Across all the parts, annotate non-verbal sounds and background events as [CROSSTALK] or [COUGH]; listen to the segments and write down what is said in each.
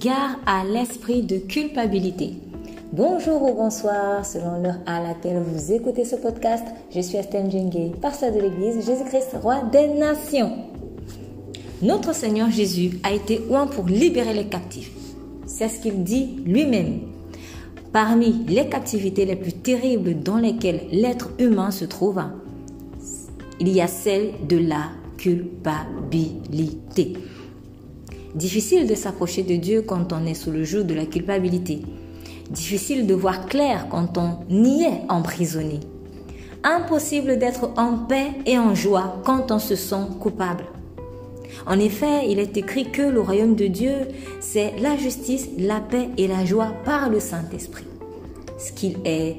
Gare à l'esprit de culpabilité. Bonjour ou bonsoir, selon l'heure à laquelle vous écoutez ce podcast. Je suis Estelle Djengue, pasteur de l'Église Jésus-Christ, roi des nations. Notre Seigneur Jésus a été oint pour libérer les captifs. C'est ce qu'il dit lui-même. Parmi les captivités les plus terribles dans lesquelles l'être humain se trouve, il y a celle de la culpabilité. Difficile de s'approcher de Dieu quand on est sous le joug de la culpabilité. Difficile de voir clair quand on y est emprisonné. Impossible d'être en paix et en joie quand on se sent coupable. En effet, il est écrit que le royaume de Dieu, c'est la justice, la paix et la joie par le Saint-Esprit. Ce qu'il est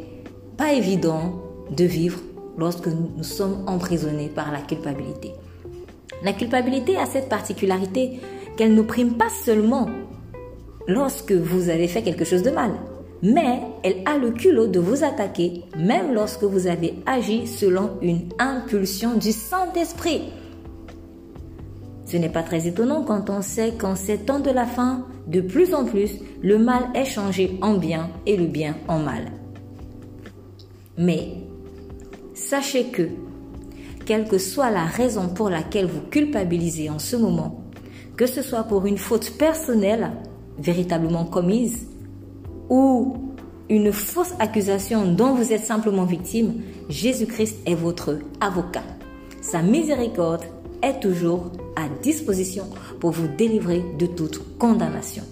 pas évident de vivre lorsque nous sommes emprisonnés par la culpabilité. La culpabilité a cette particularité qu'elle ne prime pas seulement lorsque vous avez fait quelque chose de mal, mais elle a le culot de vous attaquer même lorsque vous avez agi selon une impulsion du Saint-Esprit. Ce n'est pas très étonnant quand on sait qu'en ces temps de la fin, de plus en plus, le mal est changé en bien et le bien en mal. Mais sachez que, quelle que soit la raison pour laquelle vous culpabilisez en ce moment, que ce soit pour une faute personnelle véritablement commise ou une fausse accusation dont vous êtes simplement victime, Jésus-Christ est votre avocat. Sa miséricorde est toujours à disposition pour vous délivrer de toute condamnation.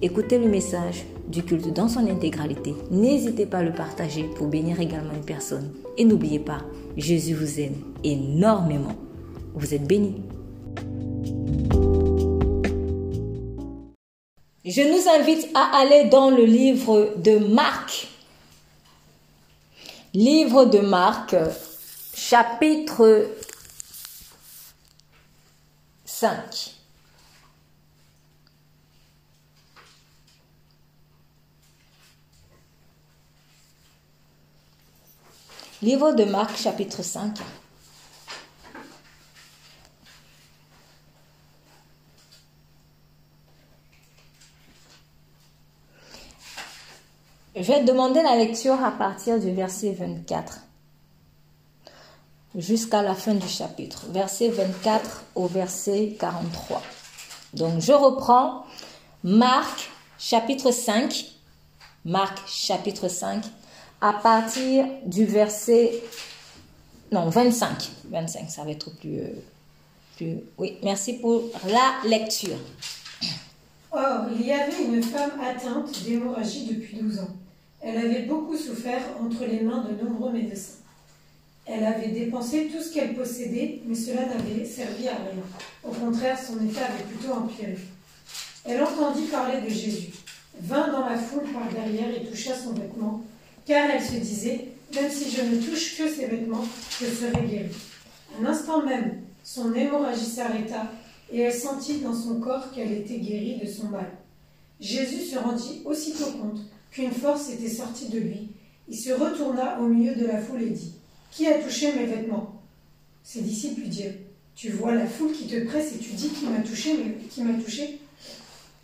Écoutez le message du culte dans son intégralité. N'hésitez pas à le partager pour bénir également une personne. Et n'oubliez pas, Jésus vous aime énormément. Vous êtes bénis. Je nous invite à aller dans le livre de Marc. Livre de Marc, chapitre 5. Livre de Marc, chapitre 5. Je vais demander la lecture à partir du verset 24 jusqu'à la fin du chapitre, verset 24 au verset 43. Donc je reprends Marc chapitre 5, Marc chapitre 5, à partir du verset, non, 25, 25, ça va être plus, plus, oui, merci pour la lecture. Or, il y avait une femme atteinte d'hémorragie depuis 12 ans. Elle avait beaucoup souffert entre les mains de nombreux médecins. Elle avait dépensé tout ce qu'elle possédait, mais cela n'avait servi à rien. Au contraire, son état avait plutôt empiré. Elle entendit parler de Jésus, vint dans la foule par derrière et toucha son vêtement, car elle se disait, même si je ne touche que ses vêtements, je serai guérie. Un instant même, son hémorragie s'arrêta et elle sentit dans son corps qu'elle était guérie de son mal. Jésus se rendit aussitôt compte qu'une force était sortie de lui. Il se retourna au milieu de la foule et dit Qui a touché mes vêtements? Ses disciples lui dirent Tu vois la foule qui te presse et tu dis Qui m'a touché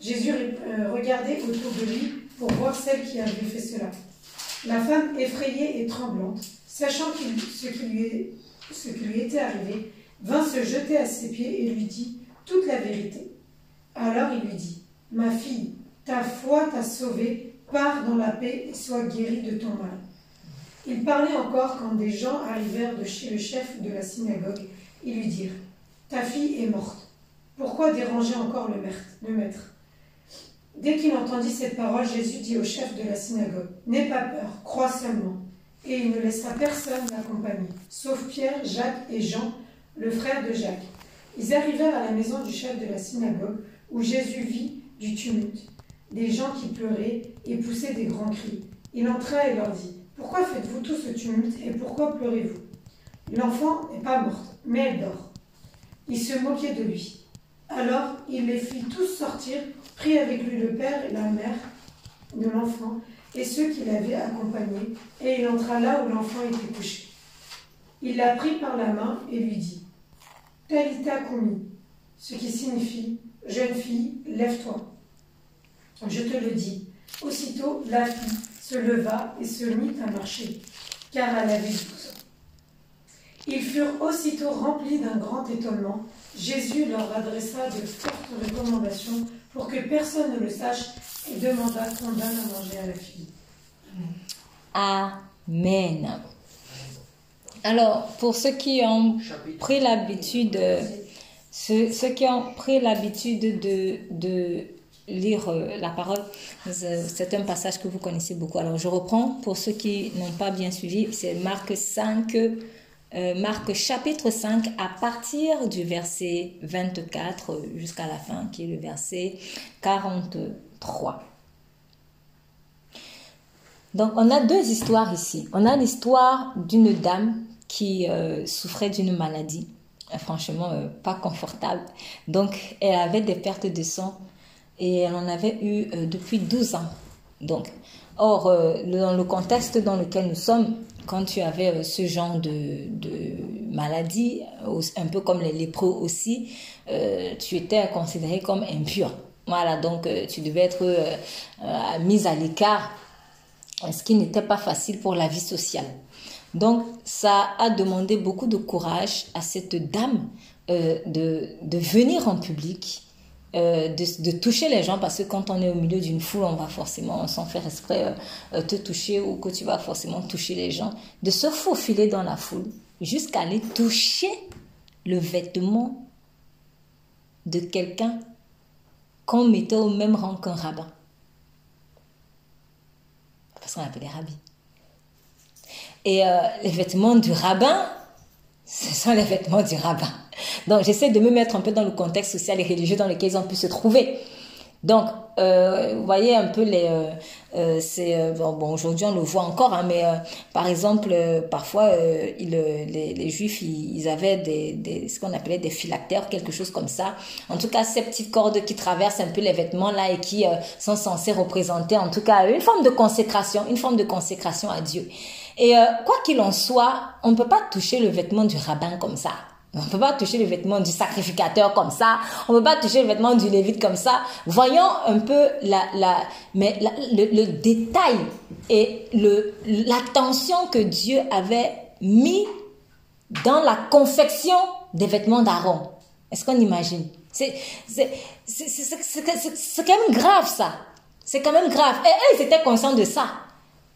Jésus euh, regardait autour de lui pour voir celle qui avait fait cela. La femme, effrayée et tremblante, sachant ce qui lui était arrivé, vint se jeter à ses pieds et lui dit toute la vérité. Alors il lui dit Ma fille, ta foi t'a sauvée, pars dans la paix et sois guérie de ton mal. Il parlait encore quand des gens arrivèrent de chez le chef de la synagogue et lui dirent Ta fille est morte. Pourquoi déranger encore le maître? Dès qu'il entendit cette parole, Jésus dit au chef de la synagogue N'aie pas peur, crois seulement. Et il ne laissa personne l'accompagner, sauf Pierre, Jacques et Jean, le frère de Jacques. Ils arrivèrent à la maison du chef de la synagogue, où Jésus vit du tumulte des gens qui pleuraient et poussaient des grands cris. Il entra et leur dit Pourquoi faites-vous tout ce tumulte et pourquoi pleurez-vous? L'enfant n'est pas morte, mais elle dort. Il se moquait de lui. Alors il les fit tous sortir, prit avec lui le père et la mère de l'enfant et ceux qui l'avaient accompagné, et il entra là où l'enfant était couché. Il la prit par la main et lui dit Talita kumi, ce qui signifie Jeune fille, lève-toi. Je te le dis. Aussitôt, la fille se leva et se mit à marcher, car elle avait douze ans. Ils furent aussitôt remplis d'un grand étonnement. Jésus leur adressa de fortes recommandations pour que personne ne le sache et demanda qu'on donne à manger à la fille. Amen. Alors, pour ceux qui ont pris l'habitude, ceux, qui ont pris l'habitude de, de lire euh, la parole, c'est un passage que vous connaissez beaucoup. Alors, je reprends pour ceux qui n'ont pas bien suivi, c'est Marc 5, euh, Marc chapitre 5 à partir du verset 24 jusqu'à la fin, qui est le verset 43. Donc on a deux histoires ici. On a l'histoire d'une dame qui euh, souffrait d'une maladie, euh, franchement pas confortable. Donc elle avait des pertes de sang et elle en avait eu depuis 12 ans. Donc, or, dans le contexte dans lequel nous sommes, quand tu avais euh, ce genre de, maladie, un peu comme les lépreux aussi, euh, tu étais considéré comme impur. Voilà, donc euh, tu devais être mise à l'écart, ce qui n'était pas facile pour la vie sociale. Donc ça a demandé beaucoup de courage à cette dame de venir en public euh, de, toucher les gens parce que quand on est au milieu d'une foule, on va forcément, sans faire exprès, euh, euh, te toucher ou que tu vas forcément toucher les gens, de se faufiler dans la foule jusqu'à aller toucher le vêtement de quelqu'un qu'on mettait au même rang qu'un rabbin. Parce qu'on appelait rabbi. Et les vêtements du rabbin, ce sont les vêtements du rabbin. Donc, j'essaie de me mettre un peu dans le contexte social et religieux dans lequel ils ont pu se trouver. Donc, euh, vous voyez un peu les... Euh, euh, bon, aujourd'hui on le voit encore, hein, mais par exemple, parfois les, juifs ils, avaient ce qu'on appelait des phylactères, quelque chose comme ça. En tout cas, ces petites cordes qui traversent un peu les vêtements là et qui sont censées représenter en tout cas une forme de consécration, une forme de consécration à Dieu. Et quoi qu'il en soit, on ne peut pas toucher le vêtement du rabbin comme ça. On ne peut pas toucher les vêtements du sacrificateur comme ça. On ne peut pas toucher les vêtements du lévite comme ça. Voyons un peu la, la, mais le, détail et le, l'attention que Dieu avait mis dans la confection des vêtements d'Aaron. Est-ce qu'on imagine? C'est, quand même grave ça. C'est quand même grave. Et eux, ils étaient conscients de ça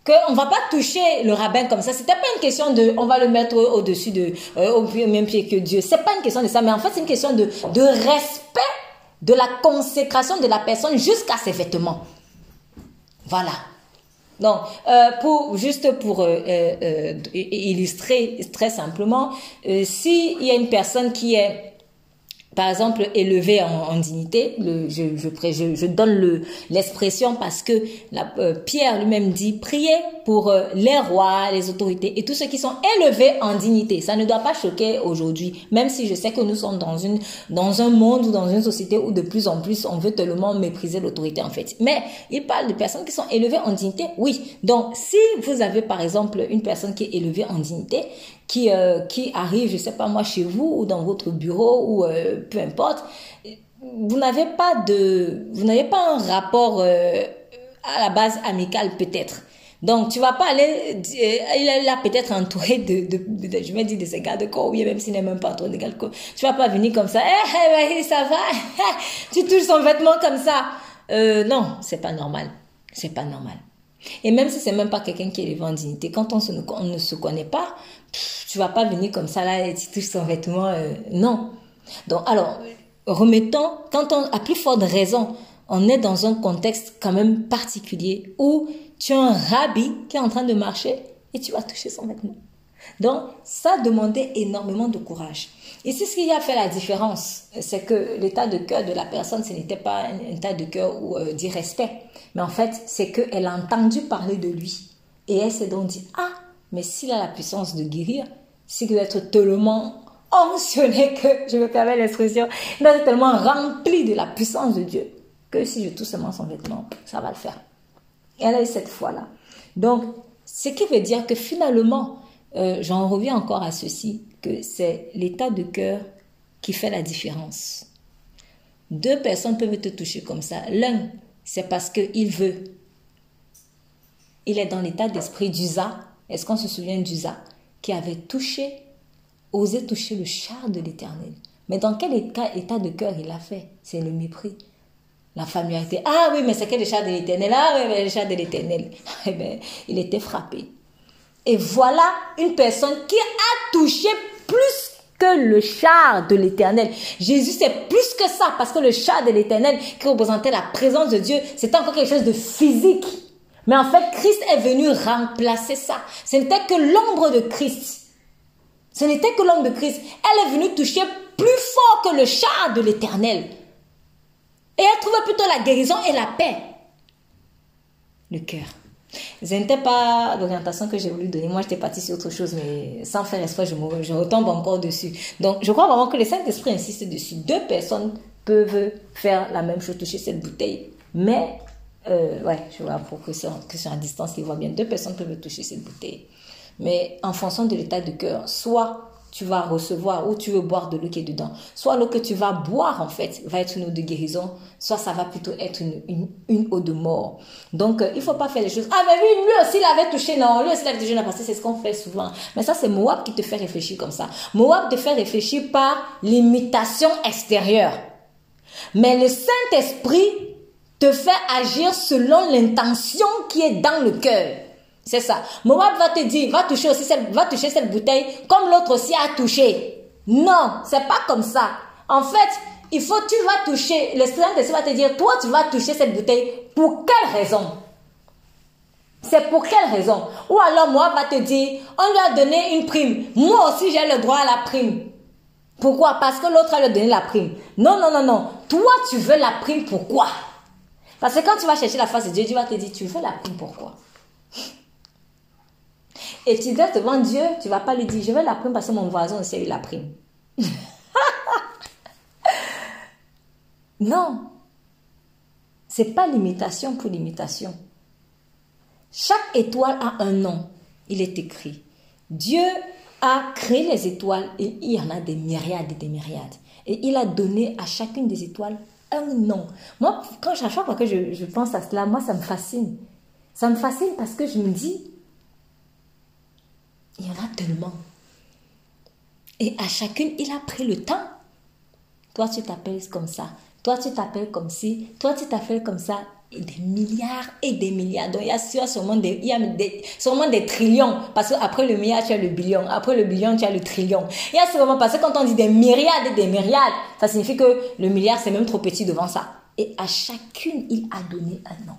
qu'on va pas toucher le rabbin comme ça. C'était pas une question de, on va le mettre au-dessus de, euh, au même pied que Dieu. C'est pas une question de ça, mais en fait, c'est une question de, de respect de la consécration de la personne jusqu'à ses vêtements. Voilà. Donc, euh, pour, juste pour euh, euh, illustrer très simplement, s'il y a une personne qui est par exemple, élevé en, dignité. Je, donne le, l'expression parce que euh, Pierre lui-même dit priez pour euh, les rois, les autorités et tous ceux qui sont élevés en dignité. Ça ne doit pas choquer aujourd'hui, même si je sais que nous sommes dans, dans un monde ou dans une société où de plus en plus on veut tellement mépriser l'autorité en fait. Mais il parle de personnes qui sont élevées en dignité, oui. Donc, si vous avez par exemple une personne qui est élevée en dignité, qui, euh, qui arrive, je sais pas moi, chez vous ou dans votre bureau ou euh, peu importe, vous n'avez pas de, vous n'avez pas un rapport euh, à la base amical peut-être. Donc, tu vas pas aller, il est peut-être entouré de, je me dis de ces gars de corps, oui, même s'il n'est même pas entouré de gars de corps. Tu vas pas venir comme ça, eh, eh, ça va, tu touches son vêtement comme ça. Euh, non, c'est pas normal. C'est pas normal. Et même si c'est même pas quelqu'un qui est en dignité, quand on, se, on ne se connaît pas, tu vas pas venir comme ça là et tu touches son vêtement. Euh, non. Donc, alors, remettons, quand on a plus forte raison, on est dans un contexte quand même particulier où tu as un rabbi qui est en train de marcher et tu vas toucher son vêtement. Donc, ça demandait énormément de courage. Et c'est ce qui a fait la différence. C'est que l'état de cœur de la personne, ce n'était pas un état de cœur ou euh, d'irrespect. Mais en fait, c'est qu'elle a entendu parler de lui. Et elle s'est donc dit, ah, mais s'il a la puissance de guérir, c'est qu'il doit être tellement oncionné que, je me permets l'expression, il doit être tellement rempli de la puissance de Dieu que si je touche seulement son vêtement, ça va le faire. Et elle a eu cette foi-là. Donc, ce qui veut dire que finalement, euh, j'en reviens encore à ceci, que c'est l'état de cœur qui fait la différence. Deux personnes peuvent te toucher comme ça. L'un, c'est parce qu'il veut. Il est dans l'état d'esprit d'Usa. Est-ce qu'on se souvient d'Usa? Qui avait touché, osé toucher le char de l'Éternel Mais dans quel état, de cœur il a fait? C'est le mépris. La dit Ah oui, mais c'est quel char de l'Éternel Ah oui, mais le char de l'Éternel. [LAUGHS] Eh bien, il était frappé. Et voilà une personne qui a touché plus que le char de l'éternel. Jésus, c'est plus que ça, parce que le char de l'éternel, qui représentait la présence de Dieu, c'était encore quelque chose de physique. Mais en fait, Christ est venu remplacer ça. Ce n'était que l'ombre de Christ. Ce n'était que l'ombre de Christ. Elle est venue toucher plus fort que le char de l'éternel. Et elle trouvait plutôt la guérison et la paix. Le cœur. Ce n'était pas l'orientation que j'ai voulu donner. Moi, j'étais partie sur autre chose, mais sans faire espoir, je, je retombe encore dessus. Donc, je crois vraiment que le Saint-Esprit insiste dessus. Deux personnes peuvent faire la même chose, toucher cette bouteille. Mais, euh, ouais, je vois pour que c'est à distance qu'ils voient bien. Deux personnes peuvent toucher cette bouteille. Mais en fonction de l'état de cœur, soit tu vas recevoir ou tu veux boire de l'eau qui est dedans. Soit l'eau que tu vas boire, en fait, va être une eau de guérison, soit ça va plutôt être une, une, eau de mort. Donc, euh, il faut pas faire les choses. Ah, mais oui, lui aussi, il avait touché. Non, lui aussi, il avait touché. Non, c'est ce qu'on fait souvent. Mais ça, c'est Moab qui te fait réfléchir comme ça. Moab te fait réfléchir par l'imitation extérieure. Mais le Saint-Esprit te fait agir selon l'intention qui est dans le cœur. C'est ça. Moab va te dire, va toucher aussi cette, va toucher cette bouteille comme l'autre aussi a touché. Non, c'est pas comme ça. En fait, il faut, tu vas toucher, le Saint-Esprit va te dire, toi, tu vas toucher cette bouteille. Pour quelle raison? C'est pour quelle raison? Ou alors, moi, va te dire, on lui a donné une prime. Moi aussi, j'ai le droit à la prime. Pourquoi? Parce que l'autre a lui donné la prime. Non, non, non, non. Toi, tu veux la prime, pourquoi? Parce que quand tu vas chercher la face de Dieu, Dieu va te dire, tu veux la prime, pourquoi? Et tu dois devant Dieu, tu vas pas lui dire, je veux la prime parce que mon voisin aussi a eu la prime. [LAUGHS] non. C'est pas l'imitation pour l'imitation. Chaque étoile a un nom. Il est écrit. Dieu a créé les étoiles et il y en a des myriades et des myriades. Et il a donné à chacune des étoiles un nom. Moi, quand chaque que je, je pense à cela, moi, ça me fascine. Ça me fascine parce que je me dis, il y en a tellement. Et à chacune, il a pris le temps. Toi, tu t'appelles comme ça. Toi, tu t'appelles comme ci. Toi, tu t'appelles comme ça. Et des milliards et des milliards. Donc, il y a sûrement des, il y a sûrement des trillions. Parce qu'après le milliard, tu as le billion. Après le billion, tu as le trillion. Il y a sûrement, parce que quand on dit des myriades et des myriades, ça signifie que le milliard, c'est même trop petit devant ça. Et à chacune, il a donné un nom.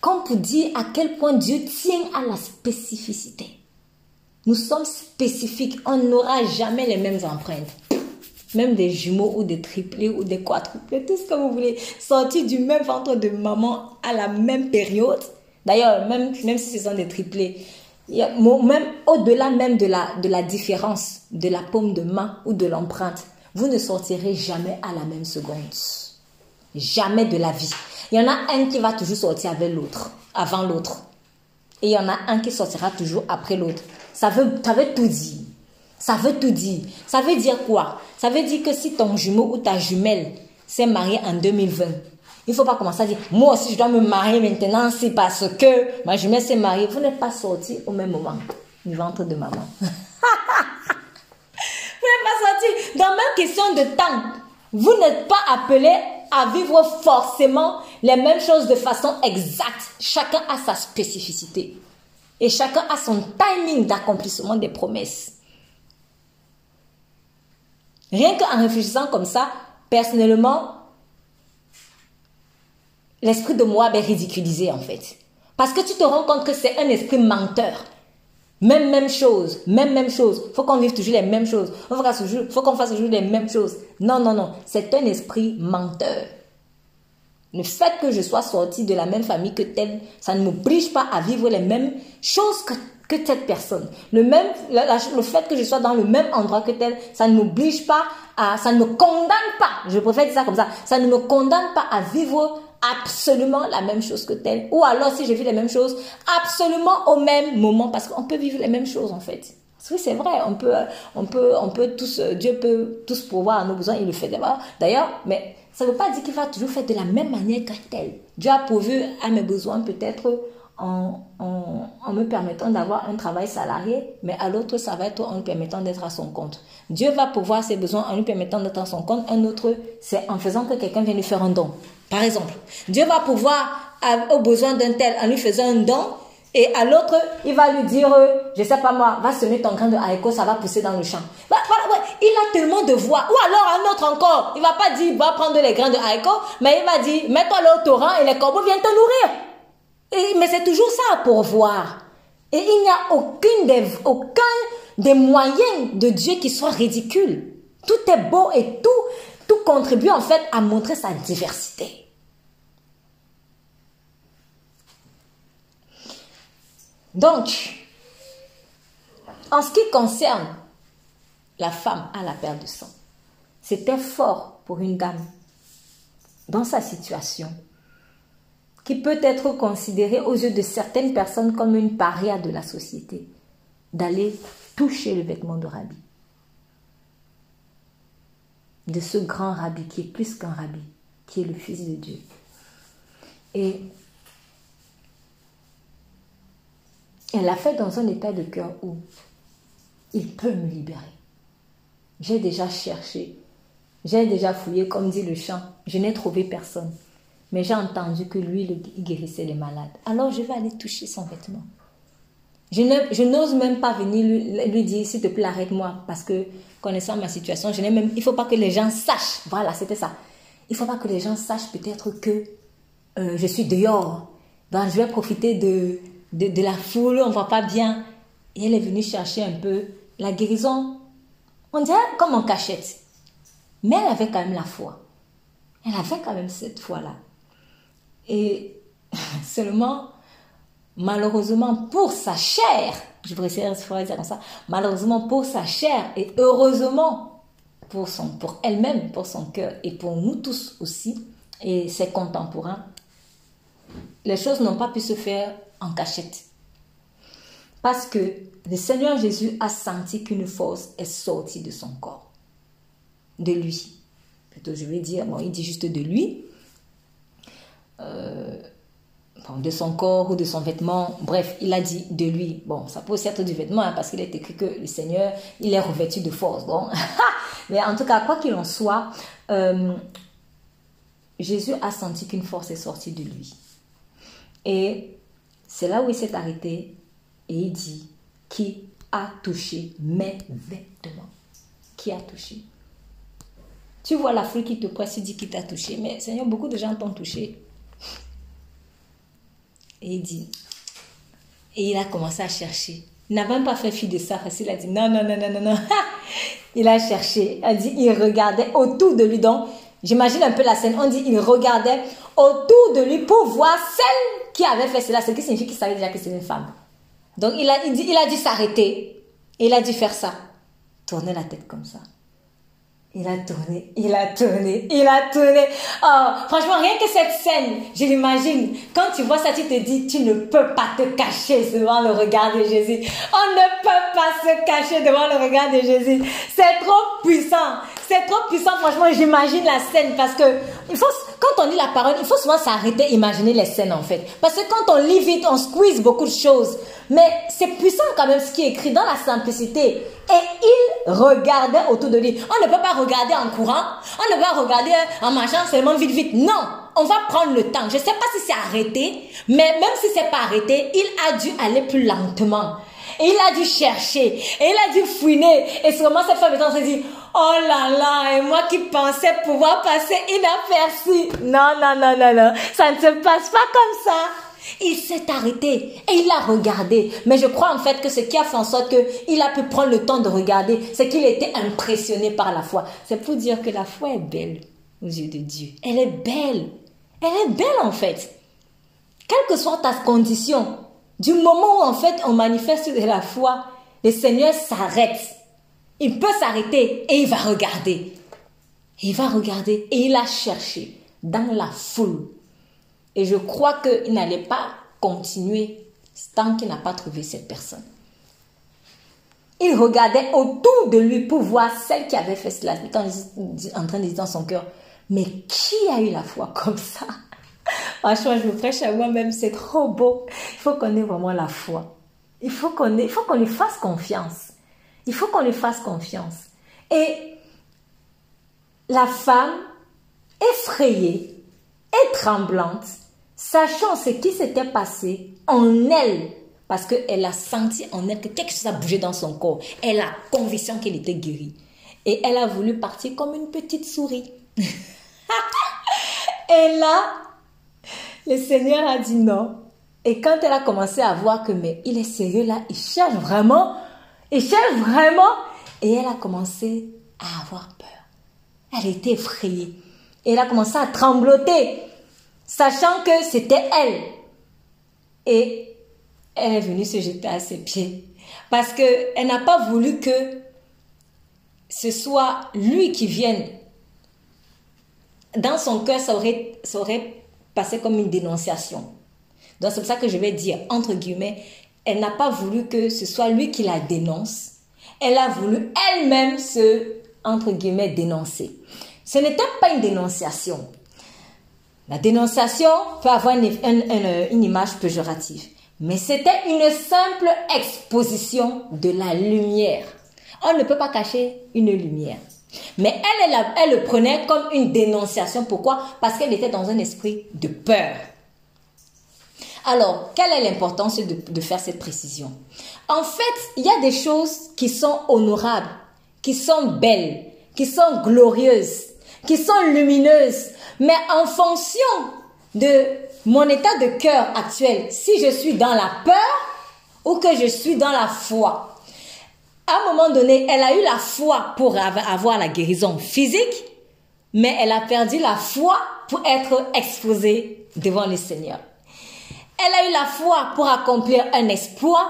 Comme pour dire à quel point Dieu tient à la spécificité. Nous sommes spécifiques. On n'aura jamais les mêmes empreintes. Même des jumeaux ou des triplés ou des quadruplés, tout ce que vous voulez, sortis du même ventre de maman à la même période. D'ailleurs, même, même si ce sont des triplés, même au-delà même de la, de la différence de la paume de main ou de l'empreinte, vous ne sortirez jamais à la même seconde. Jamais de la vie. Il y en a un qui va toujours sortir avec l'autre, avant l'autre. Et il y en a un qui sortira toujours après l'autre. Ça veut, ça veut tout dire. Ça veut tout dire. Ça veut dire quoi? Ça veut dire que si ton jumeau ou ta jumelle s'est mariée en 2020, il ne faut pas commencer à dire, moi aussi je dois me marier maintenant, c'est parce que ma jumelle s'est mariée. Vous n'êtes pas sortis au même moment du ventre de maman. [LAUGHS] vous n'êtes pas sortis dans même question de temps. Vous n'êtes pas appelé à vivre forcément les mêmes choses de façon exacte. Chacun a sa spécificité. Et chacun a son timing d'accomplissement des promesses. Rien qu'en réfléchissant comme ça, personnellement, l'esprit de moi est ridiculisé en fait. Parce que tu te rends compte que c'est un esprit menteur. Même, même chose, même, même chose. Faut qu'on vive toujours les mêmes choses. Faut qu'on fasse toujours, faut qu'on fasse toujours les mêmes choses. Non, non, non. C'est un esprit menteur. Le fait que je sois sortie de la même famille que telle, ça ne m'oblige pas à vivre les mêmes choses que, que cette personne. Le même, le fait que je sois dans le même endroit que telle, ça ne m'oblige pas à, ça ne me condamne pas. Je préfère dire ça comme ça. Ça ne me condamne pas à vivre absolument la même chose que telle. Ou alors, si je vis les mêmes choses, absolument au même moment, parce qu'on peut vivre les mêmes choses, en fait. Oui, c'est vrai, on peut, on peut, on peut tous, Dieu peut tous pouvoir nos besoins, il le fait d'abord. D'ailleurs, mais ça ne veut pas dire qu'il va toujours faire de la même manière qu'un tel. Dieu a pourvu à mes besoins peut-être en, me permettant d'avoir un travail salarié, mais à l'autre, ça va être en lui permettant d'être à son compte. Dieu va pouvoir ses besoins en lui permettant d'être à son compte. Un autre, c'est en faisant que quelqu'un vienne lui faire un don. Par exemple, Dieu va pouvoir, aux besoins d'un tel, en lui faisant un don, et à l'autre, il va lui dire, je sais pas moi, va semer ton grain de haricot, ça va pousser dans le champ. Il a tellement de voix. Ou alors un autre encore, il va pas dire, va prendre les grains de haricot, mais il va dire, mets-toi là au torrent et les corbeaux viennent te nourrir. Mais c'est toujours ça pour voir. Et il n'y a aucun des moyens de Dieu qui soit ridicule. Tout est beau et tout, tout contribue en fait à montrer sa diversité. Donc, en ce qui concerne la femme à la perte de sang, c'était fort pour une dame dans sa situation, qui peut être considérée aux yeux de certaines personnes comme une paria de la société, d'aller toucher le vêtement de Rabbi. De ce grand Rabbi qui est plus qu'un Rabbi, qui est le Fils de Dieu. Et Elle l'a fait dans un état de cœur où il peut me libérer. J'ai déjà cherché, j'ai déjà fouillé, comme dit le chant, je n'ai trouvé personne. Mais j'ai entendu que lui, il guérissait les malades. Alors je vais aller toucher son vêtement. Je n'ose même pas venir lui, dire, s'il te plaît, arrête-moi, parce que connaissant ma situation, je même, il ne faut pas que les gens sachent. Voilà, c'était ça. Il ne faut pas que les gens sachent peut-être que euh, je suis dehors. Donc, je vais profiter de, de, la foule, on ne voit pas bien. Et elle est venue chercher un peu la guérison. On dirait comme en cachette. Mais elle avait quand même la foi. Elle avait quand même cette foi-là. Et [LAUGHS] seulement, malheureusement pour sa chair, je préfère dire comme ça, malheureusement pour sa chair et heureusement pour, pour elle-même, pour son cœur et pour nous tous aussi et ses contemporains, les choses n'ont pas pu se faire en cachette. Parce que le Seigneur Jésus a senti qu'une force est sortie de son corps, de lui. Plutôt, je vais dire, bon, il dit juste de lui, euh, de son corps ou de son vêtement. Bref, il a dit de lui. Bon, ça peut aussi être du vêtement, hein, parce qu'il est écrit que le Seigneur, il est revêtu de force. Bon. [LAUGHS] Mais en tout cas, quoi qu'il en soit, euh, Jésus a senti qu'une force est sortie de lui. Et c'est là où il s'est arrêté et il dit Qui a touché mes vêtements Qui a touché? Tu vois la foule qui te presse, il dit Qui t'a touché Mais Seigneur, beaucoup de gens t'ont touché. Et il dit Et il a commencé à chercher. Il n'a même pas fait fi de ça parce qu'il a dit Non, non, non, non, non, non. [LAUGHS] il a cherché. Il a dit Il regardait autour de lui. Donc, j'imagine un peu la scène. On dit Il regardait autour de lui pour voir celle qui avait fait cela, ce qui signifie qu'il savait déjà que c'était une femme. Donc il a, il, a dû s'arrêter. Il a dû faire ça. Tourner la tête comme ça. Il a tourné, il a tourné, il a tourné. Oh, franchement, rien que cette scène, je l'imagine. Quand tu vois ça, tu te dis, tu ne peux pas te cacher devant le regard de Jésus. On ne peut pas se cacher devant le regard de Jésus. C'est trop puissant. C'est trop puissant, franchement, j'imagine la scène parce que quand on lit la parole, il faut souvent s'arrêter, imaginer les scènes en fait. Parce que quand on lit vite, on squeeze beaucoup de choses. Mais c'est puissant quand même ce qui est écrit dans la simplicité. Et il regardait autour de lui. On ne peut pas regarder en courant, on ne peut pas regarder en marchant seulement vite vite. Non, on va prendre le temps. Je ne sais pas si c'est arrêté, mais même si c'est pas arrêté, il a dû aller plus lentement. Et il a dû chercher. Et il a dû fouiner. Et sûrement cette femme s'est dit, oh là là, et moi qui pensais pouvoir passer inaperçu. Non, non, non, non, non. Ça ne se passe pas comme ça. Il s'est arrêté et il a regardé. Mais je crois en fait que ce qui a fait en sorte qu'il a pu prendre le temps de regarder, c'est qu'il était impressionné par la foi. C'est pour dire que la foi est belle aux yeux de Dieu. Elle est belle. Elle est belle en fait. Quelle que soit ta condition, du moment où en fait on manifeste de la foi, le Seigneur s'arrête. Il peut s'arrêter et il va regarder. Il va regarder et il a cherché dans la foule. Et je crois qu'il n'allait pas continuer tant qu'il n'a pas trouvé cette personne. il regardait autour de lui pour voir celle qui avait fait cela. En train de dire dans son cœur, mais qui a eu la foi comme ça? [LAUGHS] Franchement, je me prêche à moi-même, c'est trop beau. Il faut qu'on ait vraiment la foi. Il faut qu'on faut qu'on lui fasse confiance. Il faut qu'on lui fasse confiance. Et la femme, effrayée et tremblante, sachant ce qui s'était passé en elle, parce qu'elle a senti en elle que quelque chose a bougé dans son corps. Elle a conviction qu'elle était guérie. Et elle a voulu partir comme une petite souris. [LAUGHS] et là, le Seigneur a dit non. Et quand elle a commencé à voir que, mais il est sérieux là, il cherche vraiment, il cherche vraiment. Et elle a commencé à avoir peur. Elle était effrayée. Et elle a commencé à trembloter, sachant que c'était elle. Et elle est venue se jeter à ses pieds. Parce qu'elle n'a pas voulu que ce soit lui qui vienne. Dans son cœur, ça aurait, ça aurait passé comme une dénonciation. Donc c'est pour ça que je vais dire, entre guillemets, elle n'a pas voulu que ce soit lui qui la dénonce. Elle a voulu elle-même se, entre guillemets, dénoncer. Ce n'était pas une dénonciation. La dénonciation peut avoir une, une image péjorative mais c'était une simple exposition de la lumière. On ne peut pas cacher une lumière. Mais elle, le prenait comme une dénonciation. Pourquoi? Parce qu'elle était dans un esprit de peur. Alors, quelle est l'importance de, faire cette précision? En fait, il y a des choses qui sont honorables, qui sont belles, qui sont glorieuses, qui sont lumineuses, mais en fonction de mon état de cœur actuel, si je suis dans la peur ou que je suis dans la foi. À un moment donné, elle a eu la foi pour avoir la guérison physique, mais elle a perdu la foi pour être exposée devant le Seigneur. Elle a eu la foi pour accomplir un exploit,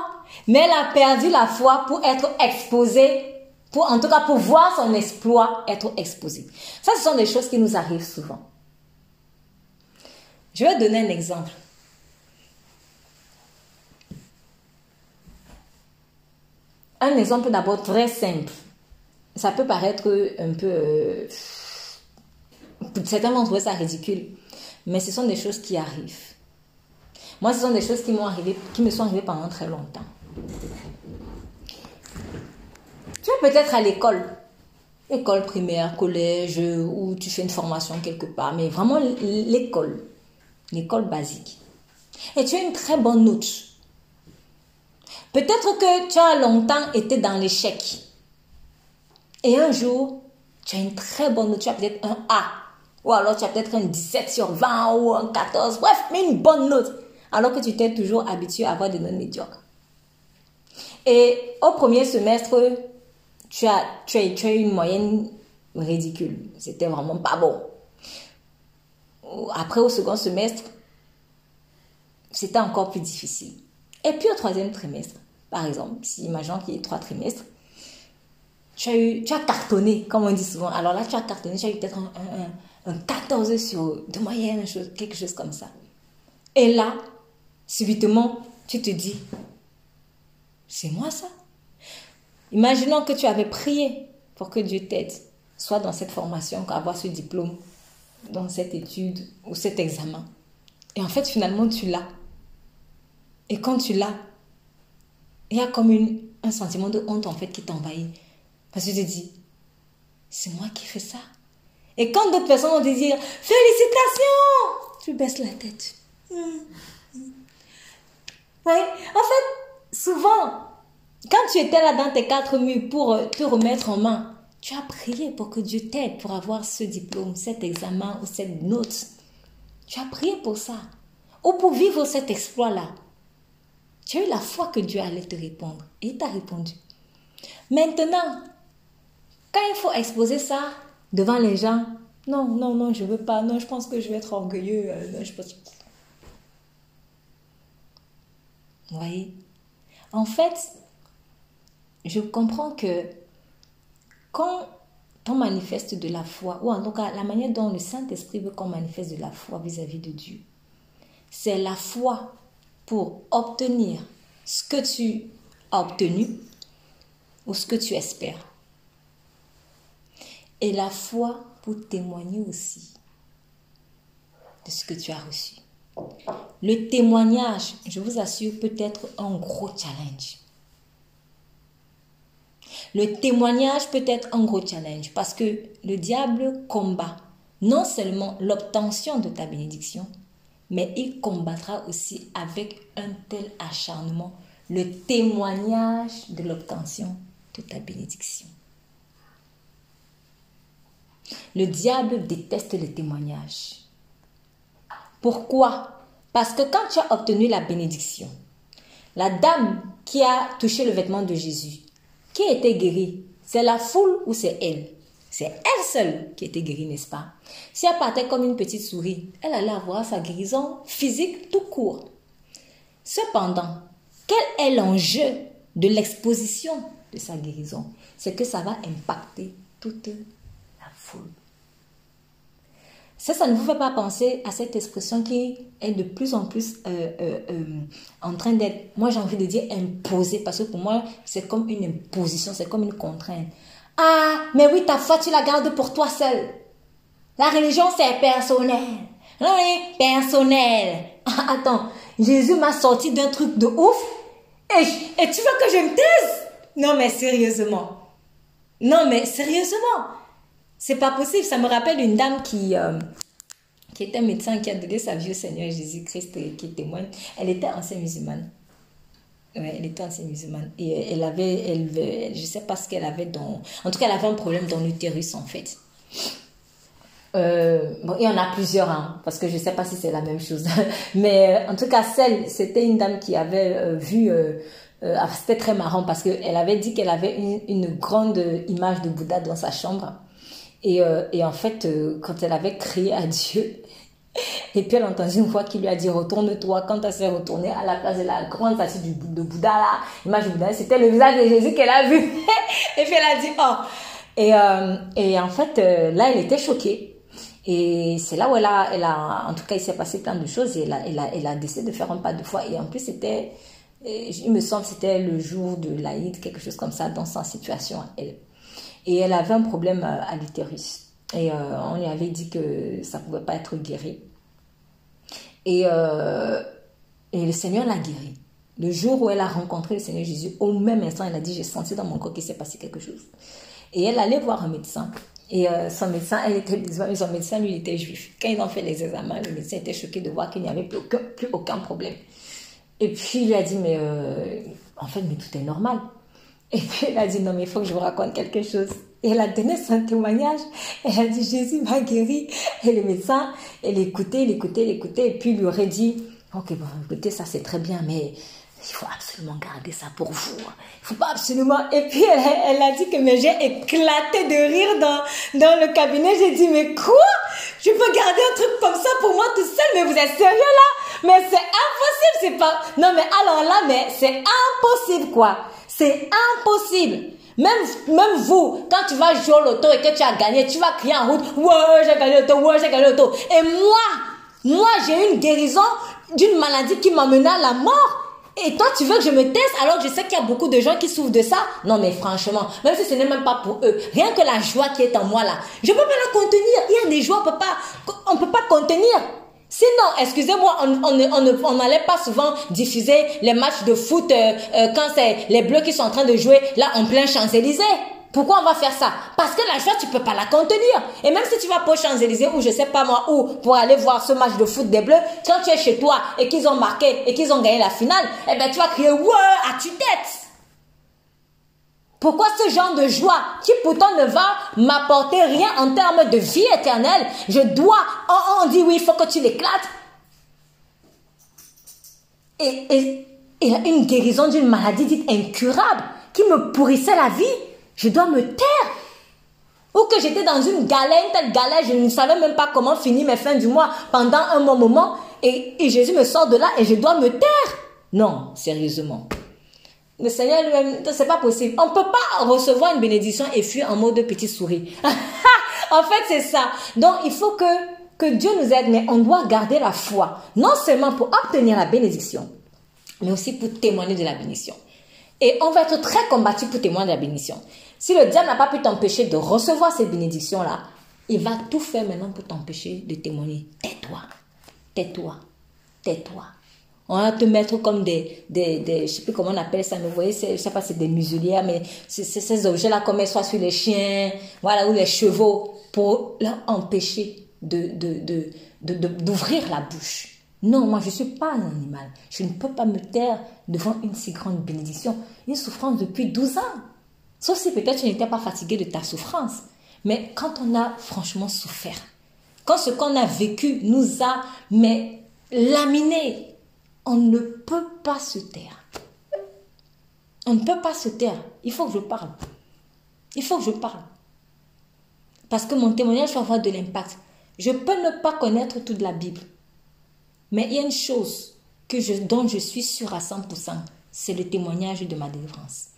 mais elle a perdu la foi pour être exposée, pour, en tout cas pour voir son exploit être exposé. Ça, ce sont des choses qui nous arrivent souvent. Je vais donner un exemple. Un exemple d'abord très simple. Ça peut paraître un peu... Euh, certains vont trouver ça ridicule. Mais ce sont des choses qui arrivent. Moi, ce sont des choses qui, m'ont arrivé, qui me sont arrivées pendant très longtemps. Tu es peut-être à l'école, école primaire, collège, ou tu fais une formation quelque part, mais vraiment l'école l'école basique, et tu as une très bonne note. Peut-être que tu as longtemps été dans l'échec. Et un jour, tu as une très bonne note, tu as peut-être un A. Ou alors tu as peut-être un 17 sur 20 ou un 14. Bref, mais une bonne note. Alors que tu t'es toujours habitué à avoir des notes médiocres. Et au premier semestre, tu as, tu as, tu as une moyenne ridicule. C'était vraiment pas bon après au second semestre, c'était encore plus difficile. Et puis au troisième trimestre, par exemple, si imaginons qu'il y ait trois trimestres, tu as, eu, tu as cartonné, comme on dit souvent. Alors là, tu as cartonné, tu as eu peut-être un, 14 sur de moyenne, quelque chose comme ça. Et là, subitement, tu te dis, c'est moi ça? Imaginons que tu avais prié pour que Dieu t'aide, soit dans cette formation, avoir ce diplôme, dans cette étude ou cet examen. Et en fait, finalement, tu l'as. Et quand tu l'as, il y a comme un sentiment de honte en fait qui t'envahit. Parce que tu te dis, c'est moi qui fais ça. Et quand d'autres personnes vont te dire, félicitations, tu baisses la tête. Oui. En fait, souvent, quand tu étais là dans tes quatre murs pour te remettre en main, tu as prié pour que Dieu t'aide pour avoir ce diplôme, cet examen ou cette note. Tu as prié pour ça. Ou pour vivre cet exploit-là. Tu as eu la foi que Dieu allait te répondre. Et il t'a répondu. Maintenant, quand il faut exposer ça devant les gens, non, non, non, je ne veux pas. Non, je pense que je vais être orgueilleux. Euh, non, je pense... Vous voyez? En fait, je comprends que quand on manifeste de la foi, ou en tout cas la manière dont le Saint-Esprit veut qu'on manifeste de la foi vis-à-vis de Dieu, c'est la foi pour obtenir ce que tu as obtenu ou ce que tu espères. Et la foi pour témoigner aussi de ce que tu as reçu. Le témoignage, je vous assure, peut être un gros challenge. Le témoignage peut être un gros challenge parce que le diable combat non seulement l'obtention de ta bénédiction, mais il combattra aussi avec un tel acharnement le témoignage de l'obtention de ta bénédiction. Le diable déteste le témoignage. Pourquoi? Parce que quand tu as obtenu la bénédiction, la dame qui a touché le vêtement de Jésus, qui était guérie C'est la foule ou c'est elle? C'est elle seule qui était guérie, n'est-ce pas? Si elle partait comme une petite souris, elle allait avoir sa guérison physique tout court. Cependant, quel est l'enjeu de l'exposition de sa guérison? C'est que ça va impacter toute la foule. Ça, ça ne vous fait pas penser à cette expression qui est de plus en plus euh, euh, euh, en train d'être, moi j'ai envie de dire imposée, parce que pour moi c'est comme une imposition, c'est comme une contrainte. Ah, mais oui, ta foi, tu la gardes pour toi seul. La religion, c'est personnel. Oui, personnel. Ah, attends, Jésus m'a sorti d'un truc de ouf. Et, tu veux que je me taise? Non, mais sérieusement. Non, mais sérieusement. C'est pas possible. Ça me rappelle une dame qui, euh, qui était médecin, qui a donné sa vie au Seigneur Jésus-Christ et qui témoigne. Elle était ancienne musulmane. Ouais, elle était ancienne musulmane. Et elle avait, elle, je sais pas ce qu'elle avait dans. En tout cas, elle avait un problème dans l'utérus, en fait. Euh, bon, il y en a plusieurs, hein, parce que je sais pas si c'est la même chose. [LAUGHS] Mais en tout cas, celle, c'était une dame qui avait euh, vu. Ah, c'était très marrant parce qu'elle avait dit qu'elle avait une, une grande image de Bouddha dans sa chambre. Et, euh, et en fait, euh, quand elle avait crié à [LAUGHS] Dieu, et puis elle a entendu une voix qui lui a dit retourne-toi. Quand elle s'est retournée à la place de la grande statue de Bouddha là, l'image Bouddha, c'était le visage de Jésus qu'elle a vu. [LAUGHS] et puis elle a dit oh. Et, euh, et en fait, là, elle était choquée. Et c'est là où elle a, elle a, en tout cas, il s'est passé plein de choses et elle a, elle elle a décidé de faire un pas de foi. Et en plus, c'était, il me semble, c'était le jour de l'Aïd, quelque chose comme ça, dans sa situation. Elle, et elle avait un problème euh, à l'utérus. Et euh, on lui avait dit que ça ne pouvait pas être guéri. Et, euh, et le Seigneur l'a guéri. Le jour où elle a rencontré le Seigneur Jésus, au même instant, elle a dit, j'ai senti dans mon corps qu'il s'est passé quelque chose. Et elle allait voir un médecin. Et son médecin, elle était son médecin, lui, était juif. Quand ils ont fait les examens, le médecin était choqué de voir qu'il n'y avait plus aucun, plus aucun problème. Et puis, il lui a dit, mais en fait, mais tout est normal. Et puis elle a dit, non, mais il faut que je vous raconte quelque chose. Et elle a donné son témoignage. Elle a dit, Jésus m'a guéri. Et le médecin, elle écoutait, elle écoutait, elle écoutait. Et puis il lui aurait dit, ok, bon, écoutez, ça c'est très bien, mais il faut absolument garder ça pour vous. Il faut pas absolument. Et puis elle, elle a dit que j'ai éclaté de rire dans, dans le cabinet. J'ai dit, mais quoi? Je peux garder un truc comme ça pour moi tout seul? Mais vous êtes sérieux là? Mais c'est impossible, c'est pas... Non mais alors là, mais c'est impossible quoi. C'est impossible. Même, même vous, quand tu vas jouer au loto et que tu as gagné, tu vas crier en route, ouais, j'ai gagné l'auto, ouais, j'ai gagné l'auto. Et moi, moi, j'ai une guérison d'une maladie qui m'a mené à la mort. Et toi, tu veux que je me teste alors que je sais qu'il y a beaucoup de gens qui souffrent de ça? Non, mais franchement, même si ce n'est même pas pour eux, rien que la joie qui est en moi là, je ne peux pas la contenir. Il y a des joies, on ne peut pas contenir. Sinon, excusez-moi, on n'allait pas souvent diffuser les matchs de foot euh, euh, quand c'est les Bleus qui sont en train de jouer là en plein Champs-Élysées. Pourquoi on va faire ça? Parce que la joie, tu peux pas la contenir. Et même si tu vas pour Champs-Élysées ou je sais pas moi où pour aller voir ce match de foot des Bleus, quand tu es chez toi et qu'ils ont marqué et qu'ils ont gagné la finale, eh ben tu vas crier ouais à tue-tête. Pourquoi ce genre de joie qui pourtant ne va m'apporter rien en termes de vie éternelle, je dois, oh, on dit oui, il faut que tu l'éclates. Et, et, et une guérison d'une maladie dite incurable qui me pourrissait la vie, je dois me taire. Ou que j'étais dans une galère, une telle galère, je ne savais même pas comment finir mes fins du mois pendant un bon moment. Et, et Jésus me sort de là et je dois me taire. Non, sérieusement. Le Seigneur lui-même, c'est pas possible. On ne peut pas recevoir une bénédiction et fuir en mode petite souris. [LAUGHS] en fait, c'est ça. Donc, il faut que, que Dieu nous aide, mais on doit garder la foi. Non seulement pour obtenir la bénédiction, mais aussi pour témoigner de la bénédiction. Et on va être très combattu pour témoigner de la bénédiction. Si le diable n'a pas pu t'empêcher de recevoir ces bénédictions-là, il va tout faire maintenant pour t'empêcher de témoigner. Tais-toi, tais-toi, tais-toi. On va te mettre comme des, des, des je sais plus comment on appelle ça, vous voyez, je sais pas, c'est des muselières, mais c'est ces objets-là comme elles soient sur les chiens, voilà, ou les chevaux, pour leur empêcher de, de, de, d'ouvrir la bouche. Non, moi je ne suis pas un animal. Je ne peux pas me taire devant une si grande bénédiction. Une souffrance depuis 12 ans. Sauf si peut-être tu n'étais pas fatigué de ta souffrance. Mais quand on a franchement souffert, quand ce qu'on a vécu nous a mais laminé, on ne peut pas se taire. On ne peut pas se taire. Il faut que je parle. Il faut que je parle. Parce que mon témoignage va avoir de l'impact. Je peux ne pas connaître toute la Bible. Mais il y a une chose dont je suis sûre à 100%, c'est le témoignage de ma délivrance.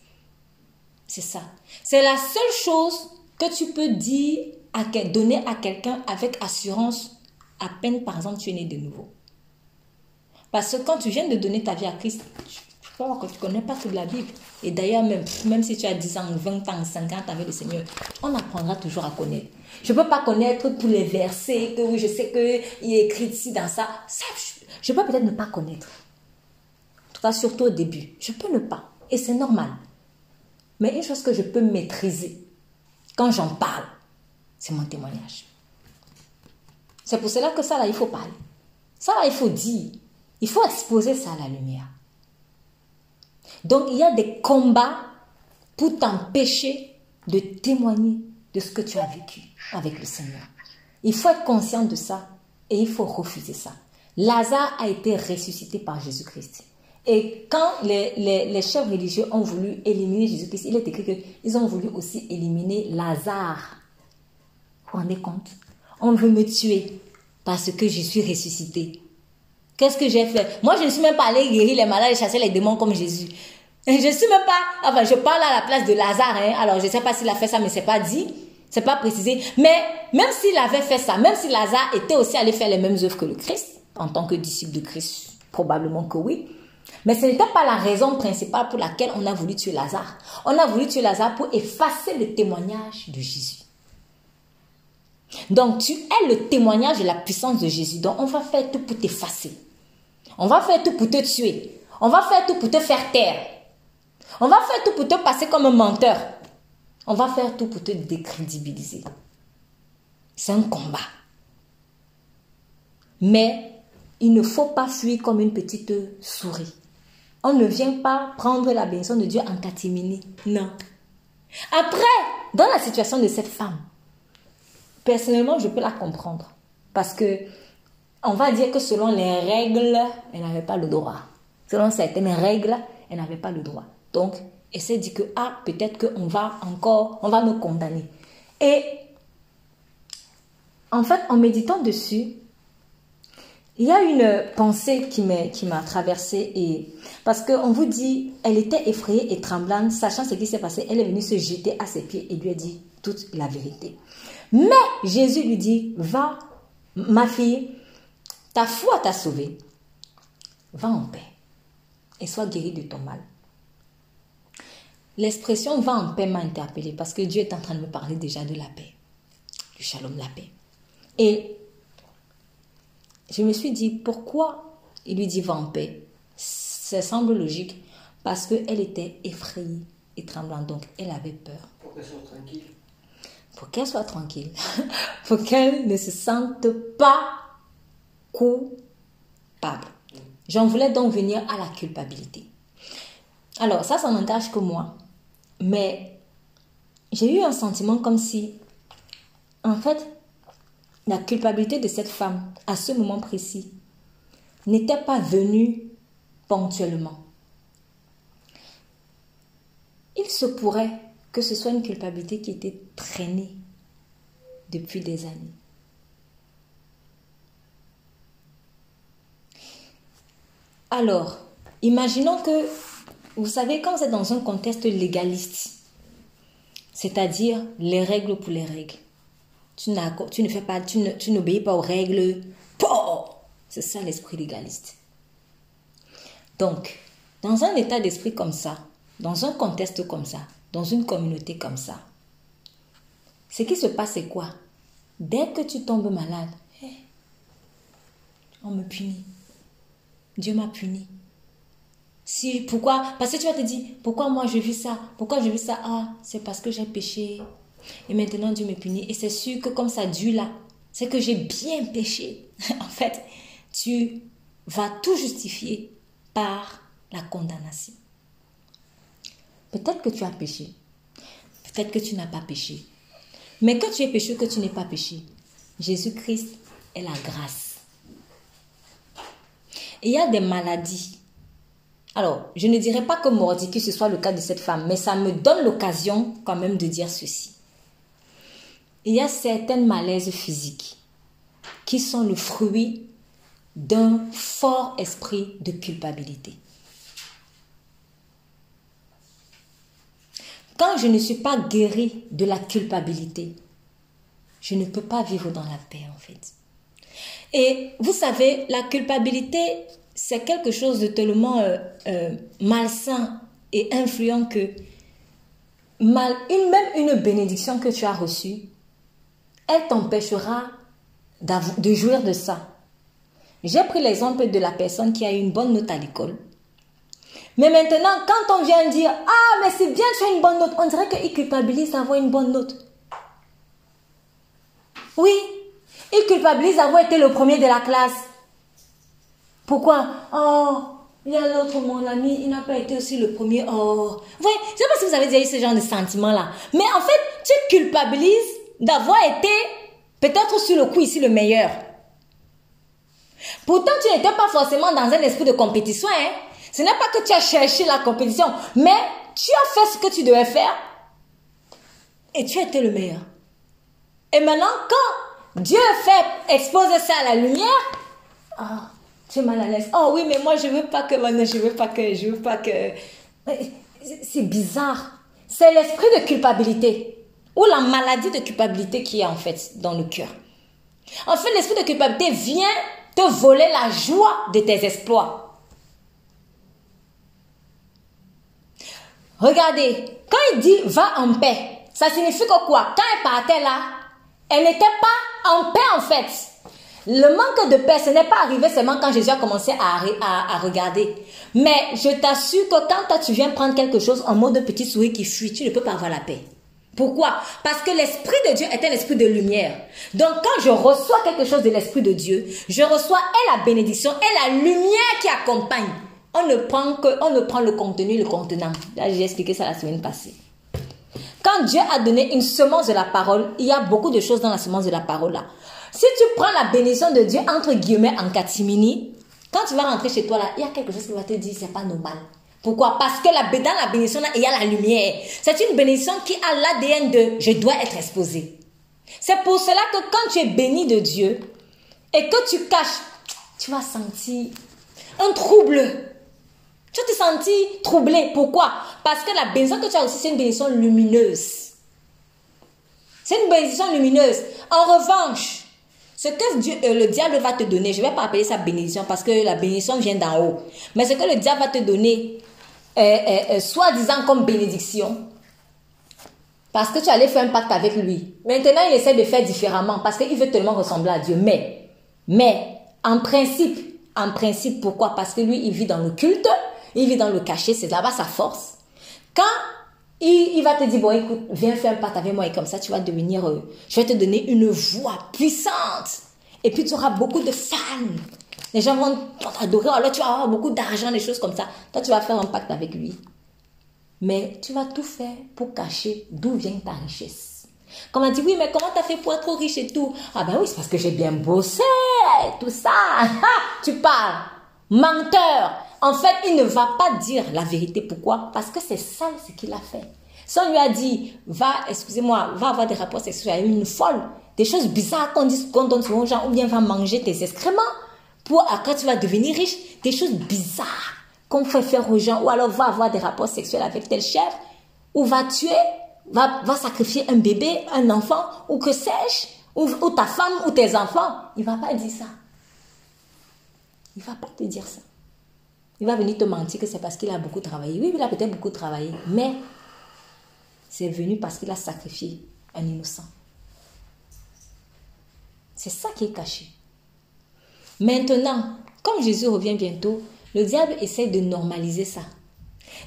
C'est ça. C'est la seule chose que tu peux dire, à, donner à quelqu'un avec assurance à peine, par exemple, tu es né de nouveau. Parce que quand tu viens de donner ta vie à Christ, tu vois que tu ne connais pas toute la Bible. Et d'ailleurs, même, même si tu as 10 ans, 20 ans, 50 ans avec le Seigneur, on apprendra toujours à connaître. Je ne peux pas connaître tous les versets, que oui, je sais qu'il est écrit ici dans ça. ça je, peux peut-être ne pas connaître. En tout cas, surtout au début. Je peux ne pas. Et c'est normal. Mais une chose que je peux maîtriser, quand j'en parle, c'est mon témoignage. C'est pour cela que ça, là, il faut parler. Ça, là, il faut dire. Il faut exposer ça à la lumière. Donc, il y a des combats pour t'empêcher de témoigner de ce que tu as vécu avec le Seigneur. Il faut être conscient de ça et il faut refuser ça. Lazare a été ressuscité par Jésus-Christ. Et quand les, chefs religieux ont voulu éliminer Jésus-Christ, il est écrit qu'ils ont voulu aussi éliminer Lazare. Vous vous rendez compte? On veut me tuer parce que je suis ressuscité. Qu'est-ce que j'ai fait? Moi, je ne suis même pas allé guérir les malades et chasser les démons comme Jésus. [LAUGHS] Je ne suis même pas... Enfin, je parle à la place de Lazare. Hein. Alors, je ne sais pas s'il a fait ça, mais c'est pas dit. C'est pas précisé. Mais même s'il avait fait ça, même si Lazare était aussi allé faire les mêmes œuvres que le Christ, en tant que disciple de Christ, probablement que oui. Mais ce n'était pas la raison principale pour laquelle on a voulu tuer Lazare. On a voulu tuer Lazare pour effacer le témoignage de Jésus. Donc tu es le témoignage de la puissance de Jésus. Donc on va faire tout pour t'effacer. On va faire tout pour te tuer. On va faire tout pour te faire taire. On va faire tout pour te passer comme un menteur. On va faire tout pour te décrédibiliser. C'est un combat. Mais il ne faut pas fuir comme une petite souris. On ne vient pas prendre la bénédiction de Dieu en catimini. Non. Après, dans la situation de cette femme, personnellement, je peux la comprendre. Parce que, on va dire que selon les règles, elle n'avait pas le droit. Selon certaines règles, elle n'avait pas le droit. Donc, elle s'est dit que, ah, peut-être qu'on va encore, on va me condamner. Et, en fait, en méditant dessus, il y a une pensée qui m'a traversée et parce qu'on vous dit, elle était effrayée et tremblante, sachant ce qui s'est passé, elle est venue se jeter à ses pieds et lui a dit toute la vérité. Mais Jésus lui dit, va, ma fille, ta foi t'a sauvée, va en paix et sois guérie de ton mal. L'expression va en paix m'a interpellée parce que Dieu est en train de me parler déjà de la paix, du shalom, la paix. Et je me suis dit, pourquoi il lui dit va en paix? Ça semble logique parce qu'elle était effrayée et tremblante, donc elle avait peur. Pour qu'elle soit tranquille. Pour qu'elle soit tranquille. [LAUGHS] pour qu'elle ne se sente pas coupable. J'en voulais donc venir à la culpabilité. Alors, ça, ça n'engage que moi. Mais j'ai eu un sentiment comme si, en fait, la culpabilité de cette femme, à ce moment précis, n'était pas venue ponctuellement. Il se pourrait que ce soit une culpabilité qui était traînée depuis des années. Alors, imaginons que, vous savez, quand vous êtes dans un contexte légaliste, c'est-à-dire les règles pour les règles, tu, tu ne fais pas, tu n'obéis pas aux règles. C'est ça l'esprit légaliste. Donc, dans un état d'esprit comme ça, dans un contexte comme ça, dans une communauté comme ça, ce qui se passe, c'est quoi? Dès que tu tombes malade, on me punit. Dieu m'a puni. Si, pourquoi? Parce que tu vas te dire, pourquoi moi je vis ça? Pourquoi je vis ça? Ah, c'est parce que j'ai péché. Et maintenant Dieu me punit. Et c'est sûr que comme ça dure là, c'est que j'ai bien péché. [LAUGHS] en fait, tu vas tout justifier par la condamnation. Peut-être que tu as péché. Peut-être que tu n'as pas péché. Mais que tu aies péché ou que tu n'aies pas péché, Jésus-Christ est la grâce. il y a des maladies. Alors, je ne dirais pas que que ce soit le cas de cette femme, mais ça me donne l'occasion quand même de dire ceci. Il y a certaines malaises physiques qui sont le fruit d'un fort esprit de culpabilité. Je ne suis pas guérie de la culpabilité, je ne peux pas vivre dans la paix en fait. Et vous savez, la culpabilité, c'est quelque chose de tellement euh, euh, malsain et influent que mal, une, même une bénédiction que tu as reçue, elle t'empêchera de jouir de ça. J'ai pris l'exemple de la personne qui a eu une bonne note à l'école. Mais maintenant, quand on vient dire Ah, mais c'est bien, tu as une bonne note, on dirait qu'il culpabilise d'avoir une bonne note. Oui, il culpabilise d'avoir été le premier de la classe. Pourquoi? Oh, il y a l'autre, mon ami, il n'a pas été aussi le premier. Oh, oui, je ne sais pas si vous avez déjà eu ce genre de sentiment-là. Mais en fait, tu culpabilises d'avoir été peut-être sur le coup ici le meilleur. Pourtant, tu n'étais pas forcément dans un esprit de compétition. Hein? Ce n'est pas que tu as cherché la compétition, mais tu as fait ce que tu devais faire et tu étais le meilleur. Et maintenant, quand Dieu fait exposer ça à la lumière, ah, tu es mal à l'aise. Oh oui, mais moi je veux pas que, je veux pas que, je veux pas que. C'est bizarre. C'est l'esprit de culpabilité ou la maladie de culpabilité qui est en fait dans le cœur. En fait, l'esprit de culpabilité vient te voler la joie de tes exploits. Regardez, quand il dit va en paix, ça signifie que quoi? Quand elle partait là, elle n'était pas en paix en fait. Le manque de paix, ce n'est pas arrivé seulement quand Jésus a commencé à, à, regarder. Mais je t'assure que quand toi, tu viens prendre quelque chose en mode petit souris qui fuit, tu ne peux pas avoir la paix. Pourquoi? Parce que l'Esprit de Dieu est un esprit de lumière. Donc quand je reçois quelque chose de l'Esprit de Dieu, je reçois et la bénédiction et la lumière qui accompagne. On ne prend que, on ne prend le contenu, le contenant. J'ai expliqué ça la semaine passée. Quand Dieu a donné une semence de la parole, il y a beaucoup de choses dans la semence de la parole là. Si tu prends la bénédiction de Dieu entre guillemets en catimini, quand tu vas rentrer chez toi là, il y a quelque chose qui va te dire c'est pas normal. Pourquoi? Parce que la, dans la bénédiction là, il y a la lumière. C'est une bénédiction qui a l'ADN de je dois être exposé. C'est pour cela que quand tu es béni de Dieu et que tu caches, tu vas sentir un trouble. Tu te sentir troublé. Pourquoi? Parce que la bénédiction que tu as aussi, c'est une bénédiction lumineuse. C'est une bénédiction lumineuse. En revanche, ce que euh, le diable va te donner, je ne vais pas appeler ça bénédiction parce que la bénédiction vient d'en haut. Mais ce que le diable va te donner, euh, euh, soi-disant comme bénédiction, parce que tu allais faire un pacte avec lui. Maintenant, il essaie de faire différemment parce qu'il veut tellement ressembler à Dieu. Mais, mais, en principe, en principe, pourquoi? Parce que lui, il vit dans le culte, il vit dans le cachet, c'est là-bas sa force. Quand il, va te dire, bon, écoute, viens faire un pacte avec moi et comme ça, tu vas devenir, euh, je vais te donner une voix puissante. Et puis, tu auras beaucoup de fans. Les gens vont t'adorer, alors tu vas avoir beaucoup d'argent, des choses comme ça. Toi, tu vas faire un pacte avec lui. Mais tu vas tout faire pour cacher d'où vient ta richesse. Comme on dit, oui, mais comment tu as fait pour être riche et tout? Ah ben oui, c'est parce que j'ai bien bossé, tout ça. [LAUGHS] tu parles. Menteur. En fait, il ne va pas dire la vérité. Pourquoi? Parce que c'est ça ce qu'il a fait. Si on lui a dit, va, excusez-moi, va avoir des rapports sexuels avec une folle, des choses bizarres qu'on dit, qu'on donne aux gens, ou bien va manger tes excréments, pour après tu vas devenir riche, des choses bizarres qu'on fait faire aux gens, ou alors va avoir des rapports sexuels avec tel chef, ou va tuer, va, sacrifier un bébé, un enfant, ou que sais-je, ou, ta femme, ou tes enfants. Il va pas dire ça. Il va pas te dire ça. Il va venir te mentir que c'est parce qu'il a beaucoup travaillé. Oui, il a peut-être beaucoup travaillé, mais c'est venu parce qu'il a sacrifié un innocent. C'est ça qui est caché. Maintenant, comme Jésus revient bientôt, le diable essaie de normaliser ça.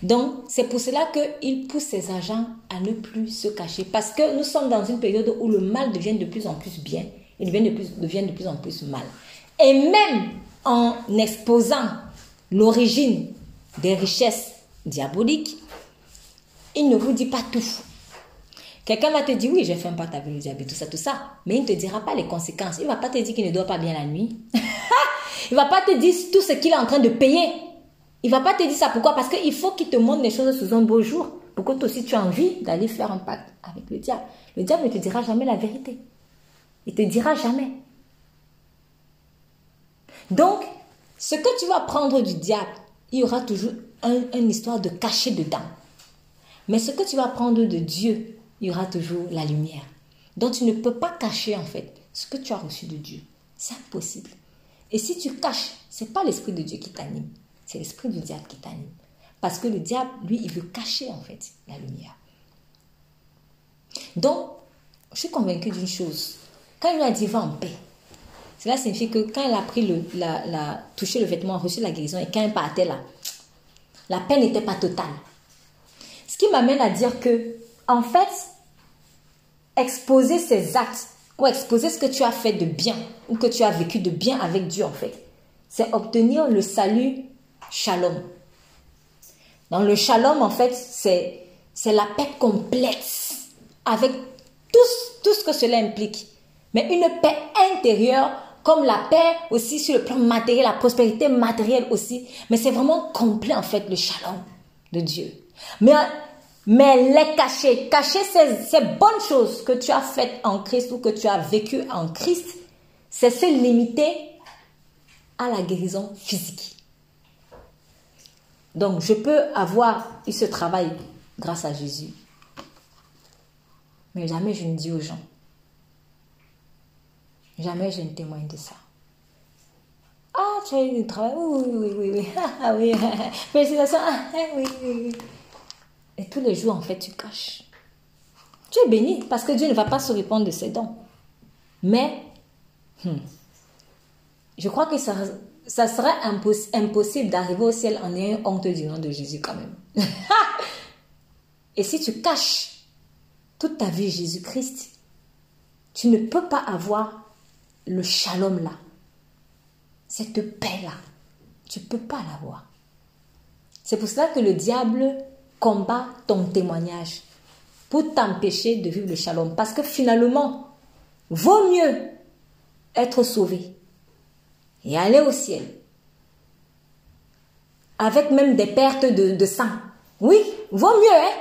Donc, c'est pour cela qu'il pousse ses agents à ne plus se cacher. Parce que nous sommes dans une période où le mal devient de plus en plus bien et devient de plus, devient de plus en plus mal. Et même en exposant l'origine des richesses diaboliques, il ne vous dit pas tout. Quelqu'un va te dire, oui, j'ai un pacte avec le diable, tout ça, tout ça. Mais il ne te dira pas les conséquences. Il ne va pas te dire qu'il ne dort pas bien la nuit. [LAUGHS] il ne va pas te dire tout ce qu'il est en train de payer. Il ne va pas te dire ça. Pourquoi? Parce qu'il faut qu'il te montre les choses sous un beau jour. Pour que toi aussi tu as envie d'aller faire un pacte avec le diable. Le diable ne te dira jamais la vérité. Il te dira jamais. Donc, ce que tu vas prendre du diable, il y aura toujours une histoire de caché dedans. Mais ce que tu vas prendre de Dieu, il y aura toujours la lumière. Donc tu ne peux pas cacher en fait ce que tu as reçu de Dieu. C'est impossible. Et si tu caches, c'est pas l'esprit de Dieu qui t'anime, c'est l'esprit du diable qui t'anime. Parce que le diable, lui, il veut cacher en fait la lumière. Donc, je suis convaincue d'une chose. Quand il a dit va en paix, cela signifie que quand il a pris le, la, touché le vêtement, reçu la guérison, et quand il partait là, la paix n'était pas totale. Ce qui m'amène à dire que, en fait, exposer ses actes ou exposer ce que tu as fait de bien ou que tu as vécu de bien avec Dieu, en fait, c'est obtenir le salut shalom. Dans le shalom, en fait, c'est, c'est la paix complète avec tout, tout ce que cela implique. Mais une paix intérieure comme la paix aussi sur le plan matériel, la prospérité matérielle aussi. Mais c'est vraiment complet en fait le shalom de Dieu. Mais, mais les cacher, cacher ces, bonnes choses que tu as faites en Christ ou que tu as vécues en Christ, c'est se limiter à la guérison physique. Donc je peux avoir ce travail grâce à Jésus. Mais jamais je ne dis aux gens, Jamais je ne témoigne de ça. Ah, tu as eu du travail Oui, oui, oui, oui. [LAUGHS] Ah, oui. [LAUGHS] Félicitations. Ah, oui, oui, oui. Et tous les jours, en fait, tu caches. Tu es béni parce que Dieu ne va pas se répondre de ses dons. Mais, hmm, je crois que ça, ça serait impossible d'arriver au ciel en ayant honte du nom de Jésus quand même. [LAUGHS] Et si tu caches toute ta vie Jésus-Christ, tu ne peux pas avoir le shalom là, cette paix là, tu ne peux pas l'avoir. C'est pour cela que le diable combat ton témoignage pour t'empêcher de vivre le shalom. Parce que finalement, vaut mieux être sauvé et aller au ciel avec même des pertes de, sang. Oui, vaut mieux hein,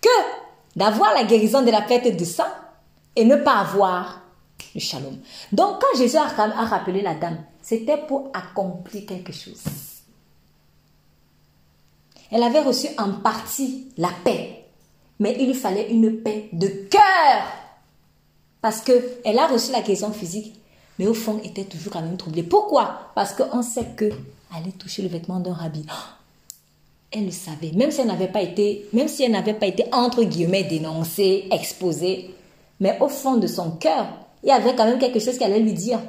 que d'avoir la guérison de la perte de sang et ne pas avoir le shalom. Donc quand Jésus a, rappelé la dame, c'était pour accomplir quelque chose. Elle avait reçu en partie la paix, mais il lui fallait une paix de cœur. Parce qu'elle a reçu la guérison physique, mais au fond était toujours quand même troublée. Pourquoi? Parce qu'on sait que aller toucher le vêtement d'un rabbi, elle le savait. Même si elle n'avait pas été, même si elle n'avait pas été entre guillemets dénoncée, exposée, mais au fond de son cœur, il y avait quand même quelque chose qu'elle allait lui dire.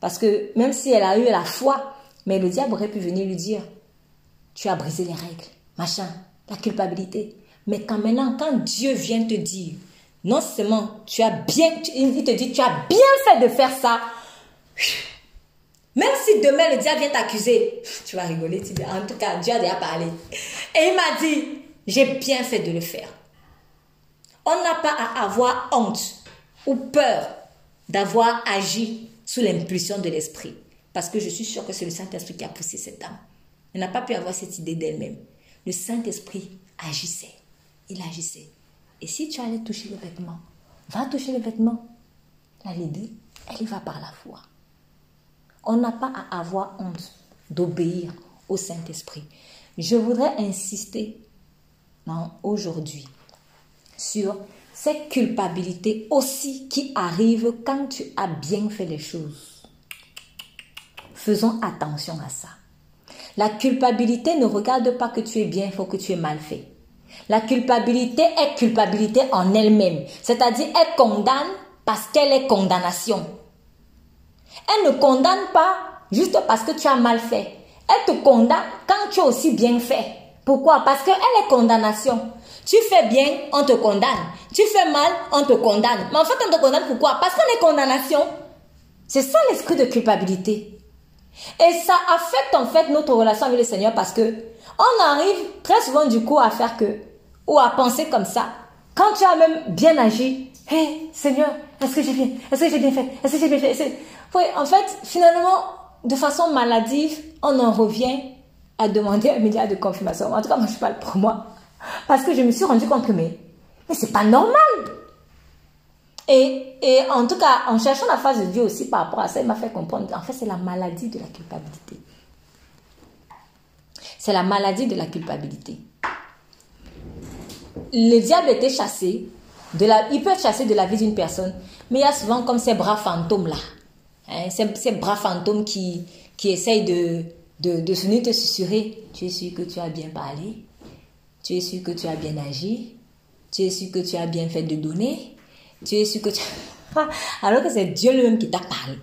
Parce que même si elle a eu la foi, mais le diable aurait pu venir lui dire, tu as brisé les règles, machin, la culpabilité. Mais quand maintenant, quand Dieu vient te dire, non seulement tu as bien, il te dit, tu as bien fait de faire ça, même si demain le diable vient t'accuser, tu vas rigoler, en tout cas, Dieu a déjà parlé. Et il m'a dit, j'ai bien fait de le faire. On n'a pas à avoir honte ou peur d'avoir agi sous l'impulsion de l'esprit. Parce que je suis sûre que c'est le Saint-Esprit qui a poussé cette âme. Elle n'a pas pu avoir cette idée d'elle-même. Le Saint-Esprit agissait. Il agissait. Et si tu allais toucher le vêtement, va toucher le vêtement. La l'idée, elle y va par la foi. On n'a pas à avoir honte d'obéir au Saint-Esprit. Je voudrais insister aujourd'hui sur cette culpabilité aussi qui arrive quand tu as bien fait les choses. Faisons attention à ça. La culpabilité ne regarde pas que tu es bien, il faut que tu aies mal fait. La culpabilité est culpabilité en elle-même. C'est-à-dire, elle condamne parce qu'elle est condamnation. Elle ne condamne pas juste parce que tu as mal fait. Elle te condamne quand tu as aussi bien fait. Pourquoi? Parce qu'elle est condamnation. Tu fais bien, on te condamne. Tu fais mal, on te condamne. Mais en fait, on te condamne pourquoi? Parce qu'on est condamnation. C'est ça l'esprit de culpabilité. Et ça affecte en fait notre relation avec le Seigneur parce que on arrive très souvent du coup à faire que ou à penser comme ça. Quand tu as même bien agi, hé Seigneur, est-ce que j'ai bien, est-ce que j'ai bien fait, est-ce que j'ai bien fait. en fait, finalement, de façon maladive, on en revient demander un média de confirmation. En tout cas, moi, je parle pour moi. Parce que je me suis rendu compte que, mais, mais c'est pas normal. Et, et, en tout cas, en cherchant la face de Dieu aussi par rapport à ça, il m'a fait comprendre en fait, c'est la maladie de la culpabilité. C'est la maladie de la culpabilité. Le diable était chassé, de la, il peut chassé de la vie d'une personne, mais il y a souvent comme ces bras fantômes-là. Hein, ces, bras fantômes qui, qui essayent de, de, de venir te susurrer. Tu es sûr que tu as bien parlé Tu es sûr que tu as bien agi Tu es sûr que tu as bien fait de donner tu es sûr que tu... [LAUGHS] Alors que c'est Dieu lui-même qui t'a parlé.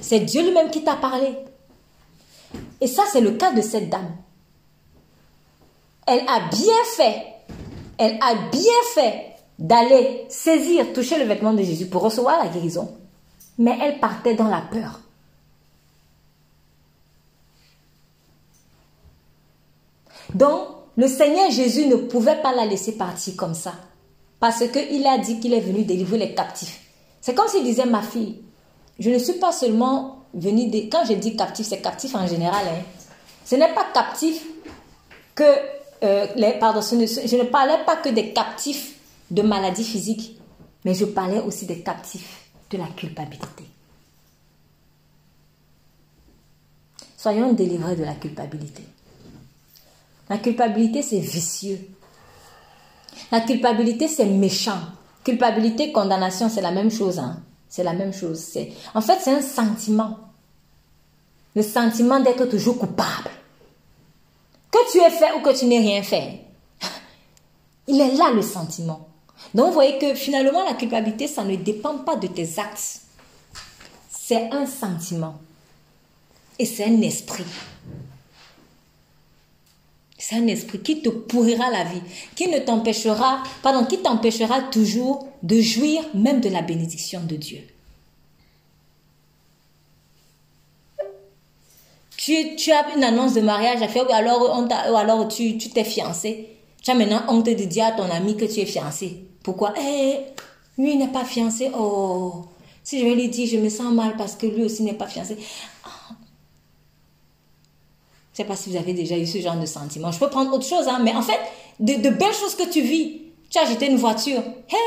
C'est Dieu lui-même qui t'a parlé. Et ça, c'est le cas de cette dame. Elle a bien fait, elle a bien fait d'aller saisir, toucher le vêtement de Jésus pour recevoir la guérison. Mais elle partait dans la peur. Donc, le Seigneur Jésus ne pouvait pas la laisser partir comme ça. Parce qu'il a dit qu'il est venu délivrer les captifs. C'est comme s'il disait, ma fille, je ne suis pas seulement venu... De... Quand je dis captif, c'est captif en général. Hein. Ce n'est pas captif que... Euh, pardon, je ne parlais pas que des captifs de maladies physiques, mais je parlais aussi des captifs de la culpabilité. Soyons délivrés de la culpabilité. La culpabilité, c'est vicieux. La culpabilité, c'est méchant. Culpabilité, condamnation, c'est la même chose. Hein? C'est la même chose. En fait, c'est un sentiment. Le sentiment d'être toujours coupable. Que tu aies fait ou que tu n'aies rien fait. [LAUGHS] Il est là le sentiment. Donc, vous voyez que finalement, la culpabilité, ça ne dépend pas de tes actes. C'est un sentiment. Et c'est un esprit. C'est un esprit qui te pourrira la vie, qui ne t'empêchera, pardon, qui t'empêchera toujours de jouir même de la bénédiction de Dieu. Tu, as une annonce de mariage à faire, ou alors, ou alors tu t'es fiancé. Tu as maintenant honte de dire à ton ami que tu es fiancé. Pourquoi? Eh, lui n'est pas fiancé. Oh, si je vais lui dire, je me sens mal parce que lui aussi n'est pas fiancé. Je sais pas si vous avez déjà eu ce genre de sentiment. Je peux prendre autre chose, hein, mais en fait, de, belles choses que tu vis. Tu as acheté une voiture. Hey,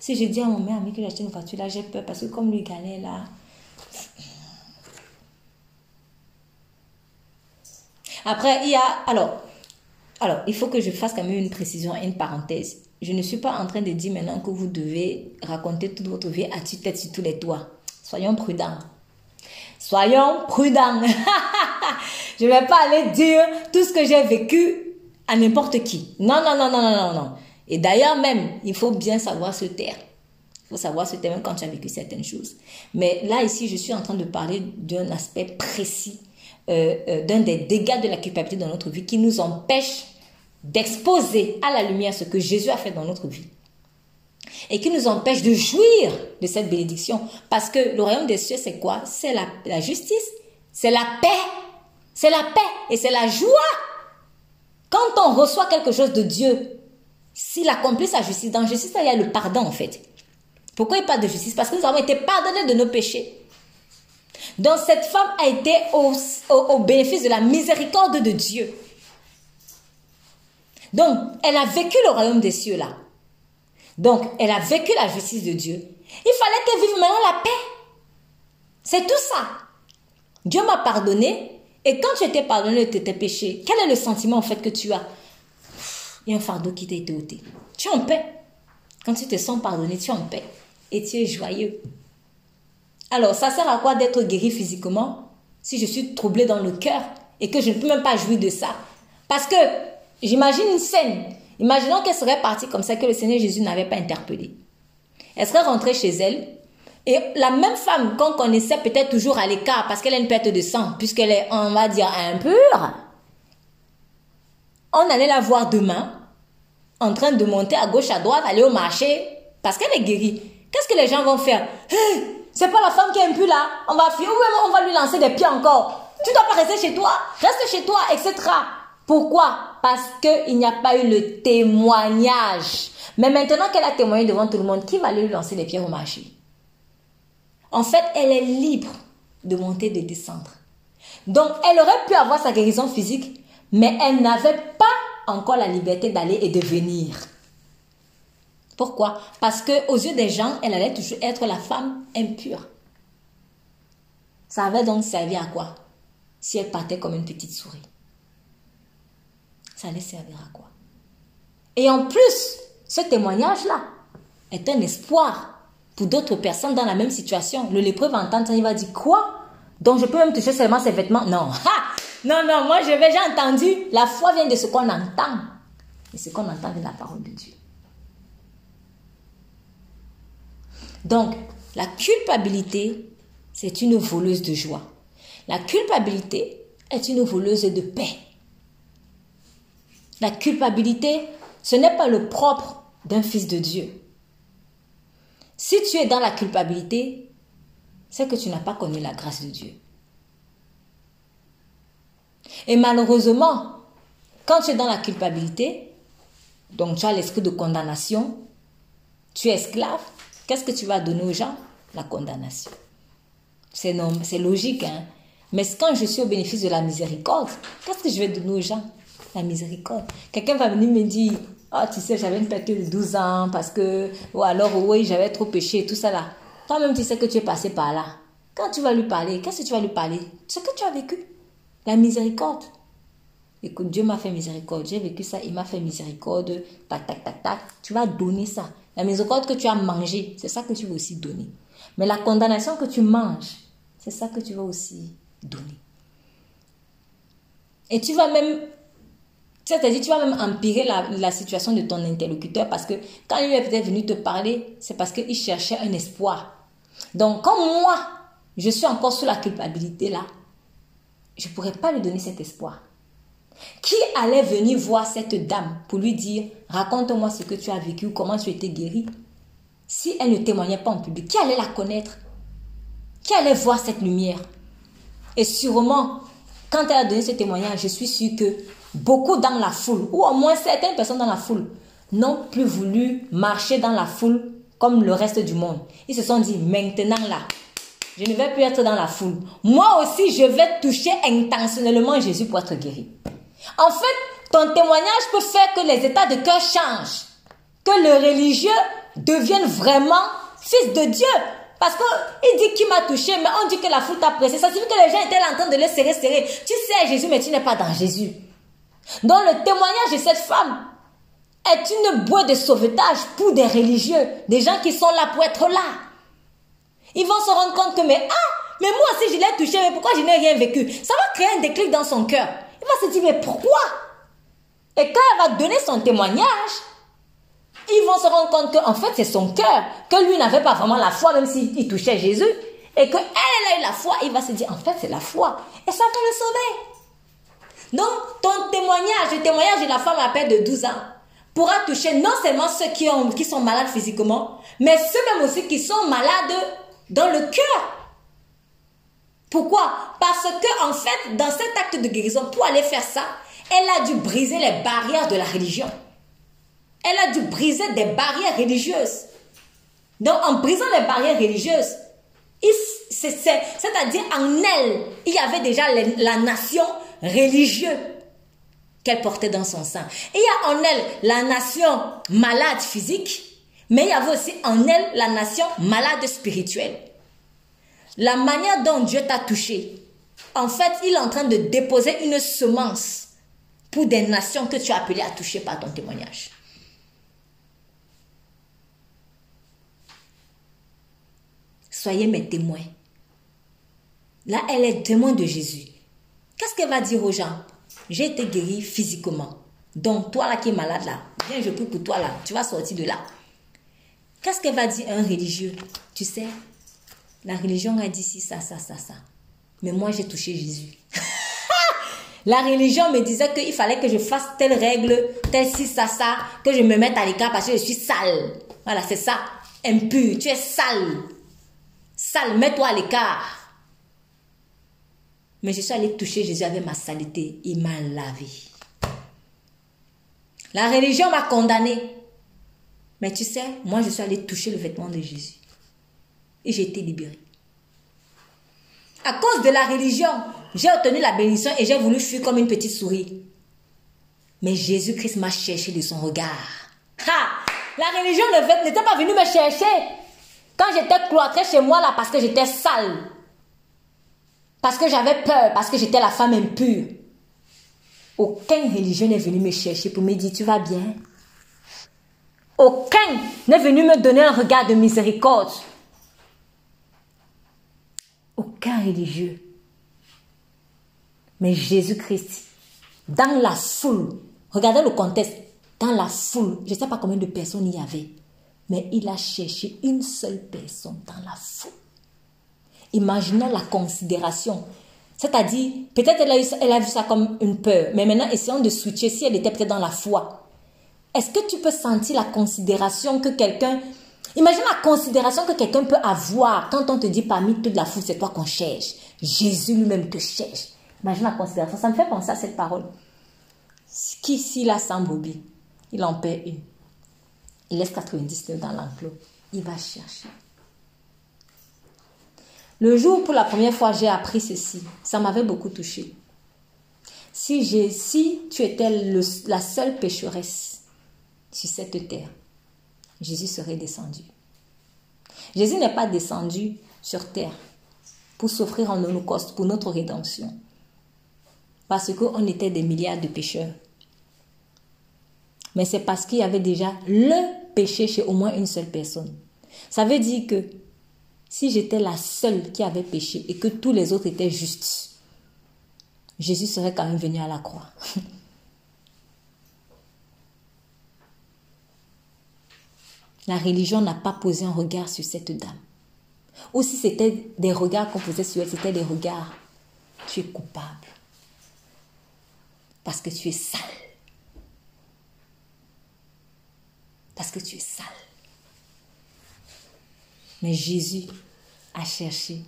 si je dis à mon ami que j'ai acheté une voiture, là, j'ai peur parce que comme lui galère, là. Après, il y a. Alors, alors, il faut que je fasse quand même une précision une parenthèse. Je ne suis pas en train de dire maintenant que vous devez raconter toute votre vie à tue-tête sur tous les toits. Soyons prudents. Soyons prudents. [LAUGHS] je ne vais pas aller dire tout ce que j'ai vécu à n'importe qui. Non, non, non, non, non, non. Et d'ailleurs même, il faut bien savoir se taire. Il faut savoir se taire même quand tu as vécu certaines choses. Mais là, ici, je suis en train de parler d'un aspect précis, euh, euh, d'un des dégâts de la culpabilité dans notre vie qui nous empêche d'exposer à la lumière ce que Jésus a fait dans notre vie et qui nous empêche de jouir de cette bénédiction. Parce que le royaume des cieux, c'est quoi? C'est la justice, c'est la paix, c'est la paix et c'est la joie. Quand on reçoit quelque chose de Dieu, s'il accomplit sa justice, dans justice, il y a le pardon en fait. Pourquoi il pas de justice? Parce que nous avons été pardonnés de nos péchés. Donc cette femme a été au, au bénéfice de la miséricorde de Dieu. Donc, elle a vécu le royaume des cieux là. Donc, elle a vécu la justice de Dieu. Il fallait qu'elle vive maintenant la paix. C'est tout ça. Dieu m'a pardonné. Et quand tu étais pardonné de tes péchés, quel est le sentiment en fait que tu as Il y a un fardeau qui t'a été ôté. Tu es en paix. Quand tu te sens pardonné, tu es en paix. Et tu es joyeux. Alors, ça sert à quoi d'être guéri physiquement si je suis troublé dans le cœur et que je ne peux même pas jouir de ça? Parce que j'imagine une scène. Imaginons qu'elle serait partie comme ça, que le Seigneur Jésus n'avait pas interpellé. Elle serait rentrée chez elle. Et la même femme qu'on connaissait peut-être toujours à l'écart parce qu'elle a une perte de sang, puisqu'elle est, on va dire, impure, on allait la voir demain, en train de monter à gauche, à droite, aller au marché, parce qu'elle est guérie. Qu'est-ce que les gens vont faire? C'est pas la femme qui est impure là, on va fuir, ou on va lui lancer des pieds encore. Tu dois pas rester chez toi, reste chez toi, etc. Pourquoi? Parce qu'il n'y a pas eu le témoignage. Mais maintenant qu'elle a témoigné devant tout le monde, qui va lui lancer les pieds au marché? En fait, elle est libre de monter, de descendre. Donc, elle aurait pu avoir sa guérison physique, mais elle n'avait pas encore la liberté d'aller et de venir. Pourquoi? Parce que aux yeux des gens, elle allait toujours être la femme impure. Ça avait donc servi à quoi? Si elle partait comme une petite souris. Ça allait servir à quoi? Et en plus, ce témoignage-là est un espoir pour d'autres personnes dans la même situation. Le lépreux va entendre ça, il va dire quoi? Donc je peux même toucher seulement ses vêtements Non. [LAUGHS] Non, non, moi j'ai déjà entendu. La foi vient de ce qu'on entend. Et ce qu'on entend de la parole de Dieu. Donc, la culpabilité, c'est une voleuse de joie. La culpabilité est une voleuse de paix. La culpabilité, ce n'est pas le propre d'un fils de Dieu. Si tu es dans la culpabilité, c'est que tu n'as pas connu la grâce de Dieu. Et malheureusement, quand tu es dans la culpabilité, donc tu as l'esprit de condamnation, tu es esclave, qu'est-ce que tu vas donner aux gens? La condamnation. C'est c'est logique, hein. Mais quand je suis au bénéfice de la miséricorde, qu'est-ce que je vais donner aux gens? La miséricorde. Quelqu'un va venir me dire, ah, tu sais, j'avais une perte de 12 ans parce que, ou alors, oui, j'avais trop péché, tout ça là. Toi-même, tu sais que tu es passé par là. Quand tu vas lui parler, qu'est-ce que tu vas lui parler? Ce que tu as vécu. La miséricorde. Écoute, Dieu m'a fait miséricorde. J'ai vécu ça, il m'a fait miséricorde. Tac, tac, tac, tac. Tu vas donner ça. La miséricorde que tu as mangé, c'est ça que tu vas aussi donner. Mais la condamnation que tu manges, c'est ça que tu vas aussi donner. Et tu vas même, c'est-à-dire, tu vas même empirer la, situation de ton interlocuteur parce que quand il est venu te parler, c'est parce qu'il cherchait un espoir. Donc, comme moi, je suis encore sous la culpabilité là, je ne pourrais pas lui donner cet espoir. Qui allait venir voir cette dame pour lui dire, raconte-moi ce que tu as vécu, comment tu étais guéri? Si elle ne témoignait pas en public, qui allait la connaître? Qui allait voir cette lumière? Et sûrement, quand elle a donné ce témoignage, je suis sûre que beaucoup dans la foule, ou au moins certaines personnes dans la foule, n'ont plus voulu marcher dans la foule comme le reste du monde. Ils se sont dit, maintenant là, je ne vais plus être dans la foule. Moi aussi, je vais toucher intentionnellement Jésus pour être guéri. En fait, ton témoignage peut faire que les états de cœur changent. Que le religieux devienne vraiment fils de Dieu. Parce qu'il dit qu'il m'a touché, mais on dit que la foule t'a pressé. Ça signifie que les gens étaient en train de le serrer, serrer. Tu sais Jésus, mais tu n'es pas dans Jésus. Donc le témoignage de cette femme est une boîte de sauvetage pour des religieux, des gens qui sont là pour être là. Ils vont se rendre compte que, mais ah, mais moi aussi je l'ai touché, mais pourquoi je n'ai rien vécu? Ça va créer un déclic dans son cœur. Il va se dire, mais pourquoi? Et quand elle va donner son témoignage, ils vont se rendre compte qu'en fait c'est son cœur, que lui n'avait pas vraiment la foi, même s'il touchait Jésus, et qu'elle a eu la foi, il va se dire, en fait c'est la foi, et ça va le sauver. Donc, ton témoignage, le témoignage de la femme à peine de 12 ans, pourra toucher non seulement ceux qui, ont, qui sont malades physiquement, mais ceux même aussi qui sont malades dans le cœur. Pourquoi? Parce que en fait, dans cet acte de guérison, pour aller faire ça, elle a dû briser les barrières de la religion. Elle a dû briser des barrières religieuses. Donc, en brisant les barrières religieuses, c'est-à-dire en elle, il y avait déjà la nation religieuse qu'elle portait dans son sein. il y a en elle la nation malade physique mais il y avait aussi en elle la nation malade spirituelle. La manière dont Dieu t'a touché, en fait, il est en train de déposer une semence pour des nations que tu as appelées à toucher par ton témoignage. Soyez mes témoins. Là, elle est témoin de Jésus. Qu'est-ce qu'elle va dire aux gens? J'ai été guérie physiquement. Donc, toi là qui es malade là, viens, je prie pour toi là, tu vas sortir de là. Qu'est-ce qu'elle va dire un religieux? Tu sais, la religion a dit si, ça, ça, ça, ça. Mais moi, j'ai touché Jésus. [LAUGHS] la religion me disait qu'il fallait que je fasse telle règle, telle si, ça, ça, que je me mette à l'écart parce que je suis sale. Voilà, c'est ça. Impur, tu es sale. Sale, mets-toi à l'écart. Mais je suis allée toucher Jésus avec ma saleté. Il m'a lavé. La religion m'a condamné. Mais tu sais, moi, je suis allée toucher le vêtement de Jésus. Et j'ai été libérée. À cause de la religion, j'ai obtenu la bénédiction et j'ai voulu fuir comme une petite souris. Mais Jésus-Christ m'a cherché de son regard. Ha! La religion n'était pas venue me chercher. Quand j'étais cloîtrée chez moi là parce que j'étais sale. Parce que j'avais peur, parce que j'étais la femme impure. Aucun religieux n'est venu me chercher pour me dire tu vas bien. Aucun n'est venu me donner un regard de miséricorde. Aucun religieux. Mais Jésus-Christ, dans la foule, regardez le contexte, dans la foule, je ne sais pas combien de personnes il y avait, mais il a cherché une seule personne dans la foule. Imaginons la considération. C'est-à-dire, peut-être elle, a vu ça comme une peur, mais maintenant essayons de switcher si elle était peut-être dans la foi. Est-ce que tu peux sentir la considération que quelqu'un... Imagine la considération que quelqu'un peut avoir quand on te dit parmi toute la foule, c'est toi qu'on cherche. Jésus lui-même te cherche. Imagine la considération. Ça me fait penser à cette parole. Qui s'il a 100 bobby, il en perd une. Il laisse 99 dans l'enclos. Il va chercher. Le jour pour la première fois j'ai appris ceci, ça m'avait beaucoup touché. Si, si tu étais la seule pécheresse sur cette terre, Jésus serait descendu. Jésus n'est pas descendu sur terre pour s'offrir en holocauste pour notre rédemption. Parce qu'on était des milliards de pécheurs. Mais c'est parce qu'il y avait déjà le péché chez au moins une seule personne. Ça veut dire que si j'étais la seule qui avait péché et que tous les autres étaient justes, Jésus serait quand même venu à la croix. [LAUGHS] La religion n'a pas posé un regard sur cette dame. Ou si c'était des regards qu'on posait sur elle, c'était des regards. Tu es coupable. Parce que tu es sale. Parce que tu es sale. Mais Jésus a cherché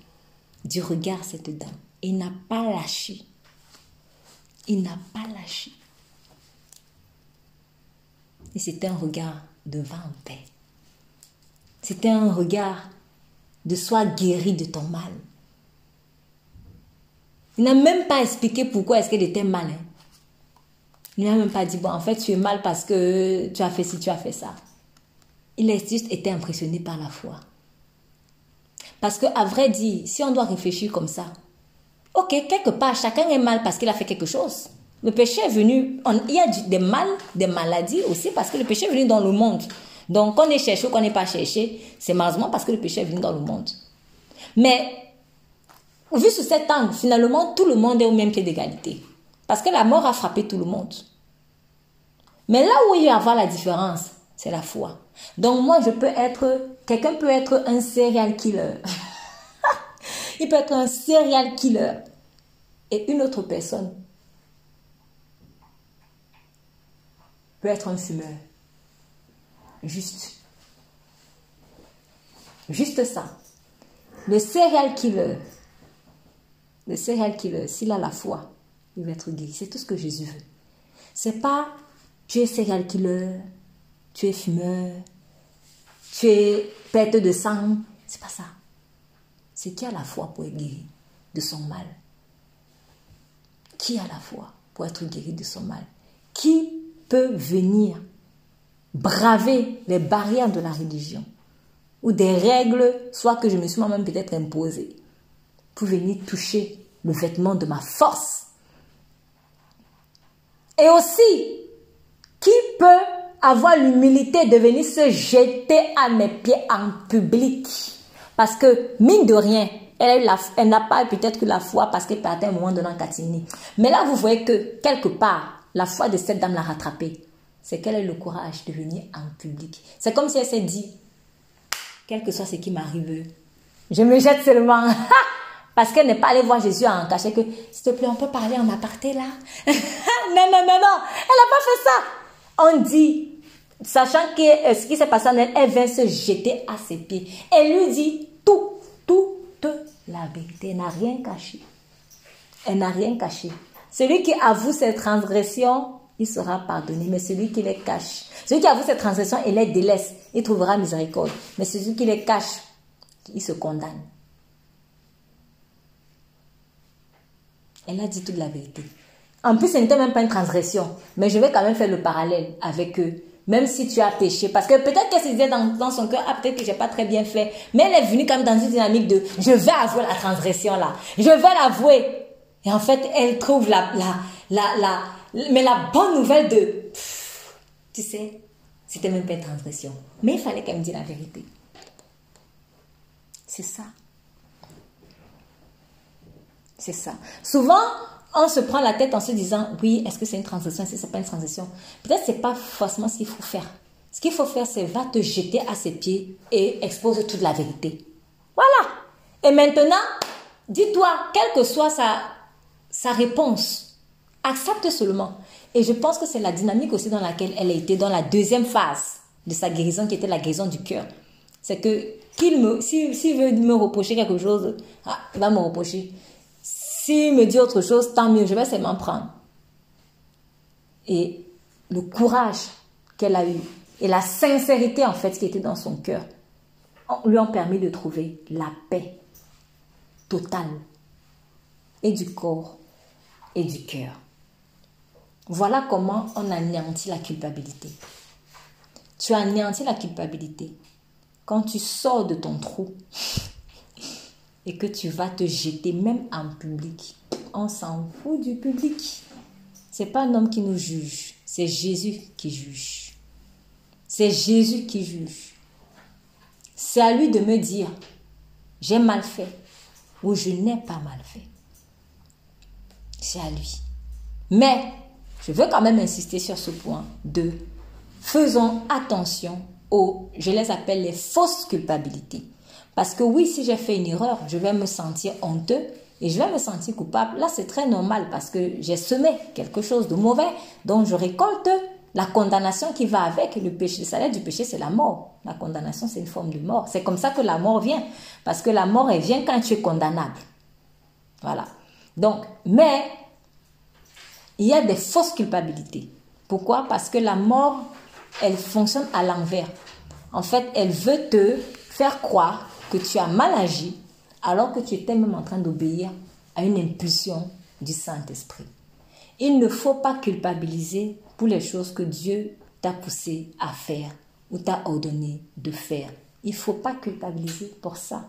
du regard cette dame. Il n'a pas lâché. Il n'a pas lâché. Et c'était un regard de vin en paix. C'était un regard de soi guéri de ton mal. Il n'a même pas expliqué pourquoi est-ce qu'elle était mal. Hein. Il n'a même pas dit, bon, en fait, tu es mal parce que tu as fait ci, tu as fait ça. Il a juste été impressionné par la foi. Parce que, à vrai dire, si on doit réfléchir comme ça, ok, quelque part, chacun est mal parce qu'il a fait quelque chose. Le péché est venu, il y a des mal, des maladies aussi parce que le péché est venu dans le monde. Donc, qu'on est cherché ou qu'on n'est pas cherché, c'est malheureusement parce que le péché est venu dans le monde. Mais, vu sous cet angle, finalement, tout le monde est au même pied d'égalité. Parce que la mort a frappé tout le monde. Mais là où il y a avoir la différence, c'est la foi. Donc moi, je peux être, quelqu'un peut être un serial killer. [LAUGHS] il peut être un serial killer. Et une autre personne peut être un fumeur. Juste. Juste ça. Le serial killer, le serial killer, s'il a la foi, il va être guéri. C'est tout ce que Jésus veut. C'est pas tu es serial killer, tu es fumeur, tu es perte de sang. C'est pas ça. C'est qui a la foi pour être guéri de son mal? Qui a la foi pour être guéri de son mal? Qui peut venir braver les barrières de la religion? Ou des règles, soit que je me suis moi-même peut-être imposées, pour venir toucher le vêtement de ma force? Et aussi, qui peut avoir l'humilité de venir se jeter à mes pieds en public. Parce que, mine de rien, Elle n'a pas peut-être que la foi parce qu'elle partait un moment de Catini. Mais là, vous voyez que quelque part, la foi de cette dame l'a rattrapée. C'est qu'elle a le courage de venir en public. C'est comme si elle s'est dit, quel que soit ce qui m'arrive, je me jette seulement. [LAUGHS] Parce qu'elle n'est pas allée voir Jésus en cachet que, s'il te plaît, on peut parler en aparté là? [LAUGHS] non, non, non, non. Elle n'a pas fait ça. On dit, sachant que euh, ce qui s'est passé en elle, elle vient se jeter à ses pieds. Elle lui dit tout, toute la vérité. Elle n'a rien caché. Elle n'a rien caché. Celui qui avoue ses transgressions, il sera pardonné. Mais celui qui les cache, celui qui avoue ses transgressions et les délaisse, il trouvera miséricorde. Mais celui qui les cache, il se condamne. Elle a dit toute la vérité. En plus, ce n'était même pas une transgression. Mais je vais quand même faire le parallèle avec eux. Même si tu as péché. Parce que peut-être qu'elle se disait dans, son cœur, ah, peut-être que j'ai pas très bien fait. Mais elle est venue comme dans une dynamique de, je vais avouer la transgression là. Je vais l'avouer. Et en fait, elle trouve la, la, la, la, mais la bonne nouvelle de, tu sais, c'était même pas une transgression. Mais il fallait qu'elle me dise la vérité. C'est ça. C'est ça. Souvent, on se prend la tête en se disant, oui, est-ce que c'est une transition, est-ce que c'est pas une transition? Peut-être c'est pas forcément ce qu'il faut faire. Ce qu'il faut faire, c'est va te jeter à ses pieds et expose toute la vérité. Voilà. Et maintenant, dis-toi, quelle que soit sa, sa réponse, accepte seulement. Et je pense que c'est la dynamique aussi dans laquelle elle a été dans la deuxième phase de sa guérison, qui était la guérison du cœur. C'est que qu'il me, s'il veut me reprocher quelque chose, ah, il va me reprocher. Me dit autre chose, tant mieux, je vais seulement prendre. Et le courage qu'elle a eu et la sincérité en fait qui était dans son cœur lui ont permis de trouver la paix totale et du corps et du cœur. Voilà comment on anéantit la culpabilité. Tu anéantis la culpabilité quand tu sors de ton trou et que tu vas te jeter même en public. On s'en fout du public. C'est pas un homme qui nous juge, c'est Jésus qui juge. C'est Jésus qui juge. C'est à lui de me dire j'ai mal fait ou je n'ai pas mal fait. C'est à lui. Mais je veux quand même insister sur ce point de faisons attention aux, je les appelle les fausses culpabilités. Parce que oui, si j'ai fait une erreur, je vais me sentir honteux et je vais me sentir coupable. Là, c'est très normal parce que j'ai semé quelque chose de mauvais, donc je récolte la condamnation qui va avec le péché. Le salaire du péché, c'est la mort. La condamnation, c'est une forme de mort. C'est comme ça que la mort vient. Parce que la mort, elle vient quand tu es condamnable. Voilà. Donc, mais, il y a des fausses culpabilités. Pourquoi? Parce que la mort, elle fonctionne à l'envers. En fait, elle veut te faire croire que tu as mal agi alors que tu étais même en train d'obéir à une impulsion du Saint-Esprit. Il ne faut pas culpabiliser pour les choses que Dieu t'a poussé à faire ou t'a ordonné de faire. Il ne faut pas culpabiliser pour ça.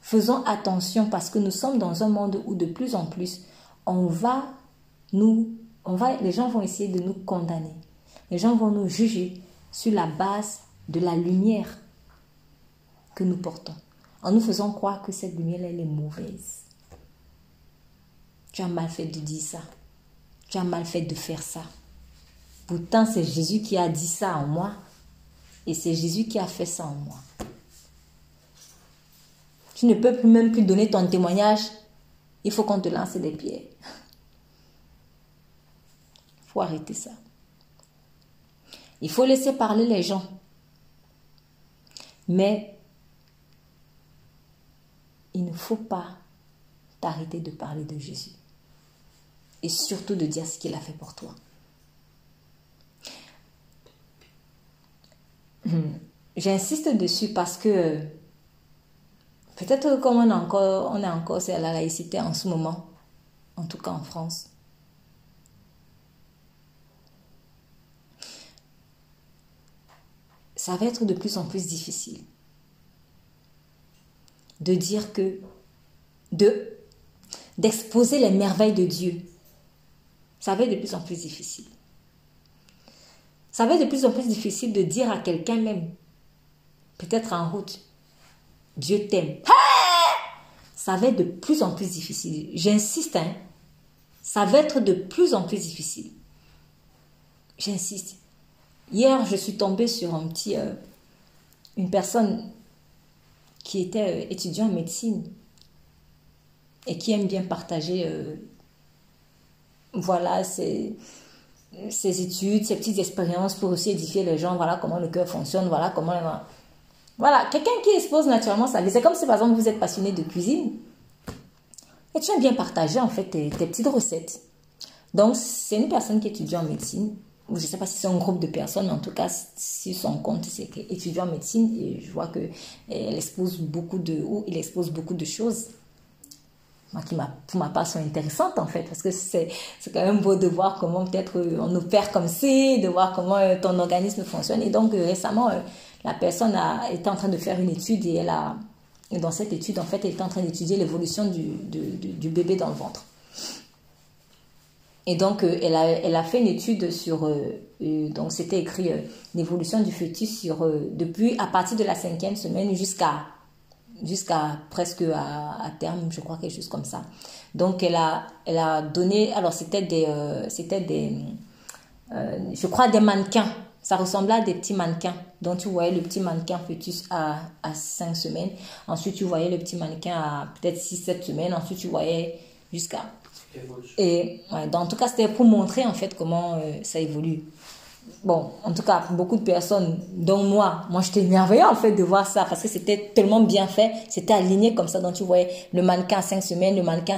Faisons attention parce que nous sommes dans un monde où de plus en plus on va nous on va les gens vont essayer de nous condamner. Les gens vont nous juger sur la base de la lumière que nous portons, en nous faisant croire que cette lumière, elle est mauvaise. Tu as mal fait de dire ça. Tu as mal fait de faire ça. Pourtant, c'est Jésus qui a dit ça en moi. Et c'est Jésus qui a fait ça en moi. Tu ne peux plus même plus donner ton témoignage. Il faut qu'on te lance des pierres. Il faut arrêter ça. Il faut laisser parler les gens. Mais il ne faut pas t'arrêter de parler de Jésus. Et surtout de dire ce qu'il a fait pour toi. Hmm. J'insiste dessus parce que peut-être comme on, encore, on est encore, c'est la laïcité en ce moment, en tout cas en France. Ça va être de plus en plus difficile de dire que, de, d'exposer les merveilles de Dieu. Ça va être de plus en plus difficile. Ça va être de plus en plus difficile de dire à quelqu'un même, peut-être en route, Dieu t'aime. Ça va être de plus en plus difficile. J'insiste, hein. Ça va être de plus en plus difficile. J'insiste. Hier, je suis tombée sur un petit, euh, une personne qui était euh, étudiant en médecine et qui aime bien partager euh, voilà ses, ses, études, ses petites expériences pour aussi édifier les gens, voilà comment le cœur fonctionne, voilà comment... Voilà, quelqu'un qui expose naturellement sa vie. C'est comme si par exemple vous êtes passionné de cuisine et tu aimes bien partager en fait tes, tes petites recettes. Donc c'est une personne qui étudie en médecine je ne sais pas si c'est un groupe de personnes, mais en tout cas, si son compte, c'est étudiant en médecine, et je vois qu'elle expose beaucoup de, ou il expose beaucoup de choses, qui pour ma part sont intéressantes en fait, parce que c'est quand même beau de voir comment peut-être euh, on opère comme c'est, de voir comment euh, ton organisme fonctionne. Et donc, euh, récemment, la personne a été en train de faire une étude et elle a, dans cette étude, en fait, elle était en train d'étudier l'évolution du, du bébé dans le ventre. Et donc, euh, elle, a, elle a fait une étude sur, euh, euh, donc c'était écrit l'évolution du fœtus sur, depuis à partir de la cinquième semaine jusqu'à jusqu'à presque à, terme, je crois quelque chose comme ça. Donc, elle a, elle a donné, alors c'était des, c'était des, je crois des mannequins. Ça ressemblait à des petits mannequins. Donc, tu voyais le petit mannequin fœtus à, à 5 semaines. Ensuite, tu voyais le petit mannequin à peut-être 6-7 semaines. Ensuite, tu voyais jusqu'à et en tout cas, c'était pour montrer en fait comment euh, ça évolue. Bon, en tout cas, beaucoup de personnes, dont moi, moi j'étais émerveillée en fait de voir ça parce que c'était tellement bien fait, c'était aligné comme ça. Donc tu voyais le mannequin à 5 semaines, le mannequin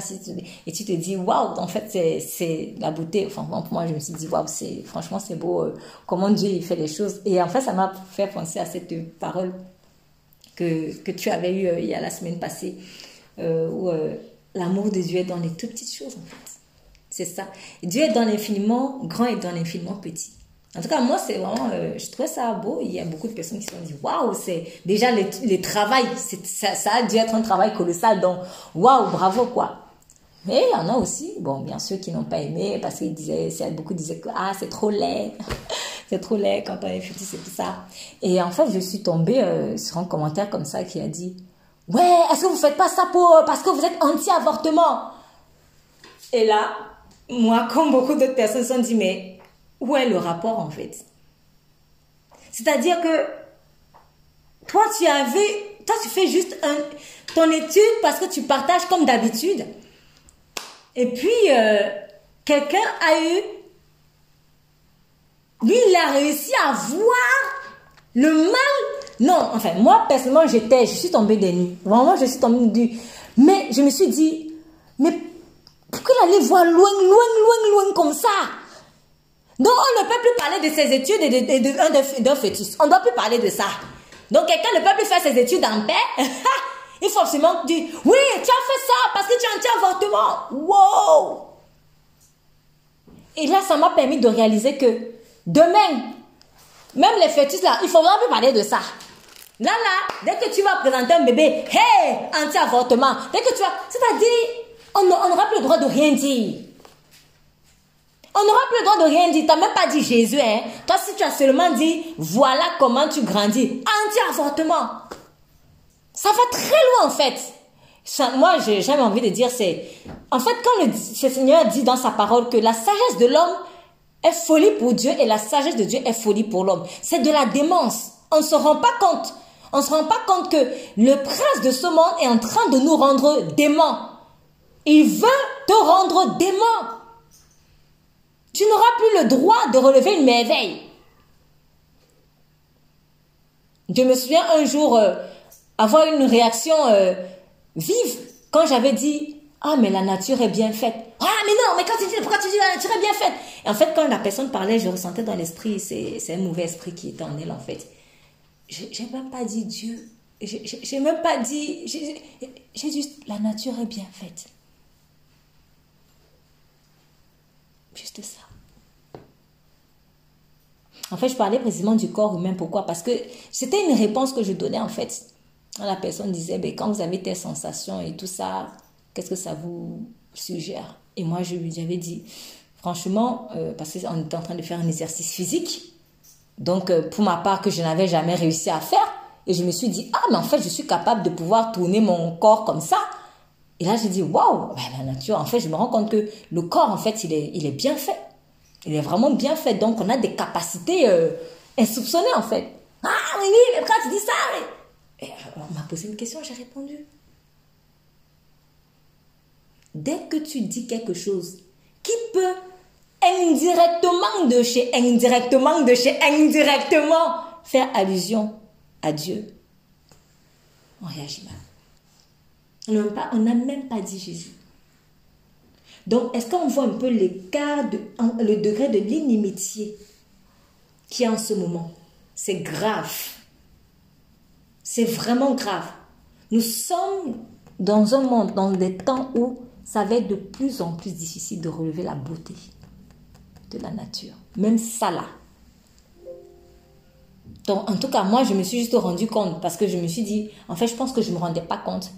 et tu te dis waouh, en fait c'est la beauté. Enfin, pour moi, je me suis dit waouh, c'est franchement c'est beau euh, comment Dieu il fait les choses. Et en fait, ça m'a fait penser à cette parole que, que tu avais eue euh, il y a la semaine passée où L'amour de Dieu est dans les toutes petites choses, en fait. C'est ça. Dieu est dans l'infiniment grand et dans l'infiniment petit. En tout cas, moi, c'est vraiment, euh, je trouvais ça beau. Il y a beaucoup de personnes qui se sont dit, waouh, c'est déjà les, les travail, ça, a dû être un travail colossal. Donc, waouh, bravo, quoi. Mais il y en a aussi, bon, bien sûr, qui n'ont pas aimé parce qu'ils disaient, beaucoup disaient que, ah, c'est trop laid. [LAUGHS] c'est trop laid quand on est futur, c'est tout ça. Et en fait, je suis tombée euh, sur un commentaire comme ça qui a dit, Ouais, est-ce que vous faites pas ça pour, parce que vous êtes anti-avortement? Et là, moi, comme beaucoup d'autres personnes, se sont dit, mais où est le rapport en fait? C'est-à-dire que toi, tu avais, toi, tu fais juste ton étude parce que tu partages comme d'habitude. Et puis, euh, quelqu'un a eu, lui, il a réussi à voir le mal non, enfin, moi, personnellement, j'étais, je suis tombée des nuits. Vraiment, je suis tombée des nuits. Mais je me suis dit, mais pourquoi aller voir loin, loin, loin, loin comme ça? Donc, on ne peut plus parler de ses études et d'un de, fœtus. On ne doit plus parler de ça. Donc, quelqu'un ne peut plus faire ses études en paix. [LAUGHS] Il faut absolument dire, oui, tu as fait ça parce que tu as un avortement. Wow! Et là, ça m'a permis de réaliser que demain, même les fœtus là, il ne faudra plus parler de ça. Là, là, dès que tu vas présenter un bébé, hey, anti-avortement, dès que tu vas, c'est-à-dire, on n'aura plus le droit de rien dire. On n'aura plus le droit de rien dire. Tu n'as même pas dit Jésus, hein. Toi, si tu as seulement dit, voilà comment tu grandis, anti-avortement. Ça va très loin, en fait. moi, j'ai envie de dire, c'est, en fait, quand le, Seigneur dit dans sa parole que la sagesse de l'homme est folie pour Dieu et la sagesse de Dieu est folie pour l'homme, c'est de la démence. On ne se rend pas compte. On ne se rend pas compte que le prince de ce monde est en train de nous rendre déments. Il veut te rendre dément. Tu n'auras plus le droit de relever une merveille. Je me souviens un jour euh, avoir une réaction euh, vive quand j'avais dit Ah, mais la nature est bien faite. Ah, mais non, mais quand tu dis, pourquoi tu dis la nature est bien faite? Et en fait, quand la personne parlait, je ressentais dans l'esprit, c'est un mauvais esprit qui était en elle, en fait j'ai même pas dit Dieu. J'ai même pas dit. J'ai juste. La nature est bien faite. Juste ça. En fait, je parlais précisément du corps humain. Pourquoi? Parce que c'était une réponse que je donnais en fait. La personne disait, ben, quand vous avez telle sensation et tout ça, qu'est-ce que ça vous suggère? Et moi, je lui avais dit, franchement, euh, parce qu'on était en train de faire un exercice physique, donc, euh, pour ma part, que je n'avais jamais réussi à faire, Et je me suis dit, ah, mais en fait, je suis capable de pouvoir tourner mon corps comme ça. Et là, j'ai dit, waouh, la nature, en fait, je me rends compte que le corps, en fait, il est, il est bien fait. Il est vraiment bien fait. Donc, on a des capacités euh, insoupçonnées, en fait. Ah, oui, oui, mais pourquoi tu dis ça Et euh, on m'a posé une question, j'ai répondu. Dès que tu dis quelque chose qui peut indirectement de chez indirectement de chez indirectement faire allusion à Dieu, on réagit mal. On n'a même pas dit Jésus. Donc, est-ce qu'on voit un peu l'écart, le degré de l'inimitié qui est en ce moment? C'est grave. C'est vraiment grave. Nous sommes dans un monde, dans des temps où ça va être de plus en plus difficile de relever la beauté de la nature. Même ça là. Donc, en tout cas, moi, je me suis juste rendu compte parce que je me suis dit, en fait, je pense que je ne me rendais pas compte.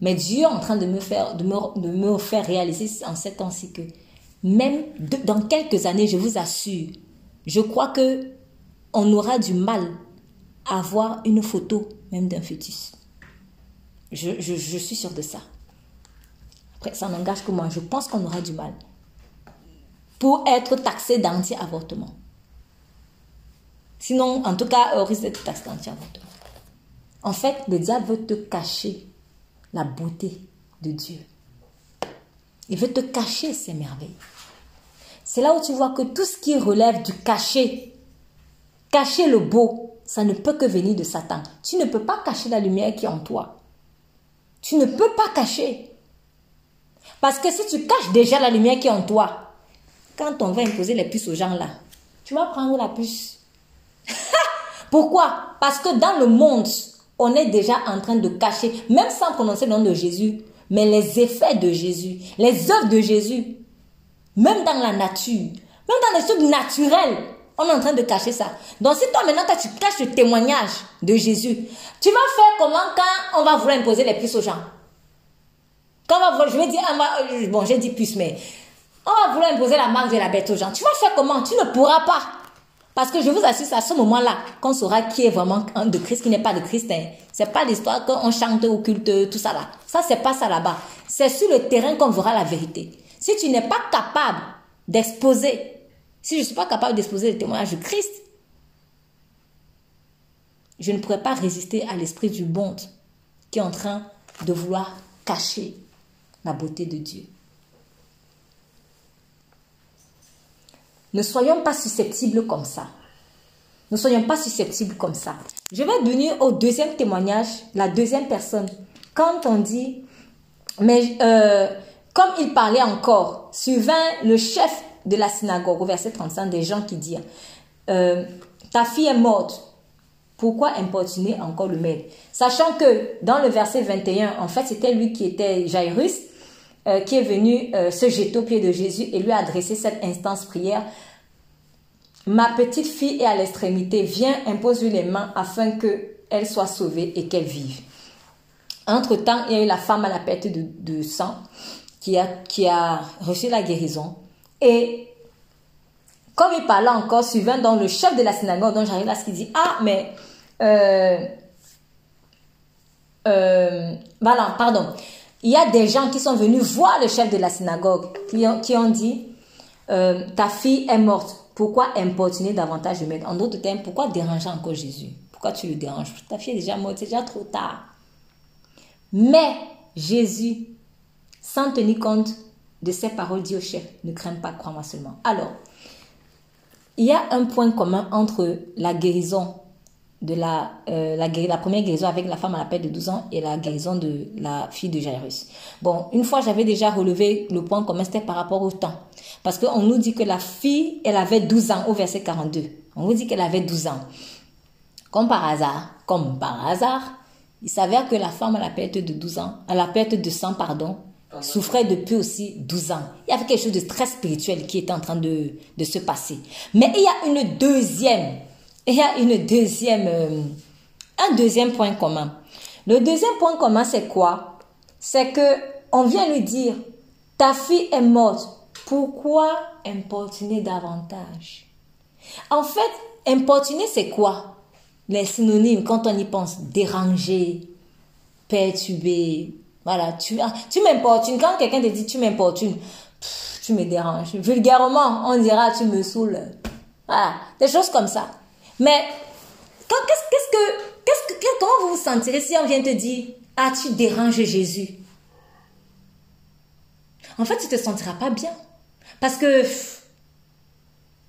Mais Dieu est en train de me faire, de me, de me faire réaliser en ces temps-ci que même dans quelques années, je vous assure, je crois que on aura du mal à voir une photo même d'un fœtus. Je, je, je suis sûre de ça. Après, ça n'engage que moi. Je pense qu'on aura du mal pour être taxé d'anti-avortement. Sinon, en tout cas, on risque d'être taxé d'anti-avortement. En fait, le diable veut te cacher la beauté de Dieu. Il veut te cacher ses merveilles. C'est là où tu vois que tout ce qui relève du caché, cacher le beau, ça ne peut que venir de Satan. Tu ne peux pas cacher la lumière qui est en toi. Tu ne peux pas cacher. Parce que si tu caches déjà la lumière qui est en toi, quand on va imposer les puces aux gens là, tu vas prendre la puce. [LAUGHS] Pourquoi? Parce que dans le monde, on est déjà en train de cacher, même sans prononcer le nom de Jésus, mais les effets de Jésus, les œuvres de Jésus, même dans la nature, même dans les choses naturelles, on est en train de cacher ça. Donc si toi maintenant tu caches le témoignage de Jésus, tu vas faire comment quand on va vouloir imposer les puces aux gens? Quand on va, je vais dire, bon j'ai dit puce, mais on va vouloir imposer la marque de la bête aux gens. Tu vas faire comment? Tu ne pourras pas. Parce que je vous assure, à ce moment-là qu'on saura qui est vraiment de Christ, qui n'est pas de Christ. Hein. C'est pas l'histoire qu'on chante au culte, tout ça là. Ça, c'est pas ça là-bas. C'est sur le terrain qu'on verra la vérité. Si tu n'es pas capable d'exposer, si je ne suis pas capable d'exposer le témoignage de Christ, je ne pourrais pas résister à l'esprit du monde qui est en train de vouloir cacher la beauté de Dieu. Ne soyons pas susceptibles comme ça. Ne soyons pas susceptibles comme ça. Je vais venir au deuxième témoignage, la deuxième personne. Quand on dit, mais euh, comme il parlait encore, survint le chef de la synagogue, au verset 35, des gens qui disent, euh, ta fille est morte, pourquoi importuner encore le maître? Sachant que dans le verset 21, en fait, c'était lui qui était Jairus, euh, qui est venu se jeter au pied de Jésus et lui adresser cette instance prière Ma petite fille est à l'extrémité, viens, impose-lui les mains afin qu'elle soit sauvée et qu'elle vive. Entre-temps, il y a eu la femme à la perte de, sang qui a, qui a reçu la guérison. Et comme il parlait encore, suivant le chef de la synagogue, dont j'arrive là, ce qu'il dit, ah, mais, euh, euh, voilà, pardon. Il y a des gens qui sont venus voir le chef de la synagogue, qui ont, qui ont dit, euh, ta fille est morte pourquoi importuner davantage le maître En d'autres termes, pourquoi déranger encore Jésus? Pourquoi tu le déranges? Ta fille est déjà morte, c'est déjà trop tard. Mais Jésus, sans tenir compte de ses paroles, dit au chef, ne crains pas, crois-moi seulement. Alors, il y a un point commun entre la guérison de la, euh, la, la, première guérison avec la femme à la paix de 12 ans et la guérison de la fille de Jairus. Bon, une fois j'avais déjà relevé le point commun, c'était par rapport au temps. Parce qu'on nous dit que la fille, elle avait 12 ans au verset 42. On nous dit qu'elle avait 12 ans. Comme par hasard, comme par hasard, il s'avère que la femme à la perte de 12 ans, à la perte de sang, pardon, souffrait depuis aussi 12 ans. Il y avait quelque chose de très spirituel qui était en train de, de se passer. Mais il y a une deuxième il y a une deuxième, euh, un deuxième point commun. Le deuxième point commun, c'est quoi? C'est que on vient lui dire, ta fille est morte. Pourquoi importuner davantage En fait, importuner, c'est quoi? Les synonymes, quand on y pense, déranger, perturber, voilà, tu, ah, tu m'importunes. Quand quelqu'un te dit tu m'importunes, tu me déranges. Vulgairement, on dira tu me saoules. Voilà, des choses comme ça. Mais qu'est-ce que, qu'est-ce que, comment vous vous sentirez si on vient te dire ah tu déranges Jésus? En fait, tu te sentiras pas bien parce que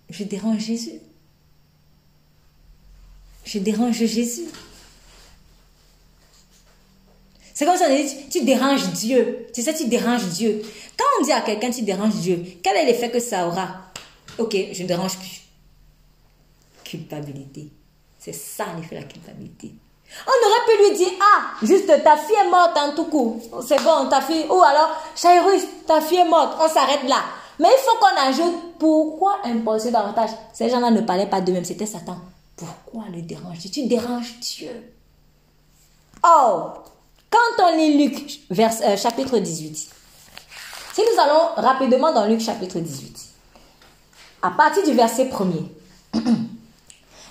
je dérange Jésus. Je dérange Jésus. C'est comme si on dit, tu déranges Dieu. Tu sais, tu déranges Dieu. Quand on dit à quelqu'un, tu déranges Dieu, quel est l'effet que ça aura? Ok, je ne dérange plus. Culpabilité. C'est ça l'effet de la culpabilité. On aurait pu lui dire, ah, juste ta fille est morte en tout coup. C'est bon, ta fille. Ou alors, Chairus, ta fille est morte. On s'arrête là. Mais il faut qu'on ajoute pourquoi imposer davantage? Ces gens-là ne parlaient pas d'eux-mêmes, c'était Satan. Pourquoi le déranges-tu? Tu déranges Dieu. Oh, quand on lit Luc, vers, euh, chapitre 18, si nous allons rapidement dans Luc chapitre 18, à partir du verset 1er, [CLEARS THROAT]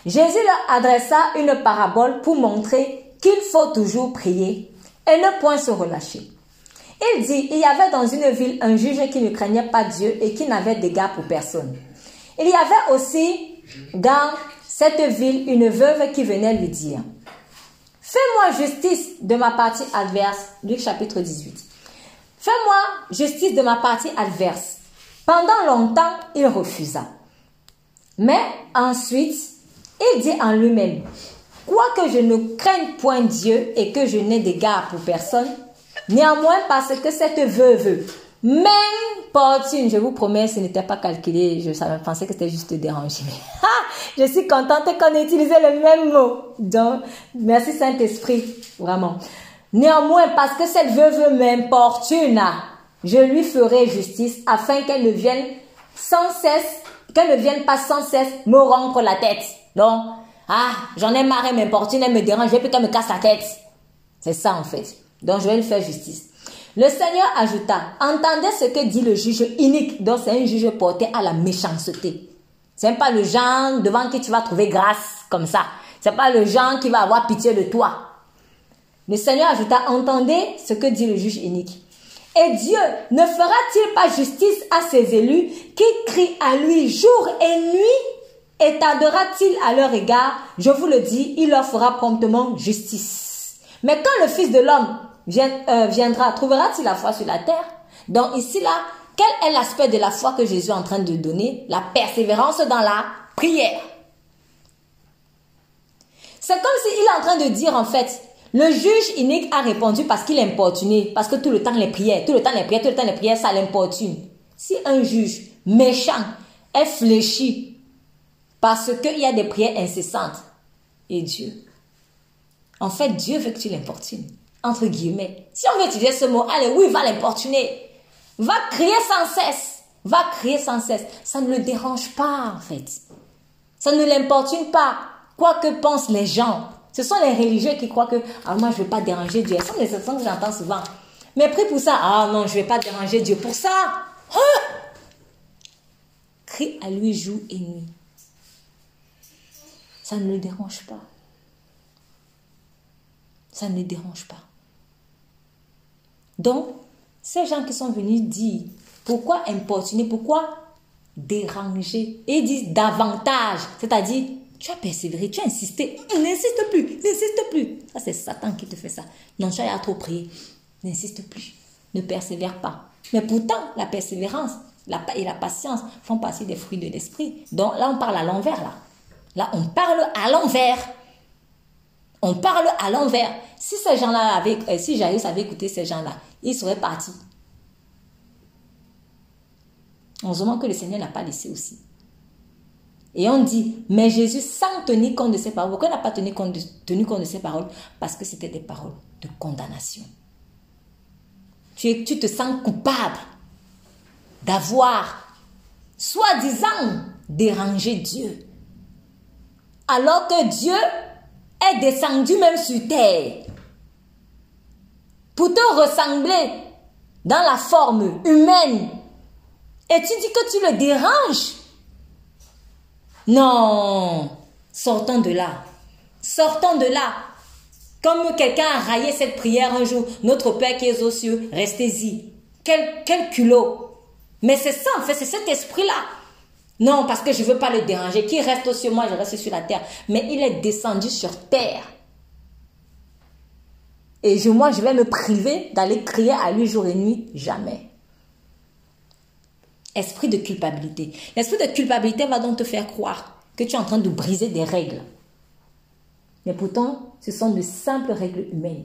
Jésus leur adressa une parabole pour montrer qu'il faut toujours prier et ne point se relâcher. Il dit, il y avait dans une ville un juge qui ne craignait pas Dieu et qui n'avait d'égard pour personne. Il y avait aussi dans cette ville une veuve qui venait lui dire, Fais-moi justice de ma partie adverse. Luc chapitre 18. Fais-moi justice de ma partie adverse. Pendant longtemps, il refusa. Mais ensuite, il dit en lui-même, Quoique je ne craigne point Dieu et que je n'ai d'égard pour personne, Néanmoins, parce que cette veuve m'importune, je vous promets, ce n'était pas calculé, je pensais que c'était juste déranger. [LAUGHS] je suis contente qu'on ait utilisé le même mot. Donc, merci Saint-Esprit, vraiment. Néanmoins, parce que cette veuve m'importune, je lui ferai justice afin qu'elle ne vienne sans cesse, qu'elle ne vienne pas sans cesse me rompre la tête. Donc, ah, j'en ai marre, elle m'importune, elle me dérange, je plus me casse la tête. C'est ça en fait. Donc je vais lui faire justice. Le Seigneur ajouta, entendez ce que dit le juge unique. Donc c'est un juge porté à la méchanceté. C'est pas le genre devant qui tu vas trouver grâce comme ça. C'est pas le genre qui va avoir pitié de toi. Le Seigneur ajouta, entendez ce que dit le juge unique. Et Dieu ne fera-t-il pas justice à ses élus qui crient à lui jour et nuit et tardera-t-il à leur égard? Je vous le dis, il leur fera promptement justice. Mais quand le Fils de l'homme euh, viendra, trouvera-t-il la foi sur la terre? Donc ici, là, quel est l'aspect de la foi que Jésus est en train de donner? La persévérance dans la prière. C'est comme s'il est en train de dire, en fait, le juge inique a répondu parce qu'il est importuné, parce que tout le temps les prières, tout le temps les prières, tout le temps les prières, ça l'importune. Si un juge méchant est fléchi parce qu'il y a des prières incessantes, et Dieu, en fait, Dieu veut que tu l'importunes entre guillemets. Si on veut utiliser ce mot, allez, oui, va l'importuner. Va crier sans cesse. Va crier sans cesse. Ça ne le dérange pas, en fait. Ça ne l'importune pas. Quoi que pensent les gens. Ce sont les religieux qui croient que, ah, moi, je ne veux pas déranger Dieu. Ce sont des expressions que j'entends souvent. Mais prie pour ça. Ah, non, je ne vais pas déranger Dieu pour ça. Hein? Crie à lui jour et nuit. Ça ne le dérange pas. Ça ne le dérange pas. Donc, ces gens qui sont venus dire pourquoi importuner, pourquoi déranger, et disent davantage, c'est-à-dire tu as persévéré, tu as insisté, n'insiste plus, n'insiste plus. Ça, c'est Satan qui te fait ça. Non, tu as trop prié, n'insiste plus, ne persévère pas. Mais pourtant, la persévérance et la patience font partie des fruits de l'esprit. Donc là, on parle à l'envers, là. Là, on parle à l'envers. On parle à l'envers. Si ces gens-là avaient, euh, si Jairus avait écouté ces gens-là, il serait parti. Heureusement que le Seigneur n'a pas laissé aussi. Et on dit, mais Jésus, sans tenir compte de ses paroles, pourquoi n'a pas tenu compte, de, tenu ses paroles? Parce que c'était des paroles de condamnation. Tu te sens coupable d'avoir, soi-disant, dérangé Dieu. Alors que Dieu est descendu même sur terre pour te ressembler dans la forme humaine. Et tu dis que tu le déranges? Non, sortons de là. Sortons de là. Comme quelqu'un a raillé cette prière un jour, notre Père qui est aux cieux, restez-y. Quel, culot. Mais c'est ça, en c'est cet esprit-là. Non, parce que je ne veux pas le déranger. Qui reste au moi, je reste sur la terre. Mais il est descendu sur terre. Et moi, je vais me priver d'aller crier à lui jour et nuit. Jamais. Esprit de culpabilité. L'esprit de culpabilité va donc te faire croire que tu es en train de briser des règles. Mais pourtant, ce sont de simples règles humaines.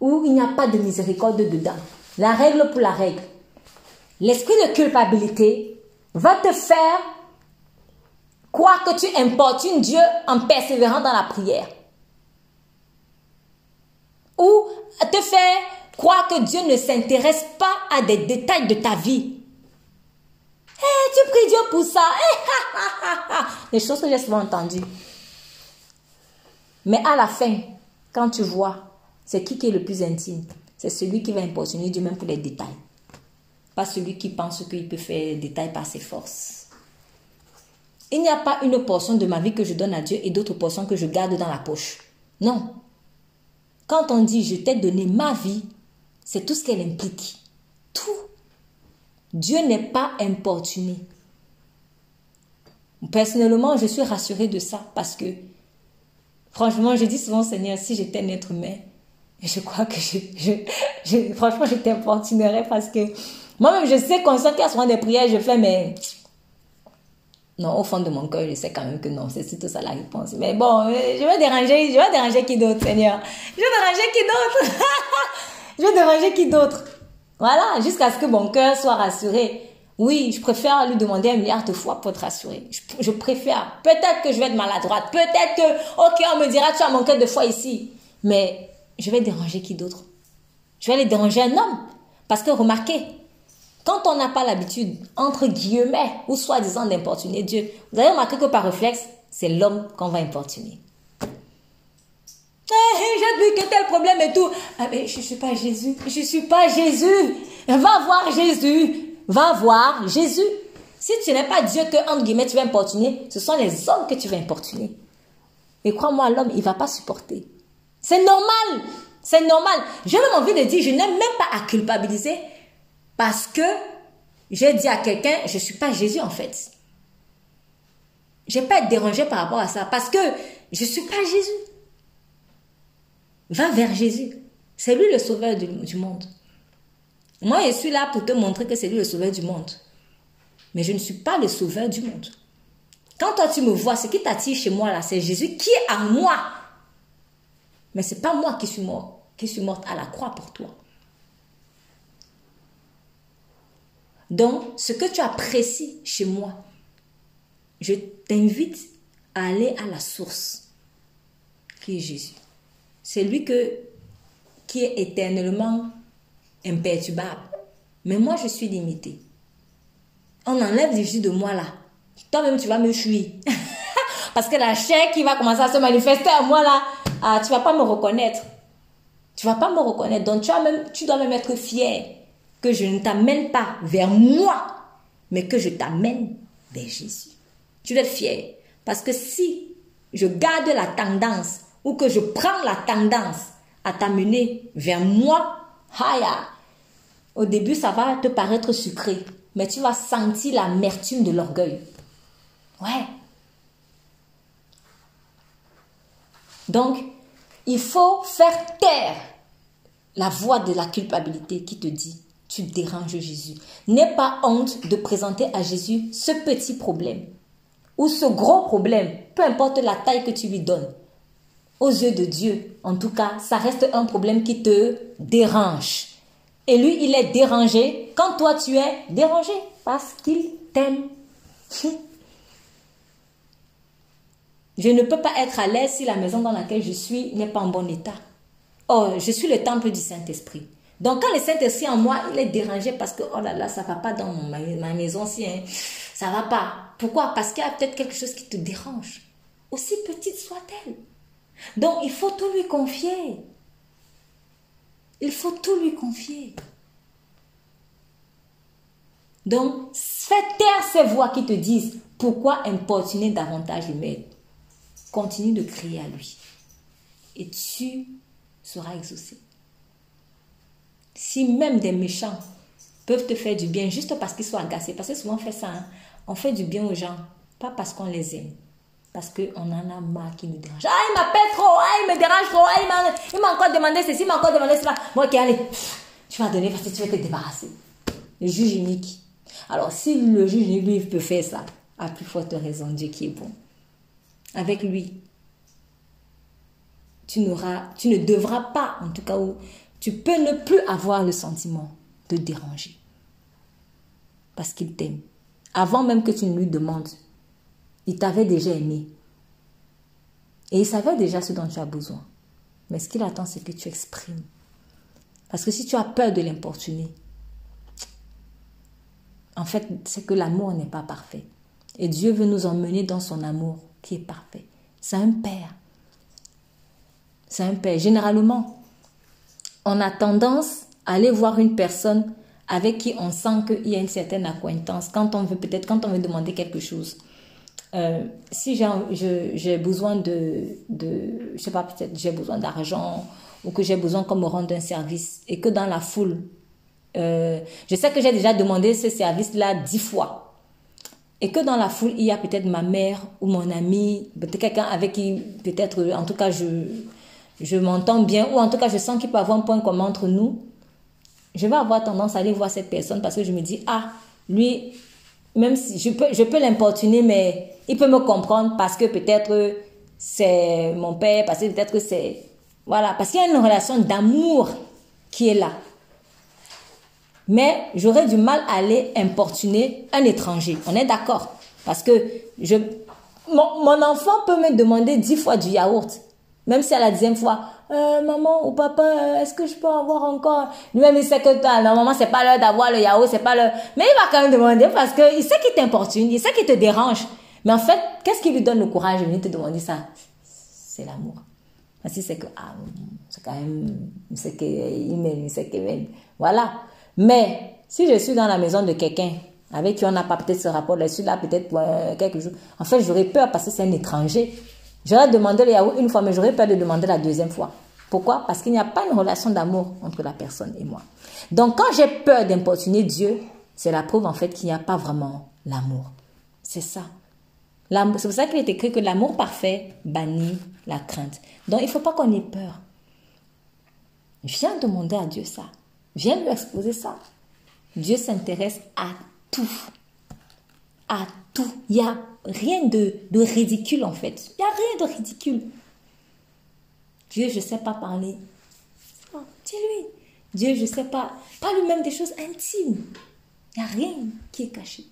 Où il n'y a pas de miséricorde dedans. La règle pour la règle. L'esprit de culpabilité va te faire croire que tu importunes Dieu en persévérant dans la prière. Ou te faire croire que Dieu ne s'intéresse pas à des détails de ta vie. Eh, tu pries Dieu pour ça. Eh, Les choses que j'ai souvent entendues. Mais à la fin, quand tu vois, c'est qui qui est le plus intime? C'est celui qui va importuner Dieu même pour les détails. Pas celui qui pense qu'il peut faire les détails par ses forces. Il n'y a pas une portion de ma vie que je donne à Dieu et d'autres portions que je garde dans la poche. Non. Quand on dit je t'ai donné ma vie, c'est tout ce qu'elle implique. Tout. Dieu n'est pas importuné. Personnellement, je suis rassurée de ça parce que, franchement, je dis souvent, Seigneur, si j'étais un être humain, je crois que je, je, franchement, je t'importunerais parce que moi-même, je sais qu'on sent qu'il y a souvent des prières, je fais, mais non, au fond de mon cœur, je sais quand même que non, c'est tout ça la réponse. Mais bon, je vais déranger, je vais déranger qui d'autre, Seigneur? Je vais déranger qui d'autre? [LAUGHS] Je vais déranger qui d'autre? Voilà, jusqu'à ce que mon cœur soit rassuré. Oui, je préfère lui demander un milliard de fois pour être rassuré. Je, préfère. Peut-être que je vais être maladroite. Peut-être que, ok, on me dira, tu as manqué de foi ici. Mais je vais déranger qui d'autre? Je vais aller déranger un homme. Parce que remarquez, quand on n'a pas l'habitude, entre guillemets, ou soi-disant d'importuner Dieu, vous avez remarqué que par réflexe, c'est l'homme qu'on va importuner. j'ai vu que tel problème et tout. Ah, mais je ne suis pas Jésus. Je ne suis pas Jésus. Va voir Jésus. Va voir Jésus. Si tu n'es pas Dieu que, entre guillemets, tu vas importuner, ce sont les hommes que tu vas importuner. Et crois-moi, l'homme, il ne va pas supporter. C'est normal. C'est normal. J'ai même envie de dire, je n'ai même pas à culpabiliser parce que j'ai dit à quelqu'un, je ne suis pas Jésus en fait. Je n'ai pas être dérangé par rapport à ça parce que je ne suis pas Jésus. Va vers Jésus. C'est lui le sauveur du, du, monde. Moi, je suis là pour te montrer que c'est lui le sauveur du monde. Mais je ne suis pas le sauveur du monde. Quand toi tu me vois, ce qui t'attire chez moi là, c'est Jésus qui est à moi. Mais ce n'est pas moi qui suis mort, qui suis morte à la croix pour toi. Donc, ce que tu apprécies chez moi, je t'invite à aller à la source, qui est Jésus. C'est lui qui est éternellement imperturbable. Mais moi, je suis limité. On enlève Jésus de moi là. Toi-même, tu vas me fuir. [LAUGHS] Parce que la chair qui va commencer à se manifester à moi là, ah, tu vas pas me reconnaître. Tu vas pas me reconnaître. Donc, tu, même, tu dois même être fier que je ne t'amène pas vers moi, mais que je t'amène vers Jésus. Tu dois être fier. Parce que si je garde la tendance ou que je prends la tendance à t'amener vers moi, au début ça va te paraître sucré, mais tu vas sentir l'amertume de l'orgueil. Ouais. Donc, il faut faire taire la voix de la culpabilité qui te dit tu déranges Jésus. N'aie pas honte de présenter à Jésus ce petit problème ou ce gros problème, peu importe la taille que tu lui donnes. Aux yeux de Dieu, en tout cas, ça reste un problème qui te dérange. Et lui, il est dérangé quand toi, tu es dérangé parce qu'il t'aime. [LAUGHS] Je ne peux pas être à l'aise si la maison dans laquelle je suis n'est pas en bon état. Oh, je suis le temple du Saint-Esprit. Donc quand le Saint-Esprit en moi, il est dérangé parce que, oh là là, ça va pas dans ma, maison, si, hein, ça va pas. Pourquoi? Parce qu'il y a peut-être quelque chose qui te dérange. Aussi petite soit-elle. Donc il faut tout lui confier. Il faut tout lui confier. Donc, fais taire ces voix qui te disent pourquoi importuner davantage le maître? continue de crier à lui. Et tu seras exaucé. Si même des méchants peuvent te faire du bien juste parce qu'ils sont agacés, parce que souvent on fait ça, hein. on fait du bien aux gens, pas parce qu'on les aime, parce qu'on en a marre qui nous dérange. Ah, il m'appelle trop, ah, il me dérange trop, ah, il m'a encore demandé ceci, il m'a encore demandé cela. Moi, qui allez, tu vas donner parce que tu vas te débarrasser. Le juge unique. Alors, si le juge unique, peut faire ça, à plus forte raison, Dieu qui est bon. Avec lui, tu, n'auras, tu ne devras pas, en tout cas, tu peux ne plus avoir le sentiment de déranger. Parce qu'il t'aime. Avant même que tu ne lui demandes, il t'avait déjà aimé. Et il savait déjà ce dont tu as besoin. Mais ce qu'il attend, c'est que tu exprimes. Parce que si tu as peur de l'importuner, en fait, c'est que l'amour n'est pas parfait. Et Dieu veut nous emmener dans son amour qui est parfait. C'est un père. C'est un père. Généralement, on a tendance à aller voir une personne avec qui on sent qu'il y a une certaine acquaintance. Quand on veut peut-être, quand on veut demander quelque chose. Euh, si j'ai besoin de, de, je sais pas, peut-être j'ai besoin d'argent ou que j'ai besoin qu'on me rende un service et que dans la foule, euh, je sais que j'ai déjà demandé ce service-là dix fois et que dans la foule, il y a peut-être ma mère ou mon ami, peut-être quelqu'un avec qui, peut-être, en tout cas, je, je m'entends bien, ou en tout cas, je sens qu'il peut avoir un point commun entre nous, je vais avoir tendance à aller voir cette personne parce que je me dis, ah, lui, même si je peux, je peux l'importuner, mais il peut me comprendre parce que peut-être c'est mon père, parce que peut-être c'est, voilà, parce qu'il y a une relation d'amour qui est là. Mais j'aurais du mal à aller importuner un étranger. On est d'accord. Parce que je, mon, mon enfant peut me demander dix fois du yaourt. Même si à la dixième fois, euh, maman ou papa, euh, est-ce que je peux avoir encore? Lui-même, il sait que toi, normalement, c'est pas l'heure d'avoir le yaourt, c'est pas l'heure. Mais il va quand même demander parce qu'il sait qu'il t'importune, il sait qu'il te dérange. Mais en fait, qu'est-ce qui lui donne le courage de venir te demander ça? C'est l'amour. Parce que c'est que, ah, c'est quand même, c'est qu'il m'aime, c'est qu'il m'aime. Voilà. Mais, si je suis dans la maison de quelqu'un, avec qui on n'a pas peut-être ce rapport là-dessus, là, peut-être euh, quelque chose, en fait, j'aurais peur parce que c'est un étranger. J'aurais demandé le yaourt une fois, mais j'aurais peur de demander la deuxième fois. Pourquoi? Parce qu'il n'y a pas une relation d'amour entre la personne et moi. Donc quand j'ai peur d'importuner Dieu, c'est la preuve en fait qu'il n'y a pas vraiment l'amour. C'est ça. C'est pour ça qu'il est écrit que l'amour parfait bannit la crainte. Donc il ne faut pas qu'on ait peur. Viens demander à Dieu ça. Viens lui exposer ça. Dieu s'intéresse à tout. À tout. Il n'y a rien de, ridicule en fait. Il n'y a rien de ridicule. Dieu, je ne sais pas parler. dis-lui. Dieu, je ne sais pas. Parle même des choses intimes. Il n'y a rien qui est caché.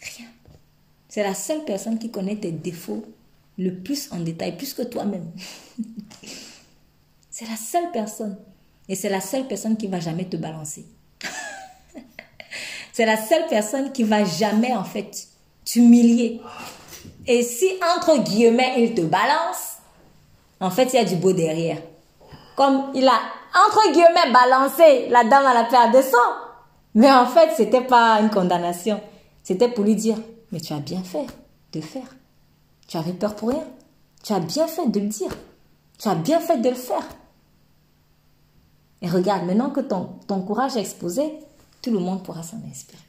Rien. C'est la seule personne qui connaît tes défauts le plus en détail, plus que toi-même. [LAUGHS] c'est la seule personne. Et c'est la seule personne qui va jamais te balancer. [LAUGHS] c'est la seule personne qui va jamais, en fait, t'humilier. Et si, entre guillemets, il te balance, en fait, il y a du beau derrière. Comme il a, entre guillemets, balancé la dame à la paire de sang. Mais en fait, c'était pas une condamnation. C'était pour lui dire, mais tu as bien fait de faire. Tu avais peur pour rien. Tu as bien fait de le dire. Tu as bien fait de le faire. Et regarde, maintenant que ton, ton courage est exposé, tout le monde pourra s'en inspirer.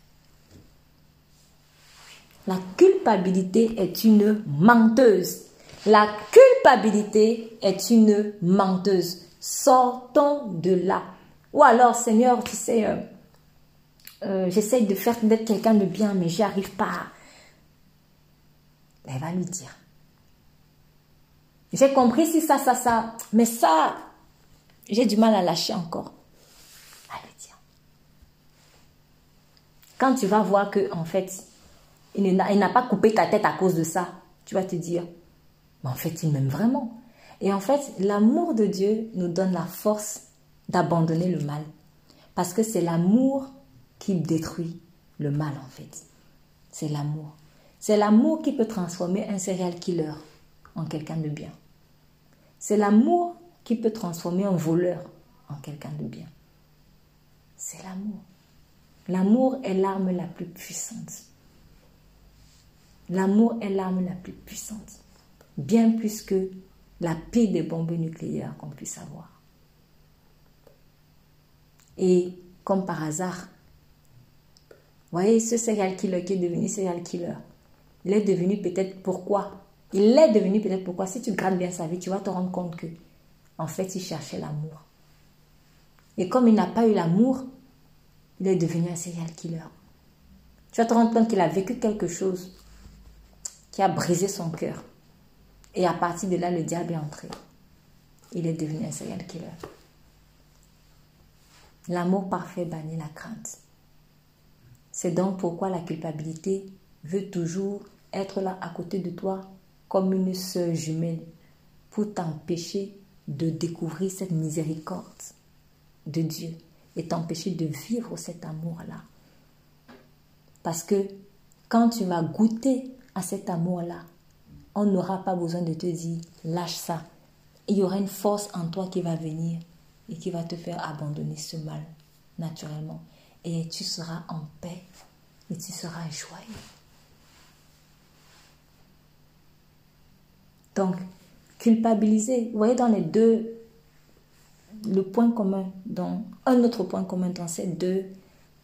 La culpabilité est une menteuse. La culpabilité est une menteuse. Sortons de là. Ou alors, Seigneur, tu sais, euh, euh, j'essaye de faire d'être quelqu'un de bien, mais j'y arrive pas. Elle va lui dire. J'ai compris si ça, ça, ça. Mais ça, j'ai du mal à lâcher encore. Allez, dire. Quand tu vas voir que, en fait, il n'a pas coupé ta tête à cause de ça, tu vas te dire, mais en fait, il m'aime vraiment. Et en fait, l'amour de Dieu nous donne la force d'abandonner le mal. Parce que c'est l'amour qui détruit le mal, en fait. C'est l'amour. C'est l'amour qui peut transformer un serial killer en quelqu'un de bien. C'est l'amour qui peut transformer un voleur en quelqu'un de bien. C'est l'amour. L'amour est l'arme la plus puissante. L'amour est l'arme la plus puissante. bien plus que la pire des bombes nucléaires qu'on puisse avoir. Et comme par hasard, voyez, ce serial killer qui est devenu serial killer, il est devenu peut-être pourquoi? Il est devenu peut-être pourquoi? Si tu grattes bien sa vie, tu vas te rendre compte que, en fait, il cherchait l'amour. Et comme il n'a pas eu l'amour, il est devenu un serial killer. Tu vas te rendre compte qu'il a vécu quelque chose qui a brisé son cœur. Et à partir de là, le diable est entré. Il est devenu un serial killer. L'amour parfait bannit la crainte. C'est donc pourquoi la culpabilité veut toujours être là à côté de toi comme une sœur jumelle pour t'empêcher de découvrir cette miséricorde de Dieu et t'empêcher de vivre cet amour-là. Parce que quand tu vas goûter à cet amour-là, on n'aura pas besoin de te dire lâche ça. Il y aura une force en toi qui va venir et qui va te faire abandonner ce mal naturellement. Et tu seras en paix et tu seras joyeux. Donc, culpabiliser, vous voyez dans les deux, le point commun, dans un autre point commun dans ces deux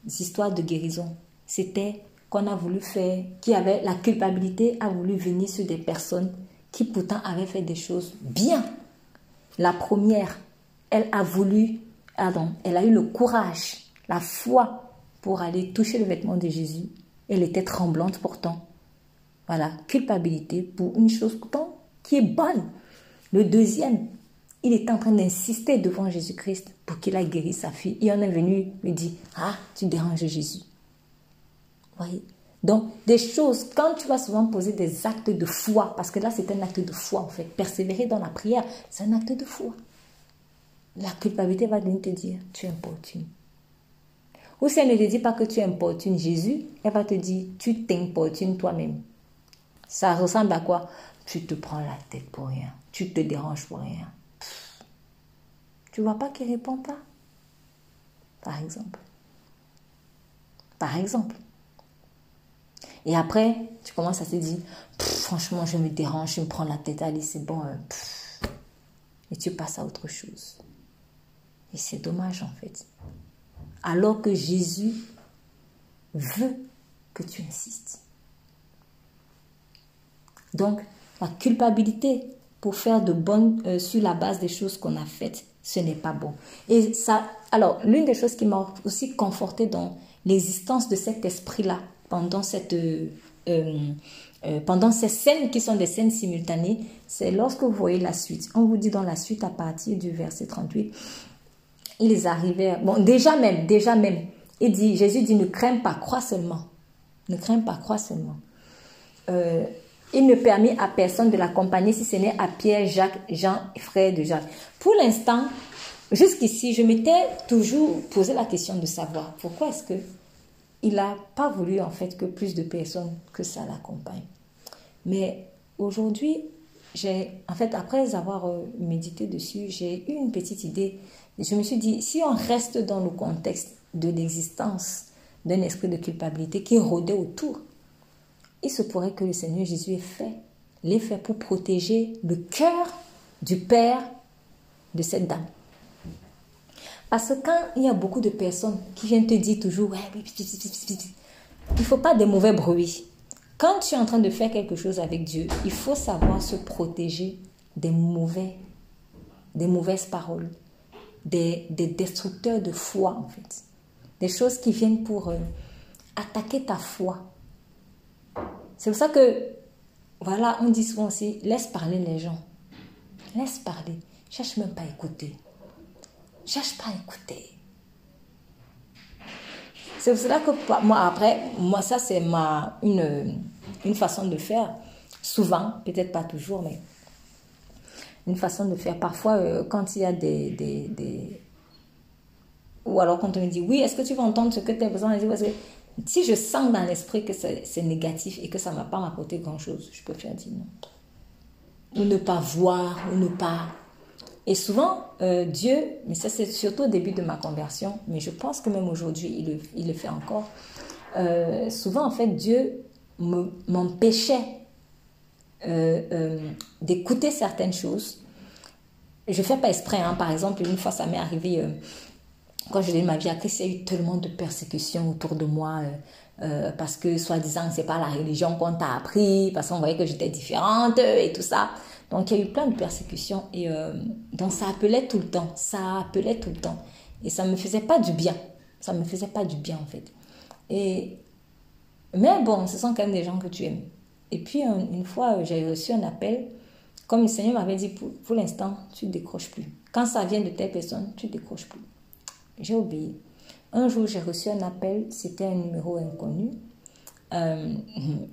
histoires de guérison, c'était qu'on a voulu faire, qui avait la culpabilité, a voulu venir sur des personnes qui pourtant avaient fait des choses bien. La première, elle a voulu, pardon, elle a eu le courage, la foi pour aller toucher le vêtement de Jésus. Elle était tremblante pourtant. Voilà, culpabilité pour une chose pourtant qui est bonne. Le deuxième, il est en train d'insister devant Jésus-Christ pour qu'il a guéri sa fille. Il en est venu lui dit, ah, tu déranges Jésus. Donc, des choses, quand tu vas souvent poser des actes de foi, parce que là, c'est un acte de foi, en fait. Persévérer dans la prière, c'est un acte de foi. La culpabilité va venir te dire, tu importunes. Ou si elle ne te dit pas que tu importunes Jésus, elle va te dire, tu t'importunes toi-même. Ça ressemble à quoi? Tu te prends la tête pour rien. Tu te déranges pour rien. Tu vois pas qu'il répond pas? Par exemple. Par exemple. Et après, tu commences à te dire, franchement, je me dérange, je me prends la tête, allez, c'est bon. Euh, et tu passes à autre chose. Et c'est dommage en fait. Alors que Jésus veut que tu insistes. Donc, la culpabilité pour faire de bonnes euh, sur la base des choses qu'on a faites, ce n'est pas bon. Et ça, alors, l'une des choses qui m'a aussi conforté dans l'existence de cet esprit-là, pendant cette euh, euh, pendant ces scènes qui sont des scènes simultanées, c'est lorsque vous voyez la suite. On vous dit dans la suite à partir du verset 38, ils arrivaient, bon déjà même, déjà même, il dit, Jésus dit, ne crains pas, crois seulement. Ne crains pas, crois seulement. Euh, il ne permit à personne de l'accompagner si ce n'est à Pierre, Jacques, Jean, frère de Jacques. Pour l'instant, jusqu'ici, je m'étais toujours posé la question de savoir pourquoi est-ce que il n'a pas voulu en fait que plus de personnes que ça l'accompagnent. Mais aujourd'hui, j'ai, en fait, après avoir euh, médité dessus, j'ai eu une petite idée. Je me suis dit, si on reste dans le contexte de l'existence d'un esprit de culpabilité qui rôdait autour, il se pourrait que le Seigneur Jésus ait fait, l'ait fait pour protéger le cœur du Père de cette dame. Parce que quand il y a beaucoup de personnes qui viennent te dire toujours, il ne faut pas des mauvais bruits. Quand tu es en train de faire quelque chose avec Dieu, il faut savoir se protéger des mauvais, des mauvaises paroles, des, destructeurs de foi en fait, des choses qui viennent pour euh, attaquer ta foi. C'est pour ça que, voilà, on dit souvent aussi, laisse parler les gens, laisse parler, cherche même pas à écouter cherche pas à écouter. C'est pour cela que moi, après, moi, ça, c'est ma, une, une façon de faire. Souvent, peut-être pas toujours, mais une façon de faire. Parfois, euh, quand il y a des, des, Ou alors quand on me dit, oui, est-ce que tu vas entendre ce que tu as besoin de dire Si je sens dans l'esprit que c'est négatif et que ça ne va pas m'apporter grand-chose, je peux faire dire non. Ou ne pas voir, ou ne pas et souvent, euh, Dieu, mais ça c'est surtout au début de ma conversion, mais je pense que même aujourd'hui, il le, fait encore. Euh, souvent, en fait, Dieu m'empêchait d'écouter certaines choses. Je ne fais pas exprès, hein. par exemple, une fois ça m'est arrivé quand je l'ai ma vie à Christ, il y a eu tellement de persécutions autour de moi. parce que soi-disant c'est pas la religion qu'on t'a appris, parce qu'on voyait que j'étais différente et tout ça. Donc il y a eu plein de persécutions et donc ça appelait tout le temps, ça appelait tout le temps et ça me faisait pas du bien, ça me faisait pas du bien en fait. Et mais bon, ce sont quand même des gens que tu aimes. Et puis, une fois, j'ai reçu un appel. Comme le Seigneur m'avait dit, pour, pour l'instant, tu ne décroches plus. Quand ça vient de telle personne, tu ne décroches plus. J'ai obéi. Un jour, j'ai reçu un appel. C'était un numéro inconnu. Euh,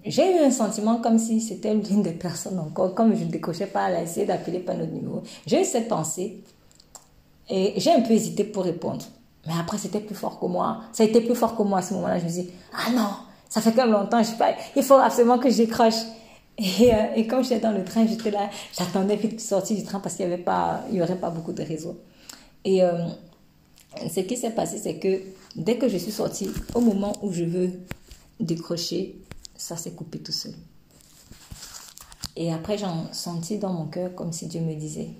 j'ai eu un sentiment comme si c'était l'une des personnes encore. Comme je ne décrochais pas, elle a essayé d'appeler par notre numéro. J'ai eu cette pensée. Et j'ai un peu hésité pour répondre. Mais après, c'était plus fort que moi. Ça a été plus fort que moi à ce moment-là. Je me dit, ah non, ça fait même longtemps, je sais pas, il faut absolument que je décroche. Et, euh, et comme j'étais dans le train, j'étais là, j'attendais vite sortir du train parce qu'il n'y avait pas, il y aurait pas beaucoup de réseau. Et euh, ce qui s'est passé, c'est que dès que je suis sortie, au moment où je veux décrocher, ça s'est coupé tout seul. Et après, j'ai senti dans mon cœur comme si Dieu me disait,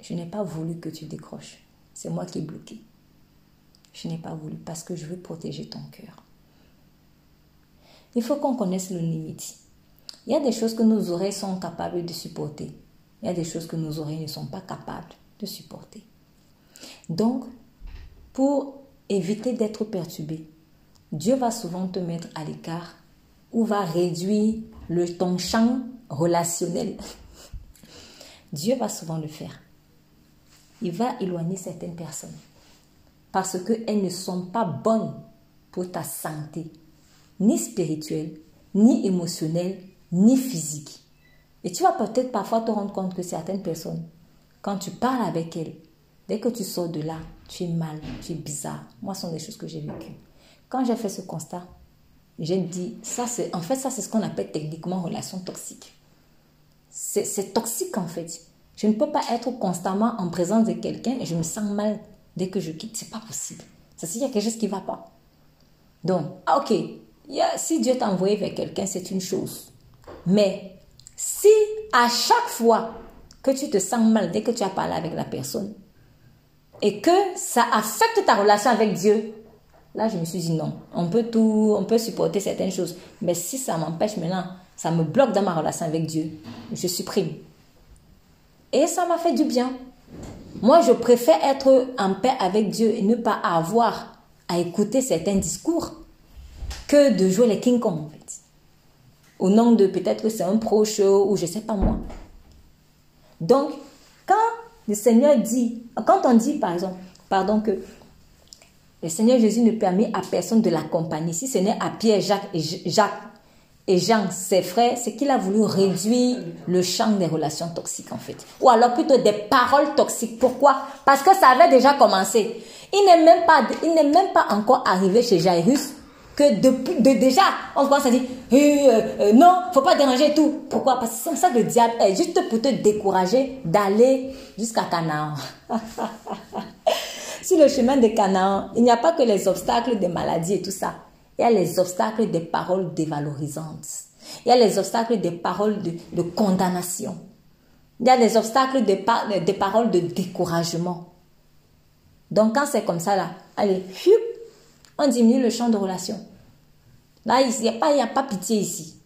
je n'ai pas voulu que tu décroches. C'est moi qui ai bloqué. Je n'ai pas voulu parce que je veux protéger ton cœur. Il faut qu'on connaisse nos limites. Il y a des choses que nos oreilles sont capables de supporter. Il y a des choses que nos oreilles ne sont pas capables de supporter. Donc, pour éviter d'être perturbé, Dieu va souvent te mettre à l'écart ou va réduire le, ton champ relationnel. Dieu va souvent le faire. Il va éloigner certaines personnes parce qu'elles ne sont pas bonnes pour ta santé, ni spirituel, ni émotionnel, ni physique. Et tu vas peut-être parfois te rendre compte que certaines personnes, quand tu parles avec elles, dès que tu sors de là, tu es mal, tu es bizarre. Moi, ce sont des choses que j'ai vécues. Quand j'ai fait ce constat, j'ai dit, ça c'est, en fait, ça c'est ce qu'on appelle techniquement relation toxique. C'est toxique en fait. Je ne peux pas être constamment en présence de quelqu'un et je me sens mal dès que je quitte. C'est pas possible. Ça, c'est qu'il y a quelque chose qui ne va pas. Donc, ah, ok, si Dieu t'a envoyé vers quelqu'un, c'est une chose. Mais si à chaque fois que tu te sens mal dès que tu as parlé avec la personne et que ça affecte ta relation avec Dieu, là je me suis dit non, on peut tout, on peut supporter certaines choses. Mais si ça m'empêche maintenant, ça me bloque dans ma relation avec Dieu, je supprime. Et ça m'a fait du bien. Moi, je préfère être en paix avec Dieu et ne pas avoir à écouter certains discours que de jouer les King Kong, en fait. Au nom de peut-être que c'est un proche ou je sais pas moi. Donc, quand le Seigneur dit, quand on dit par exemple, pardon, que le Seigneur Jésus ne permet à personne de l'accompagner, si ce n'est à Pierre, Jacques et Jacques Jean, ses frères, c'est qu'il a voulu réduire le champ des relations toxiques en fait. Ou alors plutôt des paroles toxiques. Pourquoi? Parce que ça avait déjà commencé. Il n'est même pas, il n'est même pas encore arrivé chez Jairus que de, déjà, on commence à dire, eh, euh, euh, non, faut pas déranger tout. Pourquoi? Parce que c'est comme ça que le diable est, juste pour te décourager d'aller jusqu'à Canaan. [LAUGHS] Sur le chemin de Canaan, il n'y a pas que les obstacles des maladies et tout ça. Il y a les obstacles des paroles dévalorisantes. Il y a les obstacles des paroles de, condamnation. Il y a les obstacles des, paroles de découragement. Donc quand c'est comme ça, là, allez, on diminue le champ de relation. Là, il n'y a, pas, a pas pitié ici.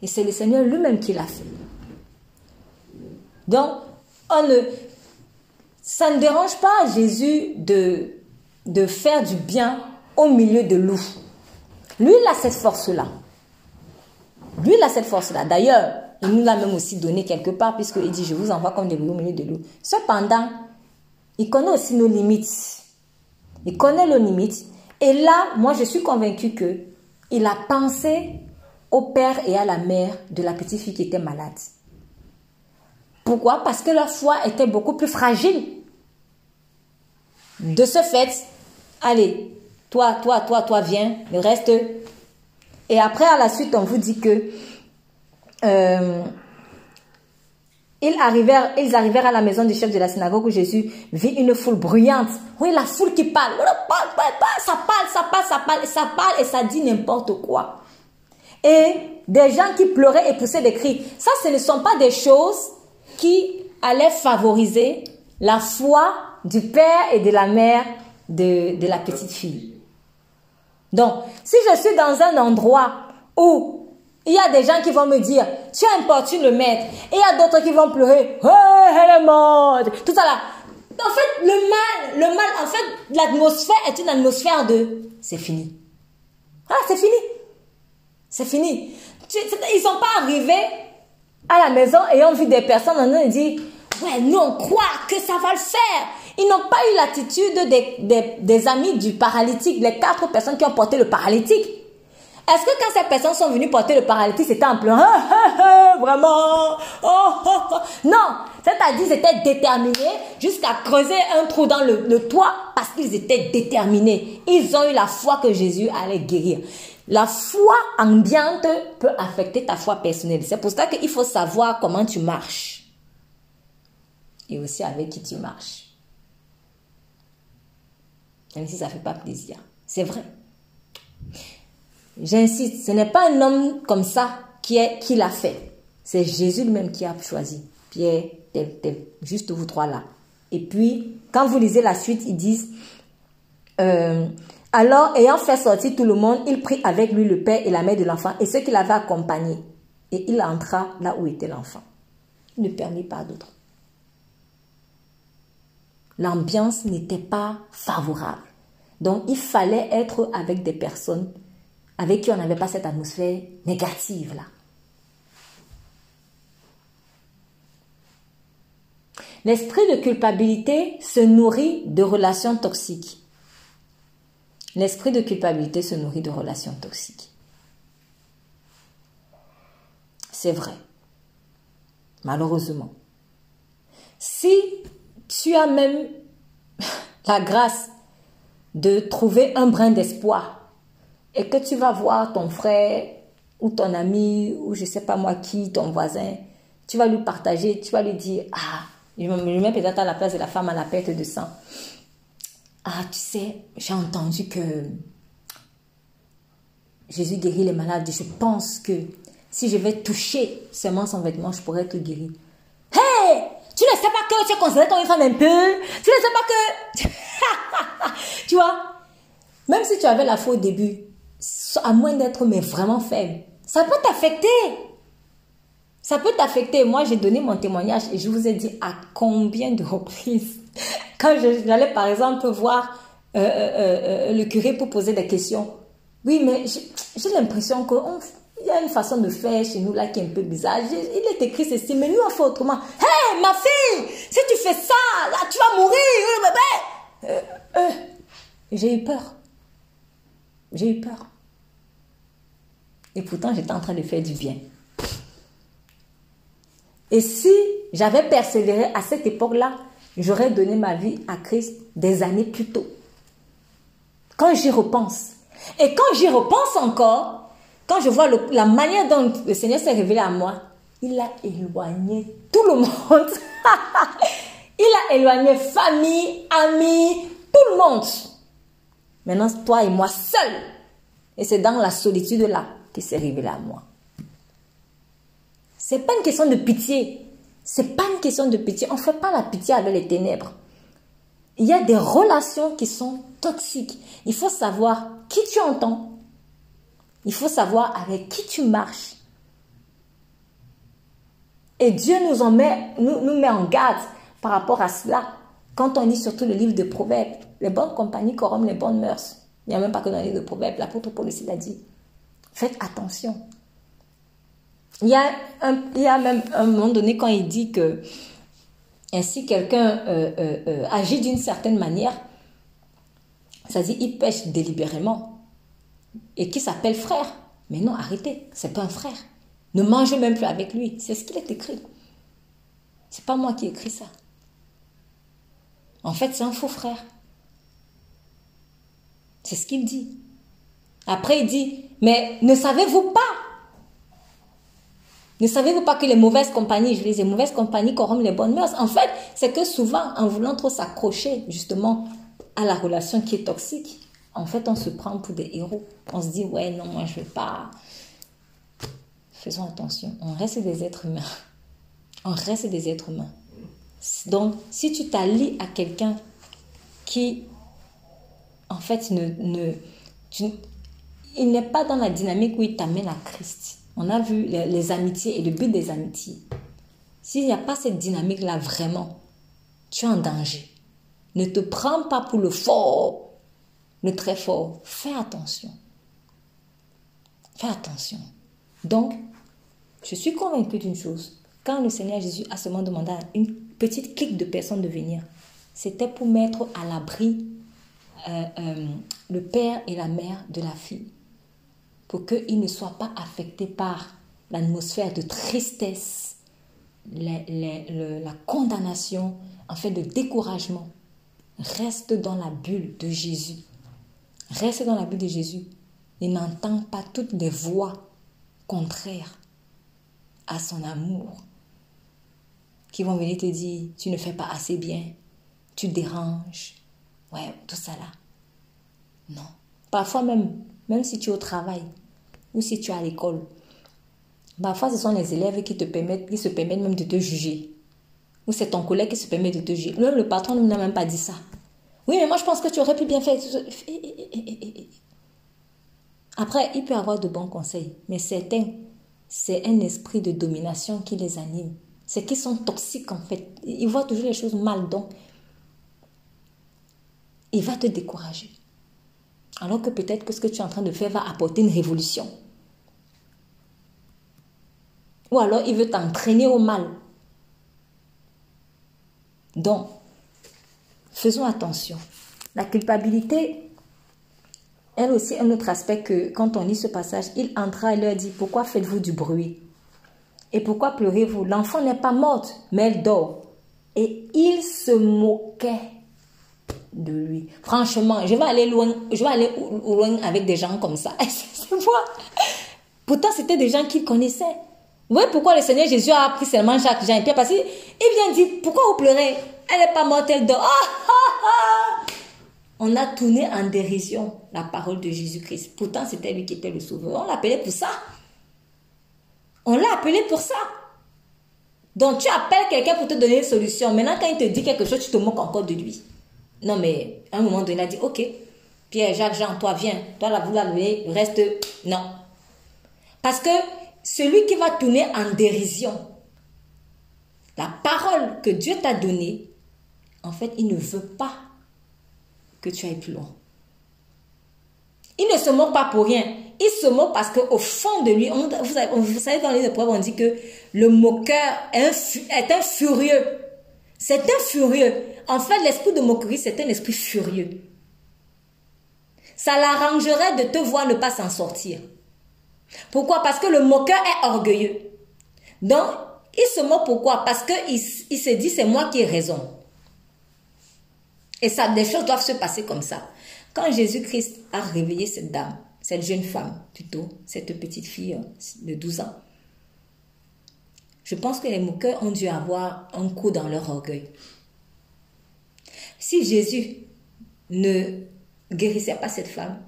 Et c'est le Seigneur lui-même qui l'a fait. Donc, on ne, ça ne dérange pas Jésus de, faire du bien au milieu de loups. Lui, il a cette force-là. Lui, il a cette force-là. D'ailleurs, il nous l'a même aussi donné quelque part, puisqu'il dit, je vous envoie comme des loups au milieu de loups. Cependant, il connaît aussi nos limites. Il connaît nos limites. Et là, moi, je suis convaincue que il a pensé au père et à la mère de la petite fille qui était malade. Pourquoi? Parce que leur foi était beaucoup plus fragile. De ce fait, allez, toi, toi, toi, toi, viens, le reste. Et après, à la suite, on vous dit que euh, ils arrivèrent, ils arrivèrent à la maison du chef de la synagogue où Jésus vit une foule bruyante. Oui, la foule qui parle. Ça parle, ça parle, ça parle, ça parle et ça dit n'importe quoi. et des gens qui pleuraient et poussaient des cris. Ça, ce ne sont pas des choses qui allaient favoriser la foi du père et de la mère de, de la petite fille. Donc, si je suis dans un endroit où il y a des gens qui vont me dire, tu importunes le maître. Et il y a d'autres qui vont pleurer, oh, elle est morte. Tout ça là. En fait, le mal, le mal, en fait, l'atmosphère est une atmosphère de, c'est fini. Ah, c'est fini. C'est fini. Ils sont pas arrivés à la maison ont vu des personnes en train de dire, ouais, nous on croit que ça va le faire. Ils n'ont pas eu l'attitude des, des, des amis du paralytique, les quatre personnes qui ont porté le paralytique. Est-ce que quand ces personnes sont venues porter le paralytique, c'était en pleurant, vraiment, oh, oh, oh. non, c'est-à-dire c'était déterminé jusqu'à creuser un trou dans le, le toit parce qu'ils étaient déterminés. Ils ont eu la foi que Jésus allait guérir. La foi ambiante peut affecter ta foi personnelle. C'est pour ça qu'il faut savoir comment tu marches et aussi avec qui tu marches. Même si ça ne fait pas plaisir. C'est vrai. J'insiste, ce n'est pas un homme comme ça qui, est, qui l'a fait. C'est Jésus lui-même qui a choisi. Pierre, tel, tel, juste vous trois là. Et puis, quand vous lisez la suite, ils disent, euh, alors, ayant fait sortir tout le monde, il prit avec lui le père et la mère de l'enfant et ceux qui l'avaient accompagné. Et il entra là où était l'enfant. Il ne permit pas d'autre. L'ambiance n'était pas favorable. Donc, il fallait être avec des personnes avec qui on n'avait pas cette atmosphère négative là. L'esprit de culpabilité se nourrit de relations toxiques. L'esprit de culpabilité se nourrit de relations toxiques. C'est vrai. Malheureusement. Si tu as même [LAUGHS] la grâce de trouver un brin d'espoir et que tu vas voir ton frère ou ton ami ou je sais pas moi qui, ton voisin, tu vas lui partager, tu vas lui dire, ah, je me mets peut-être à la place de la femme à la perte de sang. Ah, tu sais, j'ai entendu que Jésus guérit les malades. Je pense que si je vais toucher seulement son vêtement, je pourrais te guérir. Hé Tu ne sais pas que tu es considérée comme une femme un peu? Tu ne sais pas que... [LAUGHS] tu vois? Même si tu avais la foi au début, à moins d'être mais vraiment faible. Ça peut t'affecter. Ça peut t'affecter. Moi, j'ai donné mon témoignage et je vous ai dit à combien de reprises, [LAUGHS] quand j'allais par exemple voir euh, euh, euh, le curé pour poser des questions. Oui, mais j'ai l'impression qu'il y a une façon de faire chez nous là qui est un peu bizarre. Il est écrit ceci, mais nous on fait autrement. Hé, ma fille, si tu fais ça, là tu vas mourir, bébé. j'ai eu peur. J'ai eu peur. Et pourtant, j'étais en train de faire du bien. Et si j'avais persévéré à cette époque-là, j'aurais donné ma vie à Christ des années plus tôt. Quand j'y repense. Et quand j'y repense encore, quand je vois la manière dont le Seigneur s'est révélé à moi, il a éloigné tout le monde. [LAUGHS] il a éloigné famille, amis, tout le monde. Maintenant, toi et moi seuls. Et c'est dans la solitude là qui s'est révélé à moi. C'est pas une question de pitié. C'est pas une question de pitié. On fait pas la pitié avec les ténèbres. Il y a des relations qui sont toxiques. Il faut savoir qui tu entends. Il faut savoir avec qui tu marches. Et Dieu nous, en met, nous, nous met en garde par rapport à cela. Quand on lit surtout le livre de Proverbes, les bonnes compagnies corrompent les bonnes mœurs. Il n'y a même pas que dans le livre de Proverbes, l'apôtre Paul aussi l'a dit. Faites attention. Il y, a même un moment donné quand il dit que ainsi quelqu'un euh, euh, euh, agit d'une certaine manière, ça dit il pêche délibérément et qui s'appelle frère. Mais non, arrêtez, c'est pas un frère. Ne mangez même plus avec lui. C'est ce qu'il est écrit. C'est pas moi qui ai écrit ça. En fait, c'est un faux frère. C'est ce qu'il dit. Après, il dit, mais ne savez-vous pas Ne savez-vous pas que les mauvaises compagnies, je dis, les mauvaises compagnies corrompent les bonnes mœurs? En fait, c'est que souvent, en voulant trop s'accrocher justement à la relation qui est toxique, en fait, on se prend pour des héros. On se dit, ouais, non, moi, je ne veux pas. faisons attention. On reste des êtres humains. [LAUGHS] On reste des êtres humains. Donc, si tu t'allies à quelqu'un qui, en fait, ne, ne il n'est pas dans la dynamique où il t'amène à Christ. On a vu les, amitiés et le but des amitiés. S'il n'y a pas cette dynamique-là vraiment, tu es en danger. Ne te prends pas pour le fort, le très fort. Fais attention. Fais attention. Donc, je suis convaincue d'une chose. Quand le Seigneur Jésus a seulement demandé à une petite clique de personnes de venir, c'était pour mettre à l'abri euh, euh, le père et la mère de la fille, pour qu'ils ne soient pas affectés par l'atmosphère de tristesse, la condamnation, en fait, de découragement. Reste dans la bulle de Jésus. Reste dans la bulle de Jésus et n'entend pas toutes les voix contraires à son amour qui vont venir te dire tu ne fais pas assez bien, tu déranges, ouais, tout ça là. Non. Parfois même, même si tu es au travail ou si tu es à l'école, parfois ce sont les élèves qui te permettent, qui se permettent même de te juger. Ou c'est ton collègue qui se permet de te juger. le patron ne n'a même pas dit ça. Oui, mais moi je pense que tu aurais pu bien faire. Après, il peut avoir de bons conseils, mais certains, c'est un esprit de domination qui les anime. C'est qu'ils sont toxiques en fait. Ils voient toujours les choses mal, donc il va te décourager. Alors que peut-être que ce que tu es en train de faire va apporter une révolution. Ou alors il veut t'entraîner au mal. Donc, faisons attention. La culpabilité, elle aussi, un autre aspect que quand on lit ce passage, il entra et leur dit, pourquoi faites-vous du bruit? Et pourquoi pleurez-vous? L'enfant n'est pas morte, mais elle dort. Et il se moquait de lui. Franchement, je vais aller loin, je vais aller loin avec des gens comme ça. [LAUGHS] Pourtant, c'était des gens qu'il connaissait. Vous voyez pourquoi le Seigneur Jésus a appris seulement Jacques, Jean et Pierre? Parce qu'il vient dire, pourquoi vous pleurez? Elle n'est pas morte, elle dort. Ah, ah. On a tourné en dérision la parole de Jésus-Christ. Pourtant, c'était lui qui était le sauveur. On l'appelait pour ça. On l'a appelé pour ça. Donc, tu appelles quelqu'un pour te donner une solution. Maintenant, quand il te dit quelque chose, tu te moques encore de lui. Non, mais à un moment donné, il a dit, ok, Pierre, Jacques, Jean, toi, viens. Toi, là, vous l'avez, reste. Non. Parce que celui qui va tourner en dérision la parole que Dieu t'a donnée, en fait, il ne veut pas que tu ailles plus loin. Il ne se moque pas pour rien. Il se moque parce qu'au fond de lui, vous, savez, dans les épreuves, on dit que le moqueur est un, furieux. C'est un furieux. En fait, l'esprit de moquerie, c'est un esprit furieux. Ça l'arrangerait de te voir ne pas s'en sortir. Pourquoi? Parce que le moqueur est orgueilleux. Donc, il se moque pourquoi? Parce qu'il il se dit c'est moi qui ai raison. Et ça, des choses doivent se passer comme ça. Quand Jésus-Christ a réveillé cette dame, cette jeune femme plutôt, cette petite fille hein, de 12 ans, je pense que les moqueurs ont dû avoir un coup dans leur orgueil. Si Jésus ne guérissait pas cette femme,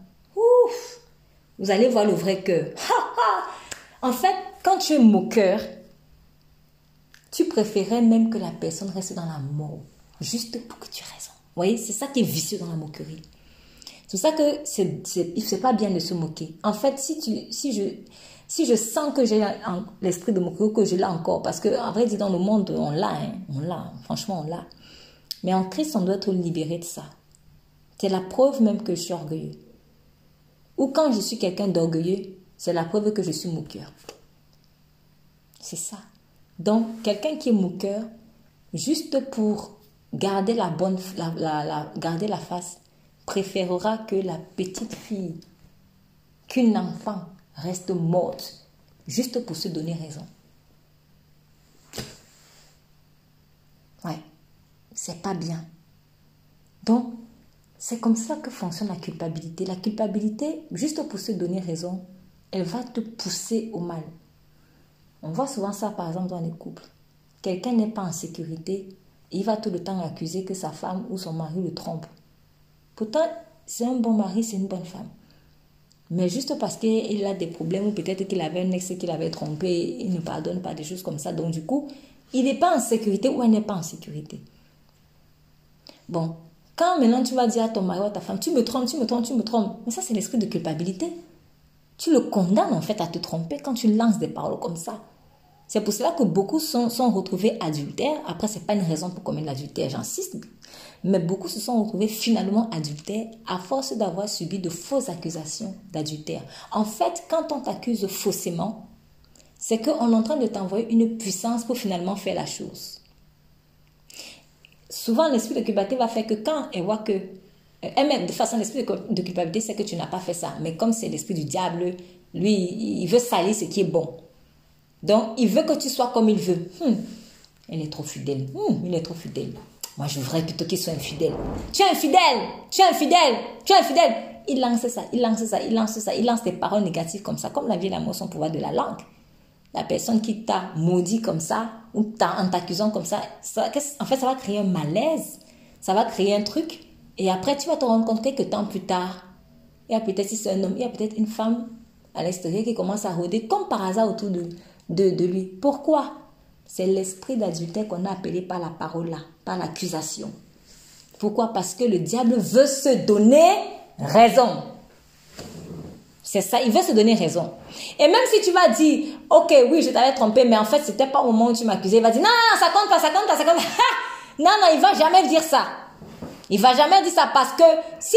vous allez voir le vrai cœur. en fait, quand tu es moqueur, tu préférais même que la personne reste dans la mort, juste pour que tu aies raison. Vous voyez, c'est ça qui est vicieux dans la moquerie. C'est ça que c'est pas bien de se moquer. En fait, si, tu, si, je, si je sens que j'ai l'esprit de moquerie, que je l'ai encore, parce que, en vrai, dans le monde, on l'a, hein, on l'a, franchement, on l'a. Mais en Christ, on doit être libéré de ça. C'est la preuve même que je suis orgueilleux. Ou quand je suis quelqu'un d'orgueilleux, c'est la preuve que je suis moqueur. C'est ça. Donc, quelqu'un qui est moqueur, juste pour garder la bonne, la, garder la face, préférera que la petite fille, qu'une enfant reste morte, juste pour se donner raison. Ouais, c'est pas bien. Donc, c'est comme ça que fonctionne la culpabilité. La culpabilité, juste pour se donner raison, elle va te pousser au mal. On voit souvent ça, par exemple, dans les couples. Quelqu'un n'est pas en sécurité, il va tout le temps accuser que sa femme ou son mari le trompe. Pourtant, c'est un bon mari, c'est une bonne femme. Mais juste parce qu'il a des problèmes ou peut-être qu'il avait un ex qu'il avait trompé, il ne pardonne pas des choses comme ça. Donc du coup, il n'est pas en sécurité ou elle n'est pas en sécurité. Bon, quand maintenant tu vas dire à ton mari ou à ta femme, tu me trompes, tu me trompes, tu me trompes, mais ça c'est l'esprit de culpabilité. Tu le condamnes en fait à te tromper quand tu lances des paroles comme ça. C'est pour cela que beaucoup sont, sont retrouvés adultères. Après, ce n'est pas une raison pour commettre l'adultère, j'insiste. Mais beaucoup se sont retrouvés finalement adultères à force d'avoir subi de fausses accusations d'adultère. En fait, quand on t'accuse faussement, c'est qu'on est en train de t'envoyer une puissance pour finalement faire la chose. Souvent, l'esprit de culpabilité va faire que quand elle voit que elle-même, de façon, l'esprit de culpabilité, c'est que tu n'as pas fait ça. Mais comme c'est l'esprit du diable, lui, il veut salir ce qui est bon. Donc, il veut que tu sois comme il veut. Hum, elle est trop fidèle. Hum, il est trop fidèle. Moi, je voudrais plutôt qu'il soit infidèle. Tu es infidèle, tu es infidèle, tu es infidèle. Il lance ça, il lance ça, il lance ça, il lance des paroles négatives comme ça, comme la vie et l'amour sont pouvoir de la langue. La personne qui t'a maudit comme ça, ou en t'accusant comme ça, ça, en fait, ça va créer un malaise, ça va créer un truc, et après, tu vas te rendre compte temps plus tard, il y a peut-être si c'est un homme, il y a peut-être une femme à l'extérieur qui commence à rôder comme par hasard autour de, de, de lui. Pourquoi? C'est l'esprit d'adultère qu'on a appelé par la parole là, par l'accusation. Pourquoi? Parce que le diable veut se donner raison. C'est ça, il veut se donner raison. Et même si tu vas dire, ok, oui, je t'avais trompé, mais en fait, c'était pas au moment où tu m'accusais, il va dire, non, non, ça compte pas, ça compte pas, ça compte pas. [LAUGHS] non, non, il va jamais dire ça. Il va jamais dire ça parce que si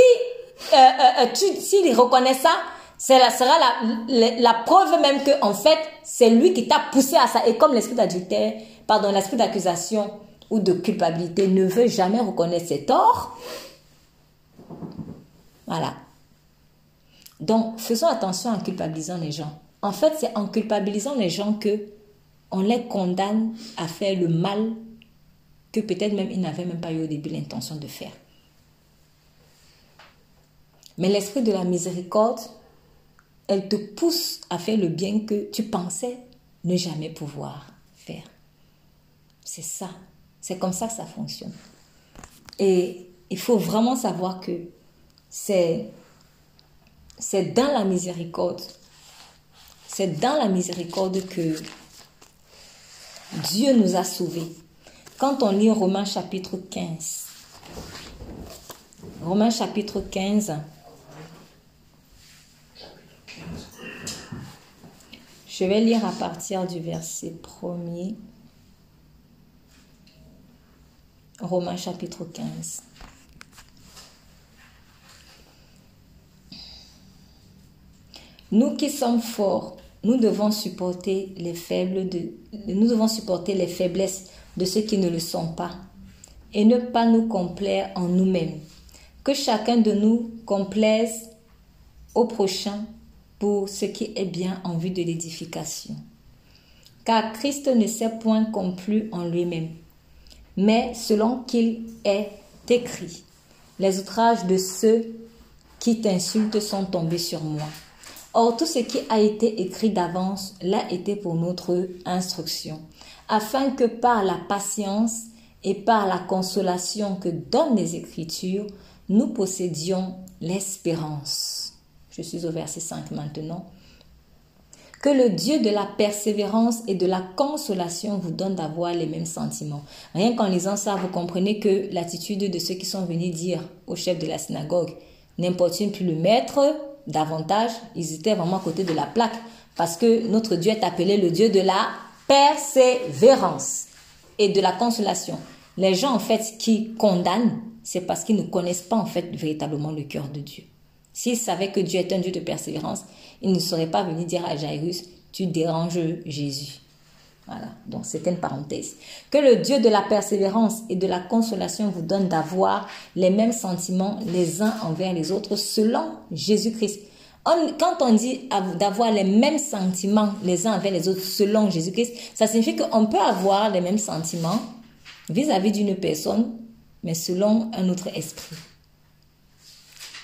euh, euh, euh tu, s'il reconnaît ça, ça sera la, la, preuve même que en fait c'est lui qui t'a poussé à ça. Et comme l'esprit d'adultère, pardon, l'esprit d'accusation ou de culpabilité ne veut jamais reconnaître ses torts, voilà. Donc faisons attention en culpabilisant les gens. En fait, c'est en culpabilisant les gens que on les condamne à faire le mal que peut-être même ils n'avaient même pas eu au début l'intention de faire. Mais l'esprit de la miséricorde elle te pousse à faire le bien que tu pensais ne jamais pouvoir faire. C'est ça. C'est comme ça que ça fonctionne. Et il faut vraiment savoir que c'est c'est dans la miséricorde, c'est dans la miséricorde que Dieu nous a sauvés. Quand on lit Romains chapitre 15, Romains chapitre 15, Je vais lire à partir du verset 1er. Romains chapitre 15. Nous qui sommes forts, nous devons supporter les faibles de, nous devons supporter les faiblesses de ceux qui ne le sont pas et ne pas nous complaire en nous-mêmes. Que chacun de nous complaise au prochain pour ce qui est bien en vue de l'édification. Car Christ ne s'est point complu en lui-même, mais selon qu'il est écrit, les outrages de ceux qui t'insultent sont tombés sur moi. Or, tout ce qui a été écrit d'avance l'a été pour notre instruction, afin que par la patience et par la consolation que donnent les Écritures, nous possédions l'espérance. Je suis au verset 5 maintenant. Que le Dieu de la persévérance et de la consolation vous donne d'avoir les mêmes sentiments. Rien qu'en lisant ça, vous comprenez que l'attitude de ceux qui sont venus dire au chef de la synagogue n'importune plus le maître davantage, ils étaient vraiment à côté de la plaque parce que notre Dieu est appelé le Dieu de la persévérance et de la consolation. Les gens en fait qui condamnent, c'est parce qu'ils ne connaissent pas en fait véritablement le cœur de Dieu. S'il savait que Dieu est un Dieu de persévérance, il ne serait pas venu dire à Jairus, tu déranges Jésus. Voilà, donc c'était une parenthèse. Que le Dieu de la persévérance et de la consolation vous donne d'avoir les mêmes sentiments les uns envers les autres selon Jésus-Christ. quand on dit d'avoir les mêmes sentiments les uns envers les autres selon Jésus-Christ, ça signifie qu'on peut avoir les mêmes sentiments vis-à-vis d'une personne, mais selon un autre esprit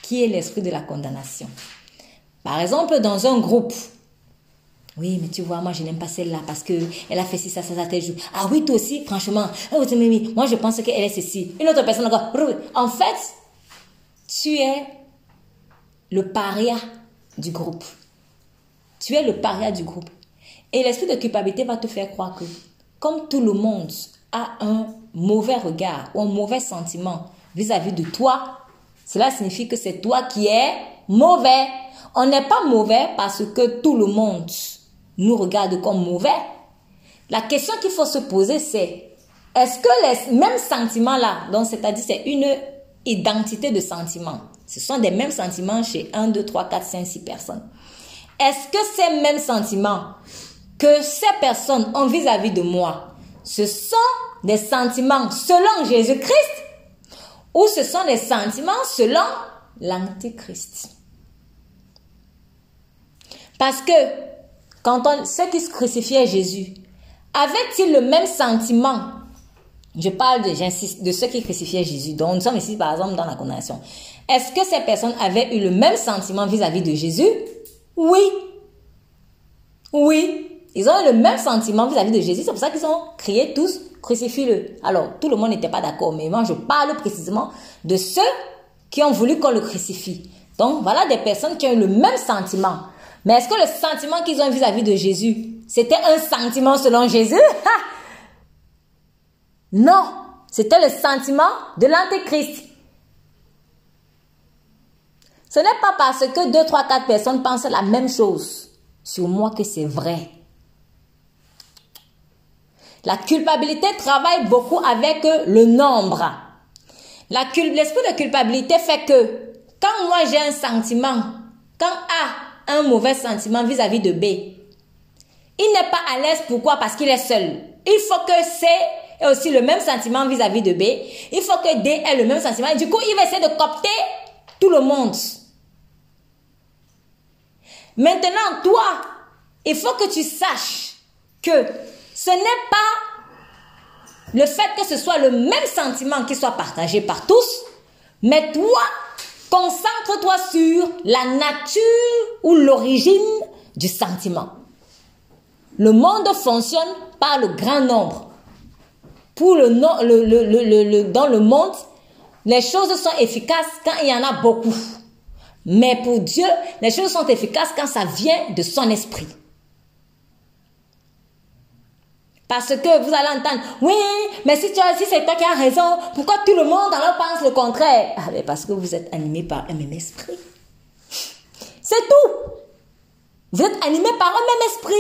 qui est l'esprit de la condamnation. Par exemple, dans un groupe, oui, mais tu vois, moi, je n'aime pas celle-là parce que elle a fait ci, ça, ça, ça, tel jour. Ah oui, toi aussi, franchement. Ah moi, je pense qu'elle est ceci. Une autre personne encore. En fait, tu es le paria du groupe. Tu es le paria du groupe. Et l'esprit de culpabilité va te faire croire que, comme tout le monde a un mauvais regard ou un mauvais sentiment vis-à-vis de toi, cela signifie que c'est toi qui es mauvais. On n'est pas mauvais parce que tout le monde nous regarde comme mauvais. La question qu'il faut se poser, c'est est-ce que les mêmes sentiments-là, donc c'est-à-dire c'est une identité de sentiments, ce sont des mêmes sentiments chez 1, 2, 3, 4, 5, 6 personnes. Est-ce que ces mêmes sentiments que ces personnes ont vis-à-vis de moi, ce sont des sentiments selon Jésus-Christ ou ce sont des sentiments selon l'Antichrist? Parce que quand on, ceux qui crucifiaient Jésus, avaient-ils le même sentiment? Je parle, de, j'insiste, de ceux qui crucifiaient Jésus. Donc nous sommes ici par exemple dans la condamnation. Est-ce que ces personnes avaient eu le même sentiment vis-à-vis de Jésus? Oui. Oui. Ils ont eu le même sentiment vis-à-vis de Jésus. C'est pour ça qu'ils ont crié tous, crucifie-le. Alors, tout le monde n'était pas d'accord, mais moi, je parle précisément de ceux qui ont voulu qu'on le crucifie. Donc, voilà des personnes qui ont eu le même sentiment. Mais est-ce que le sentiment qu'ils ont vis-à-vis de Jésus, c'était un sentiment selon Jésus? Non, c'était le sentiment de l'Antéchrist. Ce n'est pas parce que deux, trois, quatre personnes pensent la même chose sur moi que c'est vrai. La culpabilité travaille beaucoup avec le nombre. L'esprit de culpabilité fait que quand moi j'ai un sentiment, quand a un mauvais sentiment vis-à-vis de B, il n'est pas à l'aise. Pourquoi? Parce qu'il est seul. Il faut que C ait aussi le même sentiment vis-à-vis -vis de B. Il faut que D ait le même sentiment. Du coup, il va essayer de copter tout le monde. Maintenant, toi, il faut que tu saches que ce n'est pas le fait que ce soit le même sentiment qui soit partagé par tous, mais toi, concentre-toi sur la nature ou l'origine du sentiment. Le monde fonctionne par le grand nombre. Pour le, le, dans le monde, les choses sont efficaces quand il y en a beaucoup. Mais pour Dieu, les choses sont efficaces quand ça vient de son esprit. Parce que vous allez entendre, oui, mais si, c'est toi qui as raison, pourquoi tout le monde alors pense le contraire? Ah, Parce que vous êtes animé par un même esprit. C'est tout. Vous êtes animé par un même esprit.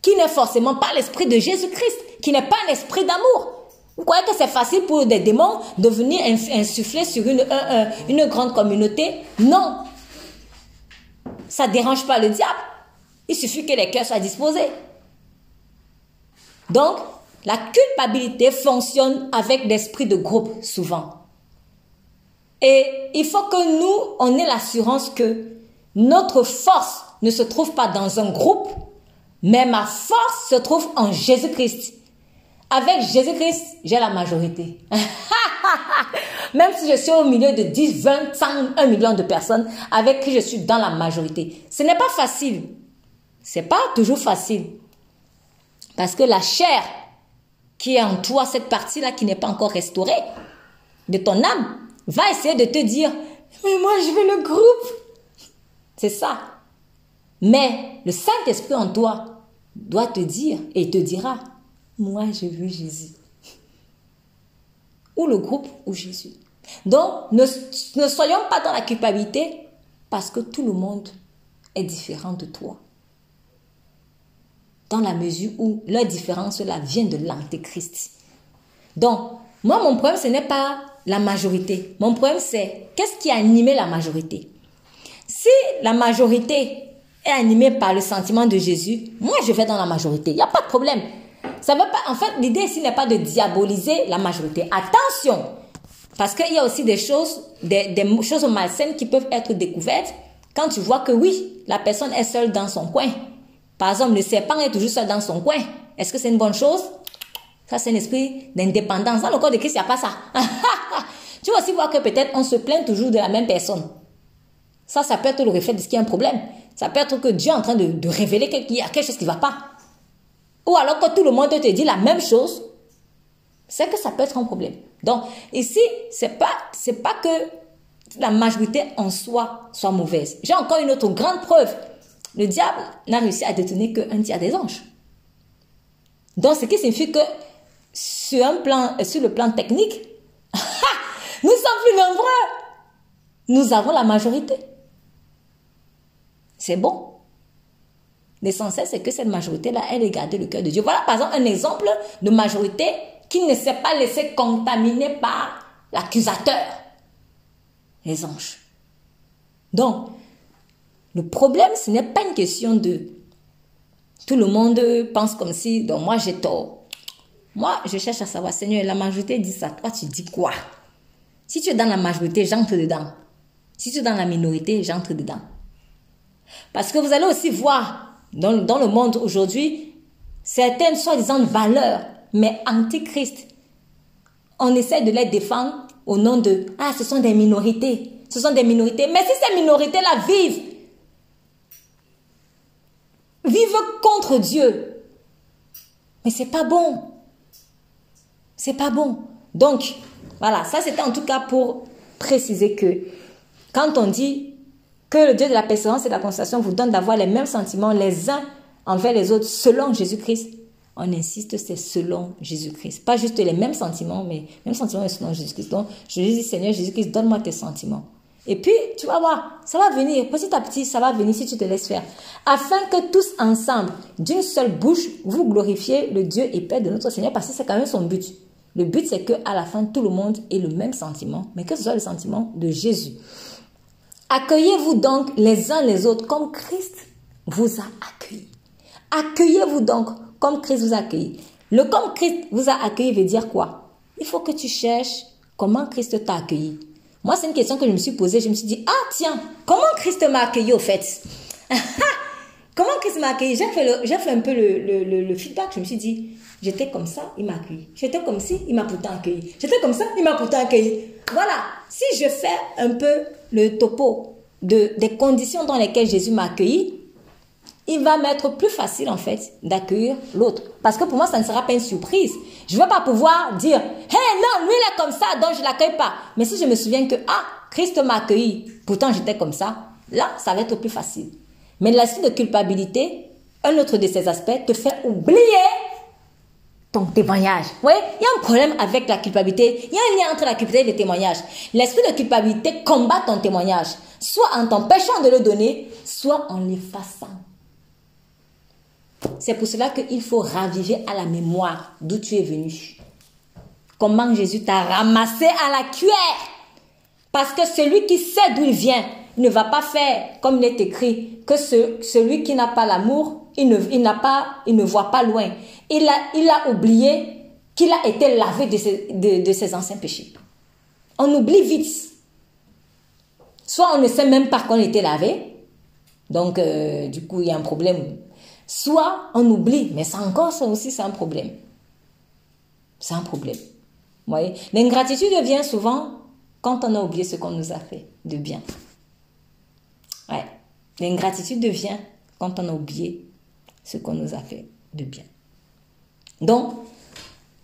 Qui n'est forcément pas l'esprit de Jésus-Christ, qui n'est pas un esprit d'amour. Vous croyez que c'est facile pour des démons de venir insuffler sur une, une grande communauté? Non. Ça ne dérange pas le diable. Il suffit que les cœurs soient disposés. Donc, la culpabilité fonctionne avec l'esprit de groupe souvent. Et il faut que nous, on ait l'assurance que notre force ne se trouve pas dans un groupe, mais ma force se trouve en Jésus-Christ. Avec Jésus-Christ, j'ai la majorité. [LAUGHS] Même si je suis au milieu de 10, 20, 100, 1 million de personnes avec qui je suis dans la majorité. Ce n'est pas facile. C'est pas toujours facile. Parce que la chair qui est en toi, cette partie-là qui n'est pas encore restaurée de ton âme, va essayer de te dire, mais moi je veux le groupe. C'est ça. Mais le Saint-Esprit en toi doit te dire et te dira, moi je veux Jésus. Ou le groupe ou Jésus. Donc, ne, ne soyons pas dans la culpabilité parce que tout le monde est différent de toi. Dans la mesure où leur différence là vient de l'antéchrist. Donc, moi, mon problème, ce n'est pas la majorité. Mon problème, c'est qu'est-ce qui a animé la majorité? Si la majorité est animée par le sentiment de Jésus, moi, je vais dans la majorité. Il n'y a pas de problème. Ça veut pas, en fait, l'idée ici n'est pas de diaboliser la majorité. Attention! Parce qu'il y a aussi des choses, des, des choses malsaines qui peuvent être découvertes quand tu vois que oui, la personne est seule dans son coin. Par exemple, le serpent est toujours seul dans son coin. Est-ce que c'est une bonne chose? Ça, c'est un esprit d'indépendance. Dans le corps de Christ, il n'y a pas ça. [LAUGHS] tu vas aussi voir que peut-être on se plaint toujours de la même personne. Ça, ça peut être le reflet de ce qu'il y a un problème. Ça peut être que Dieu est en train de, révéler qu'il y a quelque chose qui ne va pas. Ou alors que tout le monde te dit la même chose, c'est que ça peut être un problème. Donc, ici, c'est pas, c'est pas que la majorité en soi soit mauvaise. J'ai encore une autre grande preuve. Le diable n'a réussi à détenir qu'un tiers des anges. Donc, ce qui signifie que sur, sur le plan technique, [LAUGHS] nous sommes plus nombreux. Nous avons la majorité. C'est bon. L'essentiel, c'est que cette majorité-là, elle ait gardé le cœur de Dieu. Voilà, par exemple, un exemple de majorité qui ne s'est pas laissé contaminer par l'accusateur, les anges. Donc, le problème, ce n'est pas une question de tout le monde pense comme si, donc moi j'ai tort. Moi, je cherche à savoir, Seigneur, la majorité dit ça, toi tu dis quoi? Si tu es dans la majorité, j'entre dedans. Si tu es dans la minorité, j'entre dedans. Parce que vous allez aussi voir dans, dans le monde aujourd'hui certaines soi-disant valeurs, mais antichrist. On essaie de les défendre au nom de Ah, ce sont des minorités. Ce sont des minorités. Mais si ces minorités-là vivent, vivent contre Dieu, mais c'est pas bon. C'est pas bon. Donc, voilà, ça c'était en tout cas pour préciser que quand on dit que le Dieu de la persévérance et de la constatation vous donne d'avoir les mêmes sentiments les uns envers les autres selon Jésus-Christ, on insiste, c'est selon Jésus-Christ. Pas juste les mêmes sentiments, mais mêmes sentiments selon Jésus-Christ. Donc, je lui dis, Seigneur Jésus-Christ, donne-moi tes sentiments. Et puis, tu vas voir, ça va venir, petit à petit, ça va venir si tu te laisses faire. Afin que tous ensemble, d'une seule bouche, vous glorifiez le Dieu et Père de notre Seigneur, parce que c'est quand même son but. Le but, c'est qu'à la fin, tout le monde ait le même sentiment, mais que ce soit le sentiment de Jésus. Accueillez-vous donc les uns les autres comme Christ vous a accueilli. Accueillez-vous donc comme Christ vous a accueilli. Le comme Christ vous a accueilli veut dire quoi? Il faut que tu cherches comment Christ t'a accueilli. Moi, c'est une question que je me suis posée. Je me suis dit, ah tiens, comment Christ m'a accueilli au fait? [LAUGHS] Comment Christ m'a accueilli? J'ai fait, fait, un peu le, le, le, feedback. Je me suis dit, j'étais comme ça, il m'a accueilli. J'étais comme ci, il m'a pourtant accueilli. J'étais comme ça, il m'a pourtant accueilli. Voilà, si je fais un peu le topo de, des conditions dans lesquelles Jésus m'a accueilli, il va m'être plus facile en fait d'accueillir l'autre. Parce que pour moi, ça ne sera pas une surprise. Je ne vais pas pouvoir dire, hey non, lui il est comme ça, donc je ne l'accueille pas. Mais si je me souviens que, ah, Christ m'a accueilli, pourtant j'étais comme ça, là, ça va être plus facile. Mais l'aspect de culpabilité, un autre de ces aspects, te fait oublier ton témoignage. Oui, il y a un problème avec la culpabilité. Il y a un lien entre la culpabilité et le témoignage. L'esprit de culpabilité combat ton témoignage, soit en t'empêchant de le donner, soit en l'effaçant. C'est pour cela qu'il faut raviver à la mémoire d'où tu es venu. Comment Jésus t'a ramassé à la cuillère. Parce que celui qui sait d'où il vient ne va pas faire comme il est écrit que celui qui n'a pas l'amour, il ne, il n'a pas, il ne voit pas loin il a, il a oublié qu'il a été lavé de ses, de, ses anciens péchés. On oublie vite. Soit on ne sait même pas qu'on était lavé, donc euh, du coup il y a un problème. Soit on oublie, mais ça encore, ça aussi c'est un problème. C'est un problème. Vous voyez? L'ingratitude vient souvent quand on a oublié ce qu'on nous a fait de bien. Ouais. L'ingratitude vient quand on a oublié ce qu'on nous a fait de bien. Donc,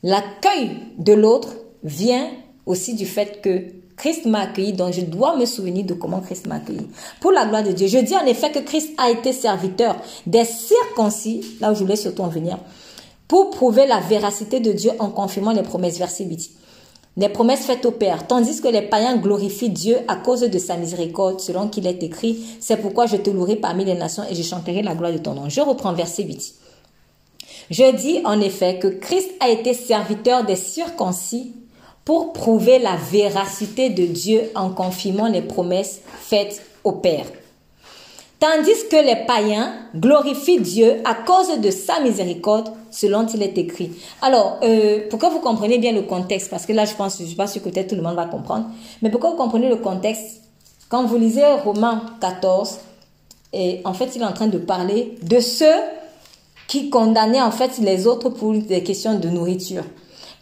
l'accueil de l'autre vient aussi du fait que Christ m'a accueilli, donc je dois me souvenir de comment Christ m'a accueilli. Pour la gloire de Dieu, je dis en effet que Christ a été serviteur des circoncis, là où je voulais surtout en venir, pour prouver la véracité de Dieu en confirmant les promesses, verset 8. Les promesses faites au Père, tandis que les païens glorifient Dieu à cause de sa miséricorde, selon qu'il est écrit, c'est pourquoi je te louerai parmi les nations et je chanterai la gloire de ton nom. Je reprends verset 8. Je dis en effet que Christ a été serviteur des circoncis pour prouver la véracité de Dieu en confirmant les promesses faites au Père. Tandis que les païens glorifient Dieu à cause de sa miséricorde, selon il est écrit. Alors, euh, pour que vous compreniez bien le contexte, parce que là, je pense, je ne suis pas sûre que peut-être tout le monde va comprendre, mais pour que vous compreniez le contexte, quand vous lisez Romains 14, et en fait, il est en train de parler de ceux qui condamnait en fait les autres pour des questions de nourriture.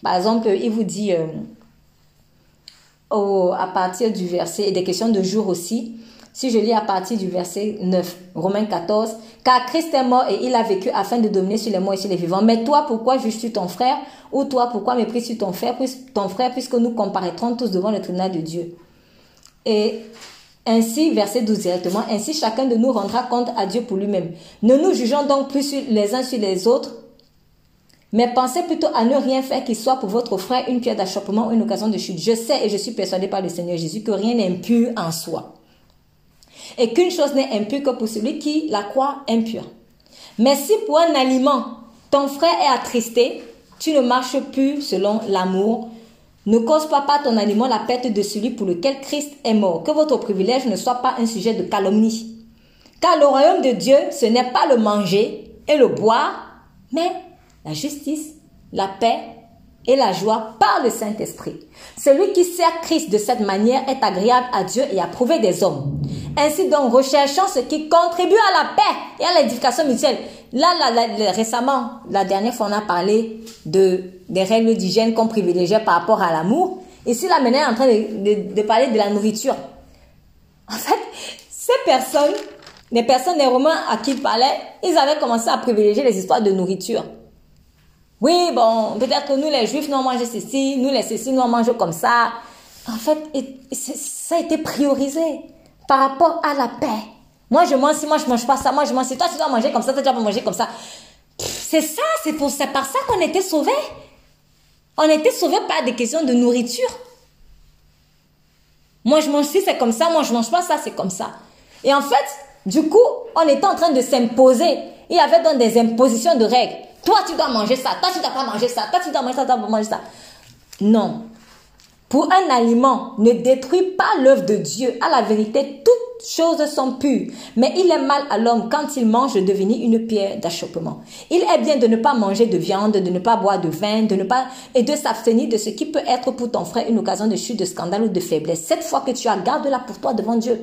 Par exemple, il vous dit euh, à partir du verset, et des questions de jour aussi, si je lis à partir du verset 9, Romains 14, car Christ est mort et il a vécu afin de dominer sur les morts et sur les vivants. Mais toi, pourquoi juges-tu ton frère Ou toi, pourquoi méprises-tu ton frère, ton frère, puisque nous comparaîtrons tous devant le tribunal de Dieu Et ainsi, verset 12 directement, ainsi chacun de nous rendra compte à Dieu pour lui-même. Ne nous jugeons donc plus les uns sur les autres, mais pensez plutôt à ne rien faire qui soit pour votre frère une pierre d'achoppement ou une occasion de chute. Je sais et je suis persuadé par le Seigneur Jésus que rien n'est impur en soi. Et qu'une chose n'est impure que pour celui qui la croit impure. Mais si pour un aliment, ton frère est attristé, tu ne marches plus selon l'amour. Ne cause pas par ton aliment la perte de celui pour lequel Christ est mort. Que votre privilège ne soit pas un sujet de calomnie. Car le royaume de Dieu, ce n'est pas le manger et le boire, mais la justice, la paix et la joie par le Saint-Esprit. Celui qui sert Christ de cette manière est agréable à Dieu et approuvé des hommes. Ainsi donc, recherchons ce qui contribue à la paix et à l'édification mutuelle. Là, récemment, la dernière fois, on a parlé de, des règles d'hygiène qu'on privilégiait par rapport à l'amour. Ici, là, maintenant, est en train de, de, parler de la nourriture. En fait, ces personnes, les personnes, les Romains à qui il parlait, ils avaient commencé à privilégier les histoires de nourriture. Oui, bon, peut-être que nous, les Juifs, nous, on mange ceci, nous, les ceci, nous, on mange comme ça. En fait, ça a été priorisé par rapport à la paix. Moi, je mange si moi, je mange pas ça. Moi, je mange si toi, tu dois manger comme ça, toi, tu dois manger comme ça. C'est ça, c'est pour c'est par ça qu'on était sauvés. On était sauvés par des questions de nourriture. Moi, je mange si c'est comme ça. Moi, je mange pas ça, c'est comme ça. Et en fait, du coup, on était en train de s'imposer. Il y avait donc des impositions de règles. Toi, tu dois manger ça. Toi, tu dois pas manger ça. Toi, tu dois manger ça. Toi, tu dois manger ça. Non. Pour un aliment, ne détruis pas l'œuvre de Dieu. À la vérité, toutes choses sont pures. Mais il est mal à l'homme quand il mange de devenir une pierre d'achoppement. Il est bien de ne pas manger de viande, de ne pas boire de vin, de ne pas, et de s'abstenir de ce qui peut être pour ton frère une occasion de chute, de scandale ou de faiblesse. Cette fois que tu as, garde-la pour toi devant Dieu.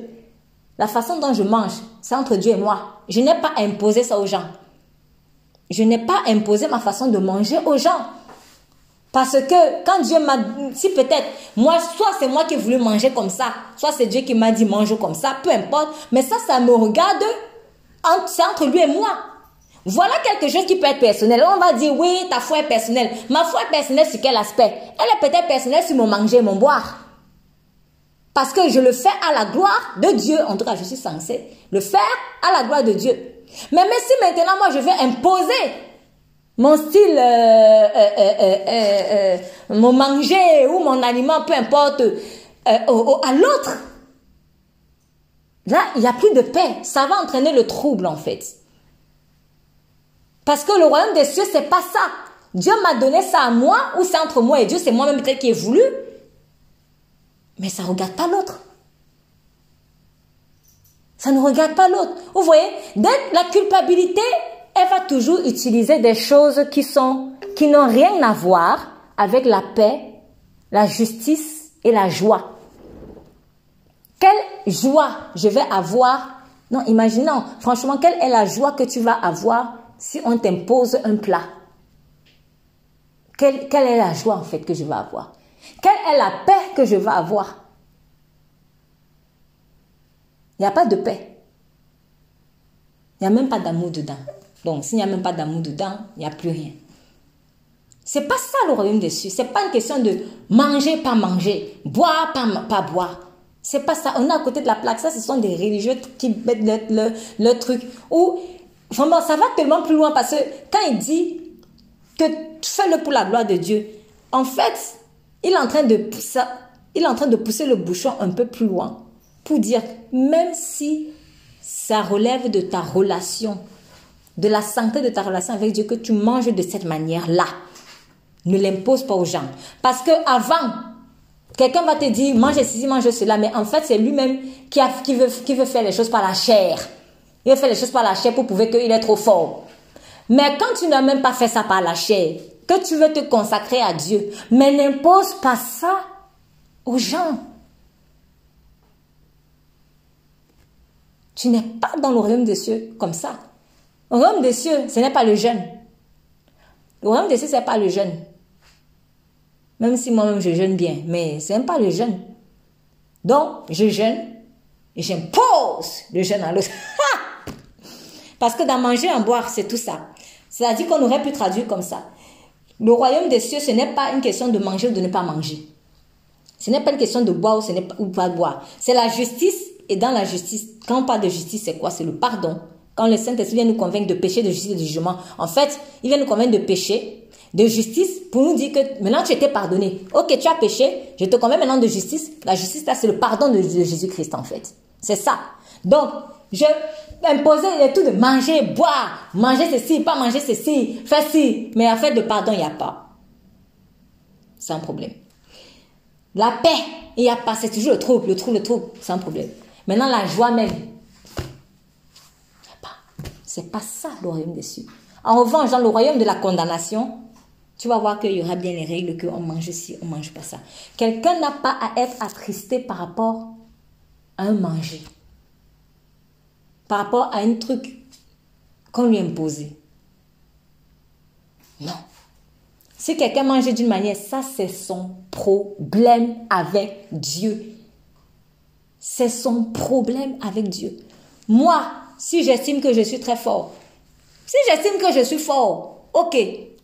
La façon dont je mange, c'est entre Dieu et moi. Je n'ai pas imposé ça aux gens. Je n'ai pas imposé ma façon de manger aux gens. Parce que quand Dieu m'a si peut-être, moi, soit c'est moi qui ai voulu manger comme ça, soit c'est Dieu qui m'a dit mange comme ça, peu importe. Mais ça, ça me regarde, c'est entre lui et moi. Voilà quelque chose qui peut être personnel. On va dire, oui, ta foi est personnelle. Ma foi est personnelle sur quel aspect? Elle est peut-être personnelle sur mon manger, mon boire. Parce que je le fais à la gloire de Dieu. En tout cas, je suis censé le faire à la gloire de Dieu. Mais, mais si maintenant, moi, je vais imposer mon style, euh, euh, euh, mon manger ou mon aliment, peu importe, à l'autre, là, il n'y a plus de paix. Ça va entraîner le trouble, en fait. Parce que le royaume des cieux, c'est pas ça. Dieu m'a donné ça à moi, ou c'est entre moi et Dieu, c'est moi-même qui ai voulu. Mais ça ne regarde pas l'autre. Ça ne regarde pas l'autre. Vous voyez, d'être la culpabilité elle va toujours utiliser des choses qui sont, qui n'ont rien à voir avec la paix, la justice et la joie. Quelle joie je vais avoir? Non, imaginons, franchement, quelle est la joie que tu vas avoir si on t'impose un plat? Quelle, quelle est la joie en fait que je vais avoir? Quelle est la paix que je vais avoir? Il n'y a pas de paix. Il n'y a même pas d'amour dedans. Donc, s'il n'y a même pas d'amour dedans, il n'y a plus rien. C'est pas ça le royaume des cieux. C'est pas une question de manger, pas manger, boire, pas, pas boire. C'est pas ça. On est à côté de la plaque. Ça, ce sont des religieux qui mettent le, truc. Ou, vraiment, ça va tellement plus loin parce que quand il dit que fais-le pour la gloire de Dieu, en fait, il est en train de pousser, il est en train de pousser le bouchon un peu plus loin pour dire, même si ça relève de ta relation de la santé de ta relation avec Dieu que tu manges de cette manière-là. Ne l'impose pas aux gens. Parce que avant, quelqu'un va te dire, mange ceci, mange cela, mais en fait, c'est lui-même qui, qui, veut, qui veut faire les choses par la chair. Il veut faire les choses par la chair pour prouver qu'il est trop fort. Mais quand tu n'as même pas fait ça par la chair, que tu veux te consacrer à Dieu, mais n'impose pas ça aux gens. Tu n'es pas dans le royaume des cieux comme ça. Le royaume des cieux, ce n'est pas le jeûne. Le royaume des cieux, ce n'est pas le jeûne. Même si moi-même je jeûne bien, mais ce n'est pas le jeûne. Donc, je jeûne et j'impose le jeûne à l'autre. Parce que dans manger, en boire, c'est tout ça. C'est-à-dire qu'on aurait pu traduire comme ça. Le royaume des cieux, ce n'est pas une question de manger ou de ne pas manger. Ce n'est pas une question de boire ou, ce n'est pas, pas boire. C'est la justice. Et dans la justice, quand on parle de justice, c'est quoi? C'est le pardon. Quand le Saint-Esprit vient nous convaincre de péché, de justice et de jugement, en fait, il vient nous convaincre de péché, de justice, pour nous dire que maintenant tu étais pardonné. Ok, tu as péché, je te convainc maintenant de justice. La justice, là, c'est le pardon de, Jésus-Christ, en fait. C'est ça. Donc, je imposais tout de manger, boire, manger ceci, pas manger ceci, faire ci. Mais en fait, de pardon, il n'y a pas. C'est un problème. La paix, il n'y a pas. C'est toujours le trouble, le trouble, le trouble. C'est un problème. Maintenant, la joie même. C'est pas ça le royaume des cieux. En revanche, dans le royaume de la condamnation, tu vas voir qu'il y aura bien les règles qu'on mange ci, on mange pas ça. Quelqu'un n'a pas à être attristé par rapport à un manger par rapport à un truc qu'on lui a imposé. Non. Si quelqu'un mange d'une manière, ça c'est son problème avec Dieu. C'est son problème avec Dieu. Moi, si j'estime que je suis très fort, si j'estime que je suis fort, ok,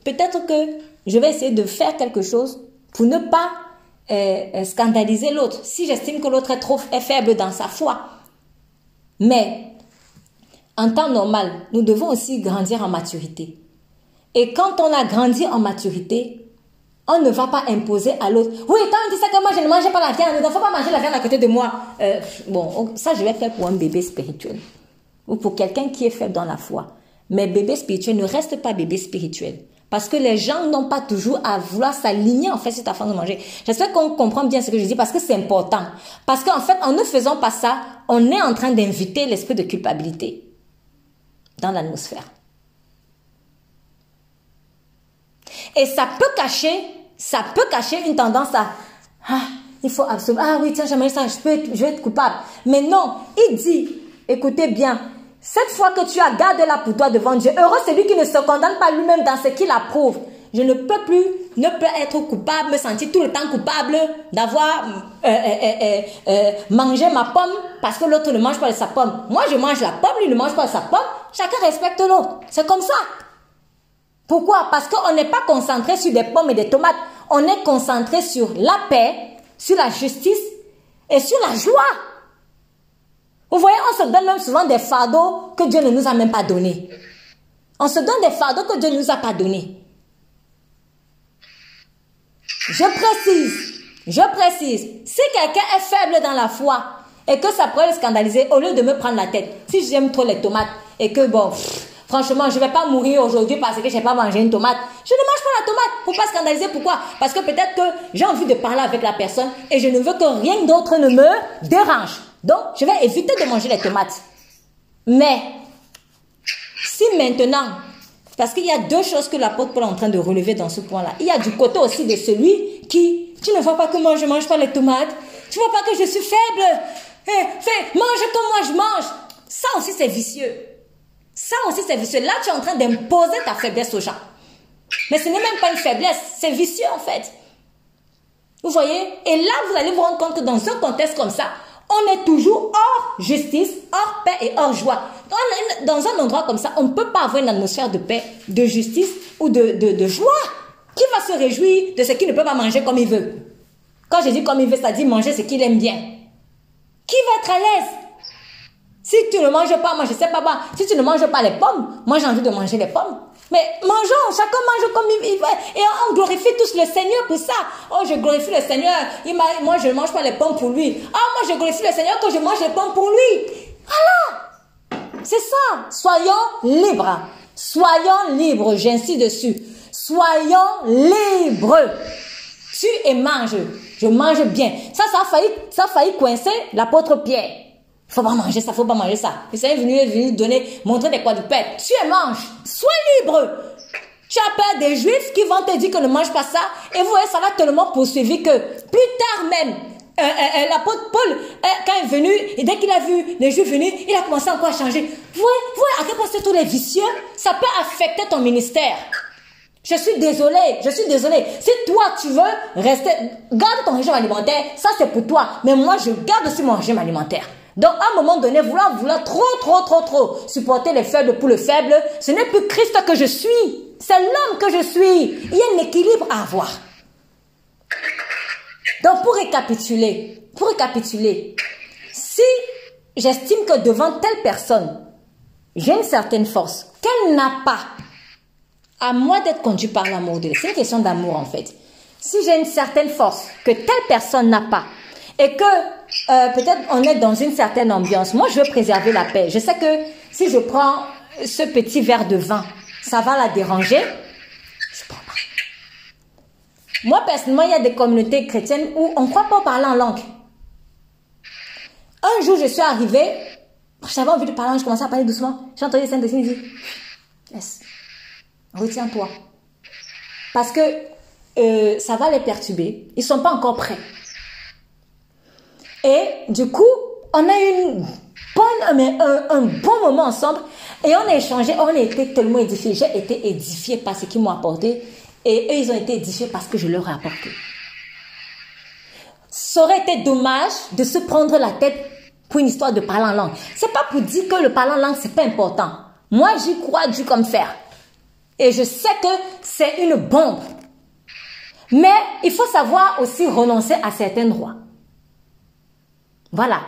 peut-être que je vais essayer de faire quelque chose pour ne pas euh, euh, scandaliser l'autre. Si j'estime que l'autre est trop est faible dans sa foi. Mais en temps normal, nous devons aussi grandir en maturité. Et quand on a grandi en maturité, on ne va pas imposer à l'autre. Oui, quand on dit ça que moi je ne mange pas la viande, il ne faut pas manger la viande à côté de moi. Euh, bon, ça je vais faire pour un bébé spirituel. Ou pour quelqu'un qui est faible dans la foi. Mais bébé spirituel ne reste pas bébé spirituel. Parce que les gens n'ont pas toujours à vouloir s'aligner en fait sur ta façon de manger. J'espère qu'on comprend bien ce que je dis parce que c'est important. Parce qu'en fait, en ne faisant pas ça, on est en train d'inviter l'esprit de culpabilité dans l'atmosphère. Et ça peut cacher, ça peut cacher une tendance à, ah, il faut absolument, ah oui, tiens, j'aimerais ça, je, peux je vais être coupable. Mais non, il dit, écoutez bien, cette fois que tu as gardé là pour toi devant Dieu, heureux celui qui ne se condamne pas lui-même dans ce qu'il approuve. Je ne peux plus ne plus être coupable, me sentir tout le temps coupable d'avoir euh, euh, euh, mangé ma pomme parce que l'autre ne mange pas de sa pomme. Moi, je mange la pomme, lui ne mange pas de sa pomme. Chacun respecte l'autre. C'est comme ça. Pourquoi? Parce qu'on n'est pas concentré sur des pommes et des tomates. On est concentré sur la paix, sur la justice et sur la joie. Vous voyez, on se donne même souvent des fardeaux que Dieu ne nous a même pas donnés. On se donne des fardeaux que Dieu ne nous a pas donnés. Je précise, je précise, si quelqu'un est faible dans la foi et que ça pourrait le scandaliser, au lieu de me prendre la tête, si j'aime trop les tomates et que bon, franchement, je ne vais pas mourir aujourd'hui parce que je n'ai pas mangé une tomate, je ne mange pas la tomate pour pas scandaliser. Pourquoi? Parce que peut-être que j'ai envie de parler avec la personne et je ne veux que rien d'autre ne me dérange. Donc, je vais éviter de manger les tomates. Mais, si maintenant parce qu'il y a deux choses que l'apôtre Paul est en train de relever dans ce point-là. Il y a du côté aussi de celui qui, tu ne vois pas que moi je mange pas les tomates. Tu vois pas que je suis faible. Eh, fais, mange comme moi je mange. Ça aussi c'est vicieux. Ça aussi c'est vicieux. Là tu es en train d'imposer ta faiblesse aux gens. Mais ce n'est même pas une faiblesse, c'est vicieux en fait. Vous voyez? Et là vous allez vous rendre compte que dans un contexte comme ça, on est toujours hors justice, hors paix et hors joie. Dans un endroit comme ça, on ne peut pas avoir une atmosphère de paix, de justice ou de, de, joie. Qui va se réjouir de ce qu'il ne peut pas manger comme il veut Quand je dis comme il veut, ça dit manger ce qu'il aime bien. Qui va être à l'aise? Si tu ne manges pas, moi je sais pas, si tu ne manges pas les pommes, moi j'ai envie de manger les pommes. Mais mangeons, chacun mange comme il veut. Et on glorifie tous le Seigneur pour ça. Oh, je glorifie le Seigneur. Moi, je ne mange pas les pommes pour lui. Ah, moi, je glorifie le Seigneur que je mange les pommes pour lui. Voilà. C'est ça. Soyons libres. Soyons libres. J'insiste dessus. Soyons libres. Tu et mange. Je mange bien. Ça, ça a ça a failli coincer l'apôtre Pierre faut pas manger ça, faut pas manger ça. Seigneur est venu, est venu donner, montrer des quadrupèdes. Tu es mange, sois libre. Tu as peur des juifs qui vont te dire que ne mange pas ça. Et vous voyez, ça va tellement poursuivre que plus tard même, euh, euh, euh, l'apôtre Paul, quand il est venu, et dès qu'il a vu les juifs venir, il a commencé encore à changer. Vous voyez, vous voyez à quel point c'est tous les vicieux, ça peut affecter ton ministère. Je suis désolée, je suis désolée. Si toi tu veux rester, garde ton régime alimentaire, ça c'est pour toi. Mais moi je garde aussi mon régime alimentaire. Donc, à un moment donné, vouloir, vouloir trop, trop, trop, trop supporter les faibles pour le faible, ce n'est plus Christ que je suis. C'est l'homme que je suis. Il y a un équilibre à avoir. Donc, pour récapituler, pour récapituler, si j'estime que devant telle personne, j'ai une certaine force qu'elle n'a pas, à moi d'être conduit par l'amour de Dieu. C'est une question d'amour en fait. Si j'ai une certaine force que telle personne n'a pas, et que euh, peut-être on est dans une certaine ambiance, moi je veux préserver la paix. Je sais que si je prends ce petit verre de vin, ça va la déranger. Je prends pas. Moi personnellement, il y a des communautés chrétiennes où on ne croit pas parler en langue. Un jour, je suis arrivée, j'avais envie de parler, je commençais à parler doucement. J'ai entendu Saint-Esprit dire, yes, retiens-toi. Parce que euh, ça va les perturber. Ils sont pas encore prêts. Et du coup, on a eu une bonne, un, bon moment ensemble et on a échangé, on a été tellement édifiés. J'ai été édifié par ce qu'ils m'ont apporté et eux, ils ont été édifiés parce que je leur ai apporté. Ça aurait été dommage de se prendre la tête pour une histoire de parler en langue. C'est pas pour dire que le parler en langue, c'est pas important. Moi, j'y crois du comme faire. Et je sais que c'est une bombe. Mais il faut savoir aussi renoncer à certains droits. Voilà.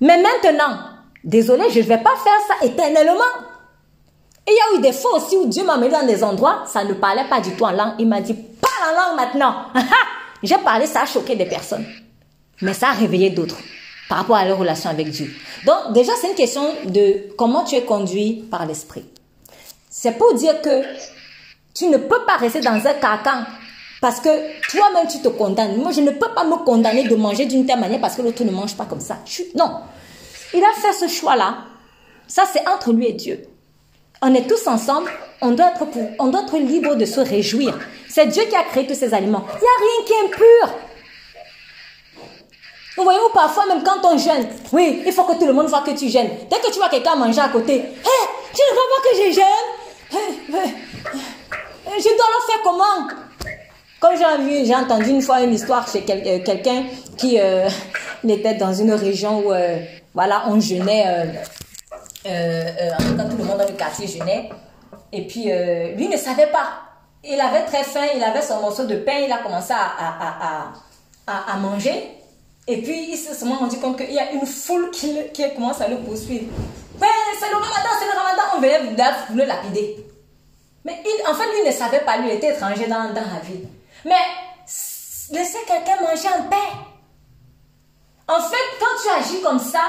Mais maintenant, désolé, je ne vais pas faire ça éternellement. il y a eu des fois aussi où Dieu m'a mis dans des endroits, ça ne parlait pas du tout en langue. Il m'a dit, parle en langue maintenant. [LAUGHS] J'ai parlé, ça a choqué des personnes. Mais ça a réveillé d'autres par rapport à leur relation avec Dieu. Donc, déjà, c'est une question de comment tu es conduit par l'esprit. C'est pour dire que tu ne peux pas rester dans un carcan parce que toi-même, tu te condamnes. Moi, je ne peux pas me condamner de manger d'une telle manière parce que l'autre ne mange pas comme ça. Non. Il a fait ce choix-là. Ça, c'est entre lui et Dieu. On est tous ensemble. On doit être, on doit être libre de se réjouir. C'est Dieu qui a créé tous ces aliments. Il n'y a rien qui est impur. Vous voyez, ou parfois, même quand on jeûne, oui, il faut que tout le monde voit que tu jeûnes. Dès que tu vois quelqu'un manger à côté, hé, tu ne vois pas que je jeûne? Je dois le faire comment? Comme j'ai entendu une fois une histoire chez euh, quelqu'un qui euh, [LAUGHS] était dans une région où, euh, voilà, on jeûnait, en tout tout le monde dans le quartier jeûnait, et puis lui ne savait pas. Il avait très faim, il avait son morceau de pain, il a commencé à, à, à, manger, et puis il s'est seulement rendu compte qu'il y a une foule qui, qui commence à le poursuivre. Ouais, c'est le ramadan, c'est le ramadan, on venait le lapider. Mais en fait, lui ne savait pas, lui était étranger dans, dans la ville. Mais laisser quelqu'un manger en paix. En fait, quand tu agis comme ça,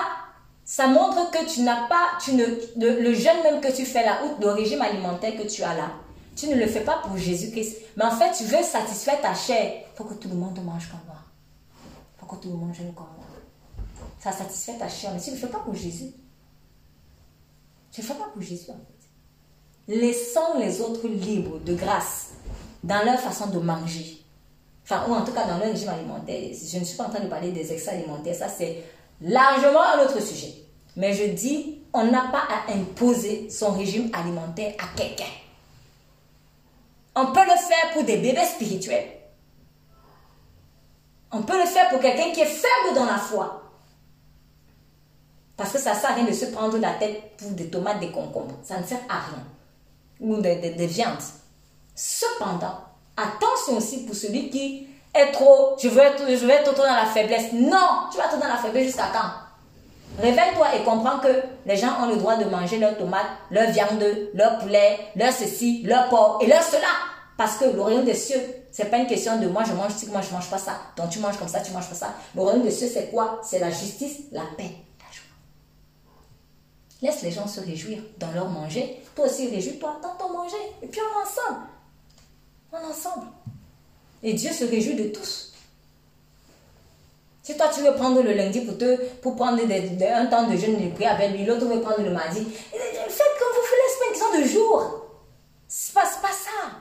ça montre que tu n'as pas, tu ne, le, jeûne même que tu fais là, ou le régime alimentaire que tu as là, tu ne le fais pas pour Jésus-Christ. Mais en fait, tu veux satisfaire ta chair. Il faut que tout le monde mange comme moi. Il faut que tout le monde jeûne comme moi. Ça satisfait ta chair, mais tu ne le fais pas pour Jésus. Tu ne le fais pas pour Jésus en fait. Laissons les autres libres de grâce dans leur façon de manger. Enfin, ou en tout cas dans leur régime alimentaire. Je ne suis pas en train de parler des excès alimentaires, ça c'est largement un autre sujet. Mais je dis, on n'a pas à imposer son régime alimentaire à quelqu'un. On peut le faire pour des bébés spirituels. On peut le faire pour quelqu'un qui est faible dans la foi. Parce que ça ne sert à rien de se prendre la tête pour des tomates, des concombres. Ça ne sert à rien. Ou des, des viandes. Cependant, attention aussi pour celui qui est trop, je veux être, je veux être dans la faiblesse. Non, tu vas être dans la faiblesse jusqu'à quand? Réveille-toi et comprends que les gens ont le droit de manger leurs tomates, leur viande, leur poulet, leur ceci, leur porc et leur cela. Parce que le royaume des cieux, c'est pas une question de moi je mange ci, moi je mange pas ça. Donc tu manges comme ça, tu manges pas ça. Le royaume des cieux, c'est quoi? C'est la justice, la paix, la joie. Laisse les gens se réjouir dans leur manger. Toi aussi, réjouis-toi dans ton manger. Et puis on est ensemble ensemble. Et Dieu se réjouit de tous. Si toi tu veux prendre le lundi pour, te, pour prendre un temps de jeûne et de prière avec lui, l'autre veut prendre le mardi, faites comme vous faites les semaines de jour. Ce pas, pas ça.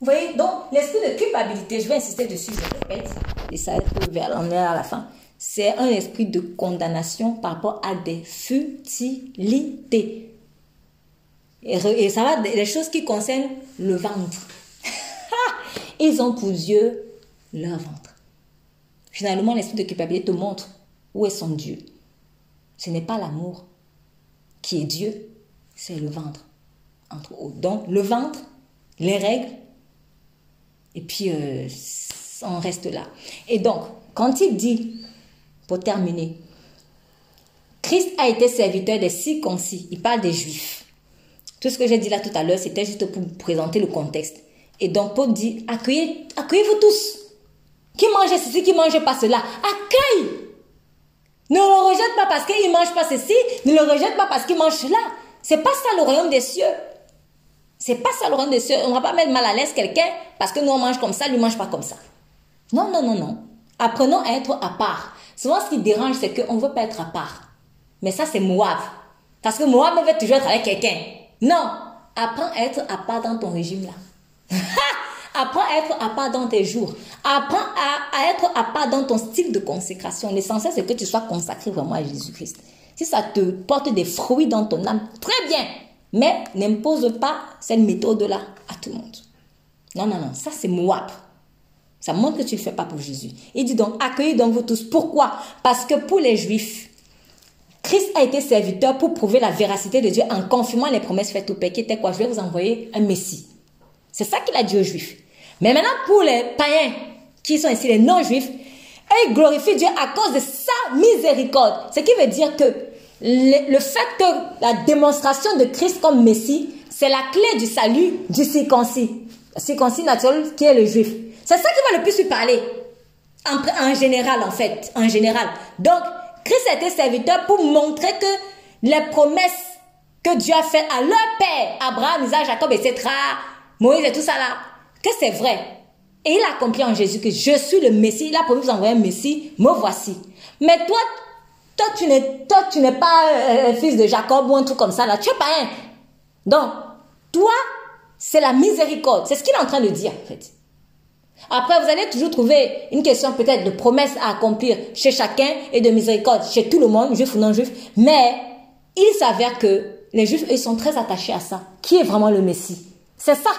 Vous voyez, donc l'esprit de culpabilité, je vais insister dessus, je répète, et ça être vers à la fin, c'est un esprit de condamnation par rapport à des futilités. Et, ça va, les choses qui concernent le ventre. [LAUGHS] Ils ont pour Dieu leur ventre. Finalement, l'esprit de culpabilité te montre où est son Dieu. Ce n'est pas l'amour qui est Dieu, c'est le ventre. Entre autres. Donc, le ventre, les règles, et puis euh, on reste là. Et donc, quand il dit, pour terminer, Christ a été serviteur des circoncis, il parle des juifs. Tout ce que j'ai dit là tout à l'heure, c'était juste pour présenter le contexte. Et donc Paul dit, accueillez, accueillez-vous tous. Qui mange ceci, qui mange pas cela? Accueille. Ne le rejette pas parce qu'il ne mange pas ceci, ne le rejette pas parce qu'il mange cela. C'est pas ça le royaume des cieux. C'est pas ça le royaume des cieux. On va pas mettre mal à l'aise quelqu'un parce que nous on mange comme ça, lui mange pas comme ça. Non, non, non, non. Apprenons à être à part. Souvent, ce qui dérange, c'est qu'on ne veut pas être à part. Mais ça, c'est Moab. Parce que Moab veut toujours être avec quelqu'un. Non. Apprends à être à part dans ton régime là. [LAUGHS] Apprends à être à part dans tes jours. Apprends à, être à part dans ton style de consécration. L'essentiel, c'est que tu sois consacré vraiment à Jésus-Christ. Si ça te porte des fruits dans ton âme, très bien. Mais n'impose pas cette méthode-là à tout le monde. Non, non, non. Ça, c'est Moab. Ça montre que tu ne le fais pas pour Jésus. Il dit donc, accueillez donc vous tous. Pourquoi? Parce que pour les Juifs, Christ a été serviteur pour prouver la véracité de Dieu en confirmant les promesses faites au Père qui était quoi Je vais vous envoyer un Messie. C'est ça qu'il a dit aux Juifs. Mais maintenant, pour les païens, qui sont ici les non-juifs, ils glorifient Dieu à cause de sa miséricorde. Ce qui veut dire que le, fait que la démonstration de Christ comme Messie, c'est la clé du salut du circoncis. Le circoncis naturel qui est le juif. C'est ça qui va le plus lui parler. En, en, général, en fait. En général. Donc, Christ été serviteur pour montrer que les promesses que Dieu a faites à leur père, Abraham, Isaac, Jacob, etc., Moïse et tout ça là, que c'est vrai. Et il a accompli en Jésus que je suis le Messie. Il a promis vous envoyer un Messie. Me voici. Mais toi, toi, tu n'es, tu n'es pas euh, fils de Jacob ou un truc comme ça là. Tu es pas un. Donc, toi, c'est la miséricorde. C'est ce qu'il est en train de dire, en fait. Après, vous allez toujours trouver une question peut-être de promesse à accomplir chez chacun et de miséricorde chez tout le monde, juif ou non juif. Mais il s'avère que les juifs, ils sont très attachés à ça. Qui est vraiment le Messie? C'est ça.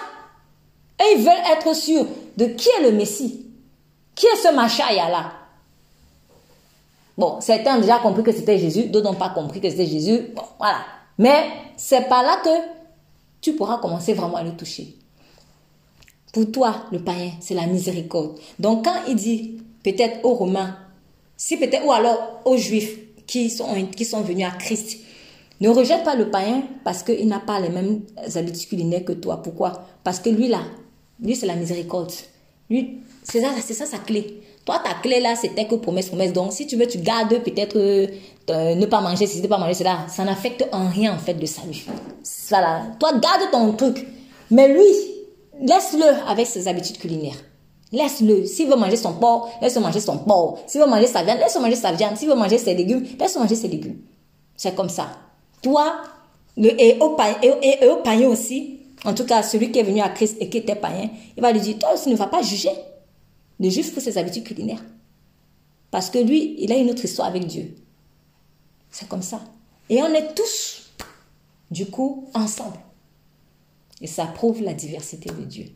Et ils veulent être sûrs de qui est le Messie. Qui est ce Machaya là Bon, certains ont déjà compris que c'était Jésus, d'autres n'ont pas compris que c'était Jésus. Bon, voilà. Mais c'est par là que tu pourras commencer vraiment à le toucher. Pour toi, le païen, c'est la miséricorde. Donc quand il dit peut-être aux Romains, si peut-être, ou alors aux Juifs qui sont, qui sont venus à Christ, ne rejette pas le païen parce qu'il n'a pas les mêmes habitudes culinaires que toi. Pourquoi? Parce que lui là, lui c'est la miséricorde. Lui, c'est ça, c'est ça sa clé. Toi, ta clé là, c'était que promesse, promesse. Donc, si tu veux, tu gardes peut-être euh, ne pas manger si ne pas manger cela. Ça n'affecte en rien en fait de salut. Voilà. Toi, garde ton truc. Mais lui, Laisse-le avec ses habitudes culinaires. Laisse-le. S'il veut manger son porc, laisse-le manger son porc. S'il veut manger sa viande, laisse-le manger sa viande. S'il veut manger ses légumes, laisse-le manger ses légumes. C'est comme ça. Toi, et, au païen, et, au païen aussi, en tout cas celui qui est venu à Christ et qui était païen, il va lui dire, toi aussi ne vas pas juger le juif pour ses habitudes culinaires. Parce que lui, il a une autre histoire avec Dieu. C'est comme ça. Et on est tous, du coup, ensemble. Et ça prouve la diversité de Dieu.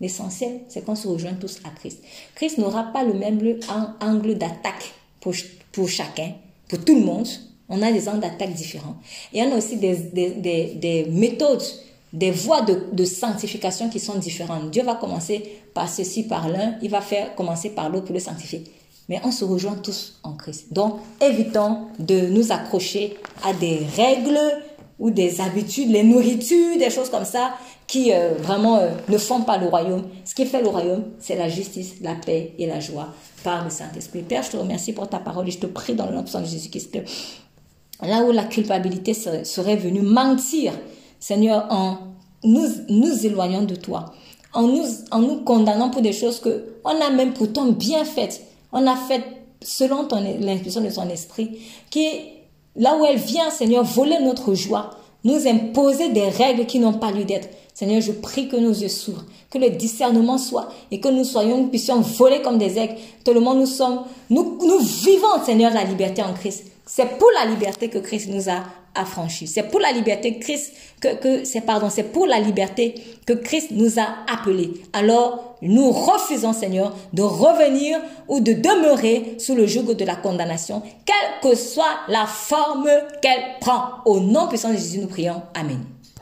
L'essentiel, c'est qu'on se rejoint tous à Christ. Christ n'aura pas le même angle d'attaque pour, pour chacun, pour tout le monde. On a des angles d'attaque différents. Et on a aussi des, des, des, méthodes, des voies de, de, sanctification qui sont différentes. Dieu va commencer par ceci, par l'un, il va faire commencer par l'autre pour le sanctifier. Mais on se rejoint tous en Christ. Donc, évitons de nous accrocher à des règles ou des habitudes, les nourritures, des choses comme ça, qui euh, vraiment euh, ne font pas le royaume. Ce qui fait le royaume, c'est la justice, la paix et la joie par le Saint-Esprit. Père, je te remercie pour ta parole et je te prie dans le nom de Jésus-Christ là où la culpabilité serait, venue mentir, Seigneur, en nous, nous éloignant de toi, en nous, en nous condamnant pour des choses que on a même pourtant bien faites. On a fait selon l'intuition de son esprit, qui là où elle vient, Seigneur, voler notre joie, nous imposer des règles qui n'ont pas lieu d'être. Seigneur, je prie que nos yeux s'ouvrent, que le discernement soit et que nous soyons, puissions voler comme des aigles. Tellement nous sommes, nous, nous vivons, Seigneur, la liberté en Christ. C'est pour la liberté que Christ nous a affranchis. C'est pour la liberté que Christ, que, que c'est pardon, c'est pour la liberté que Christ nous a appelés. Alors, nous refusons, Seigneur, de revenir ou de demeurer sous le joug de la condamnation, quelle que soit la forme qu'elle prend. Au nom puissant de Jésus, nous prions. Amen.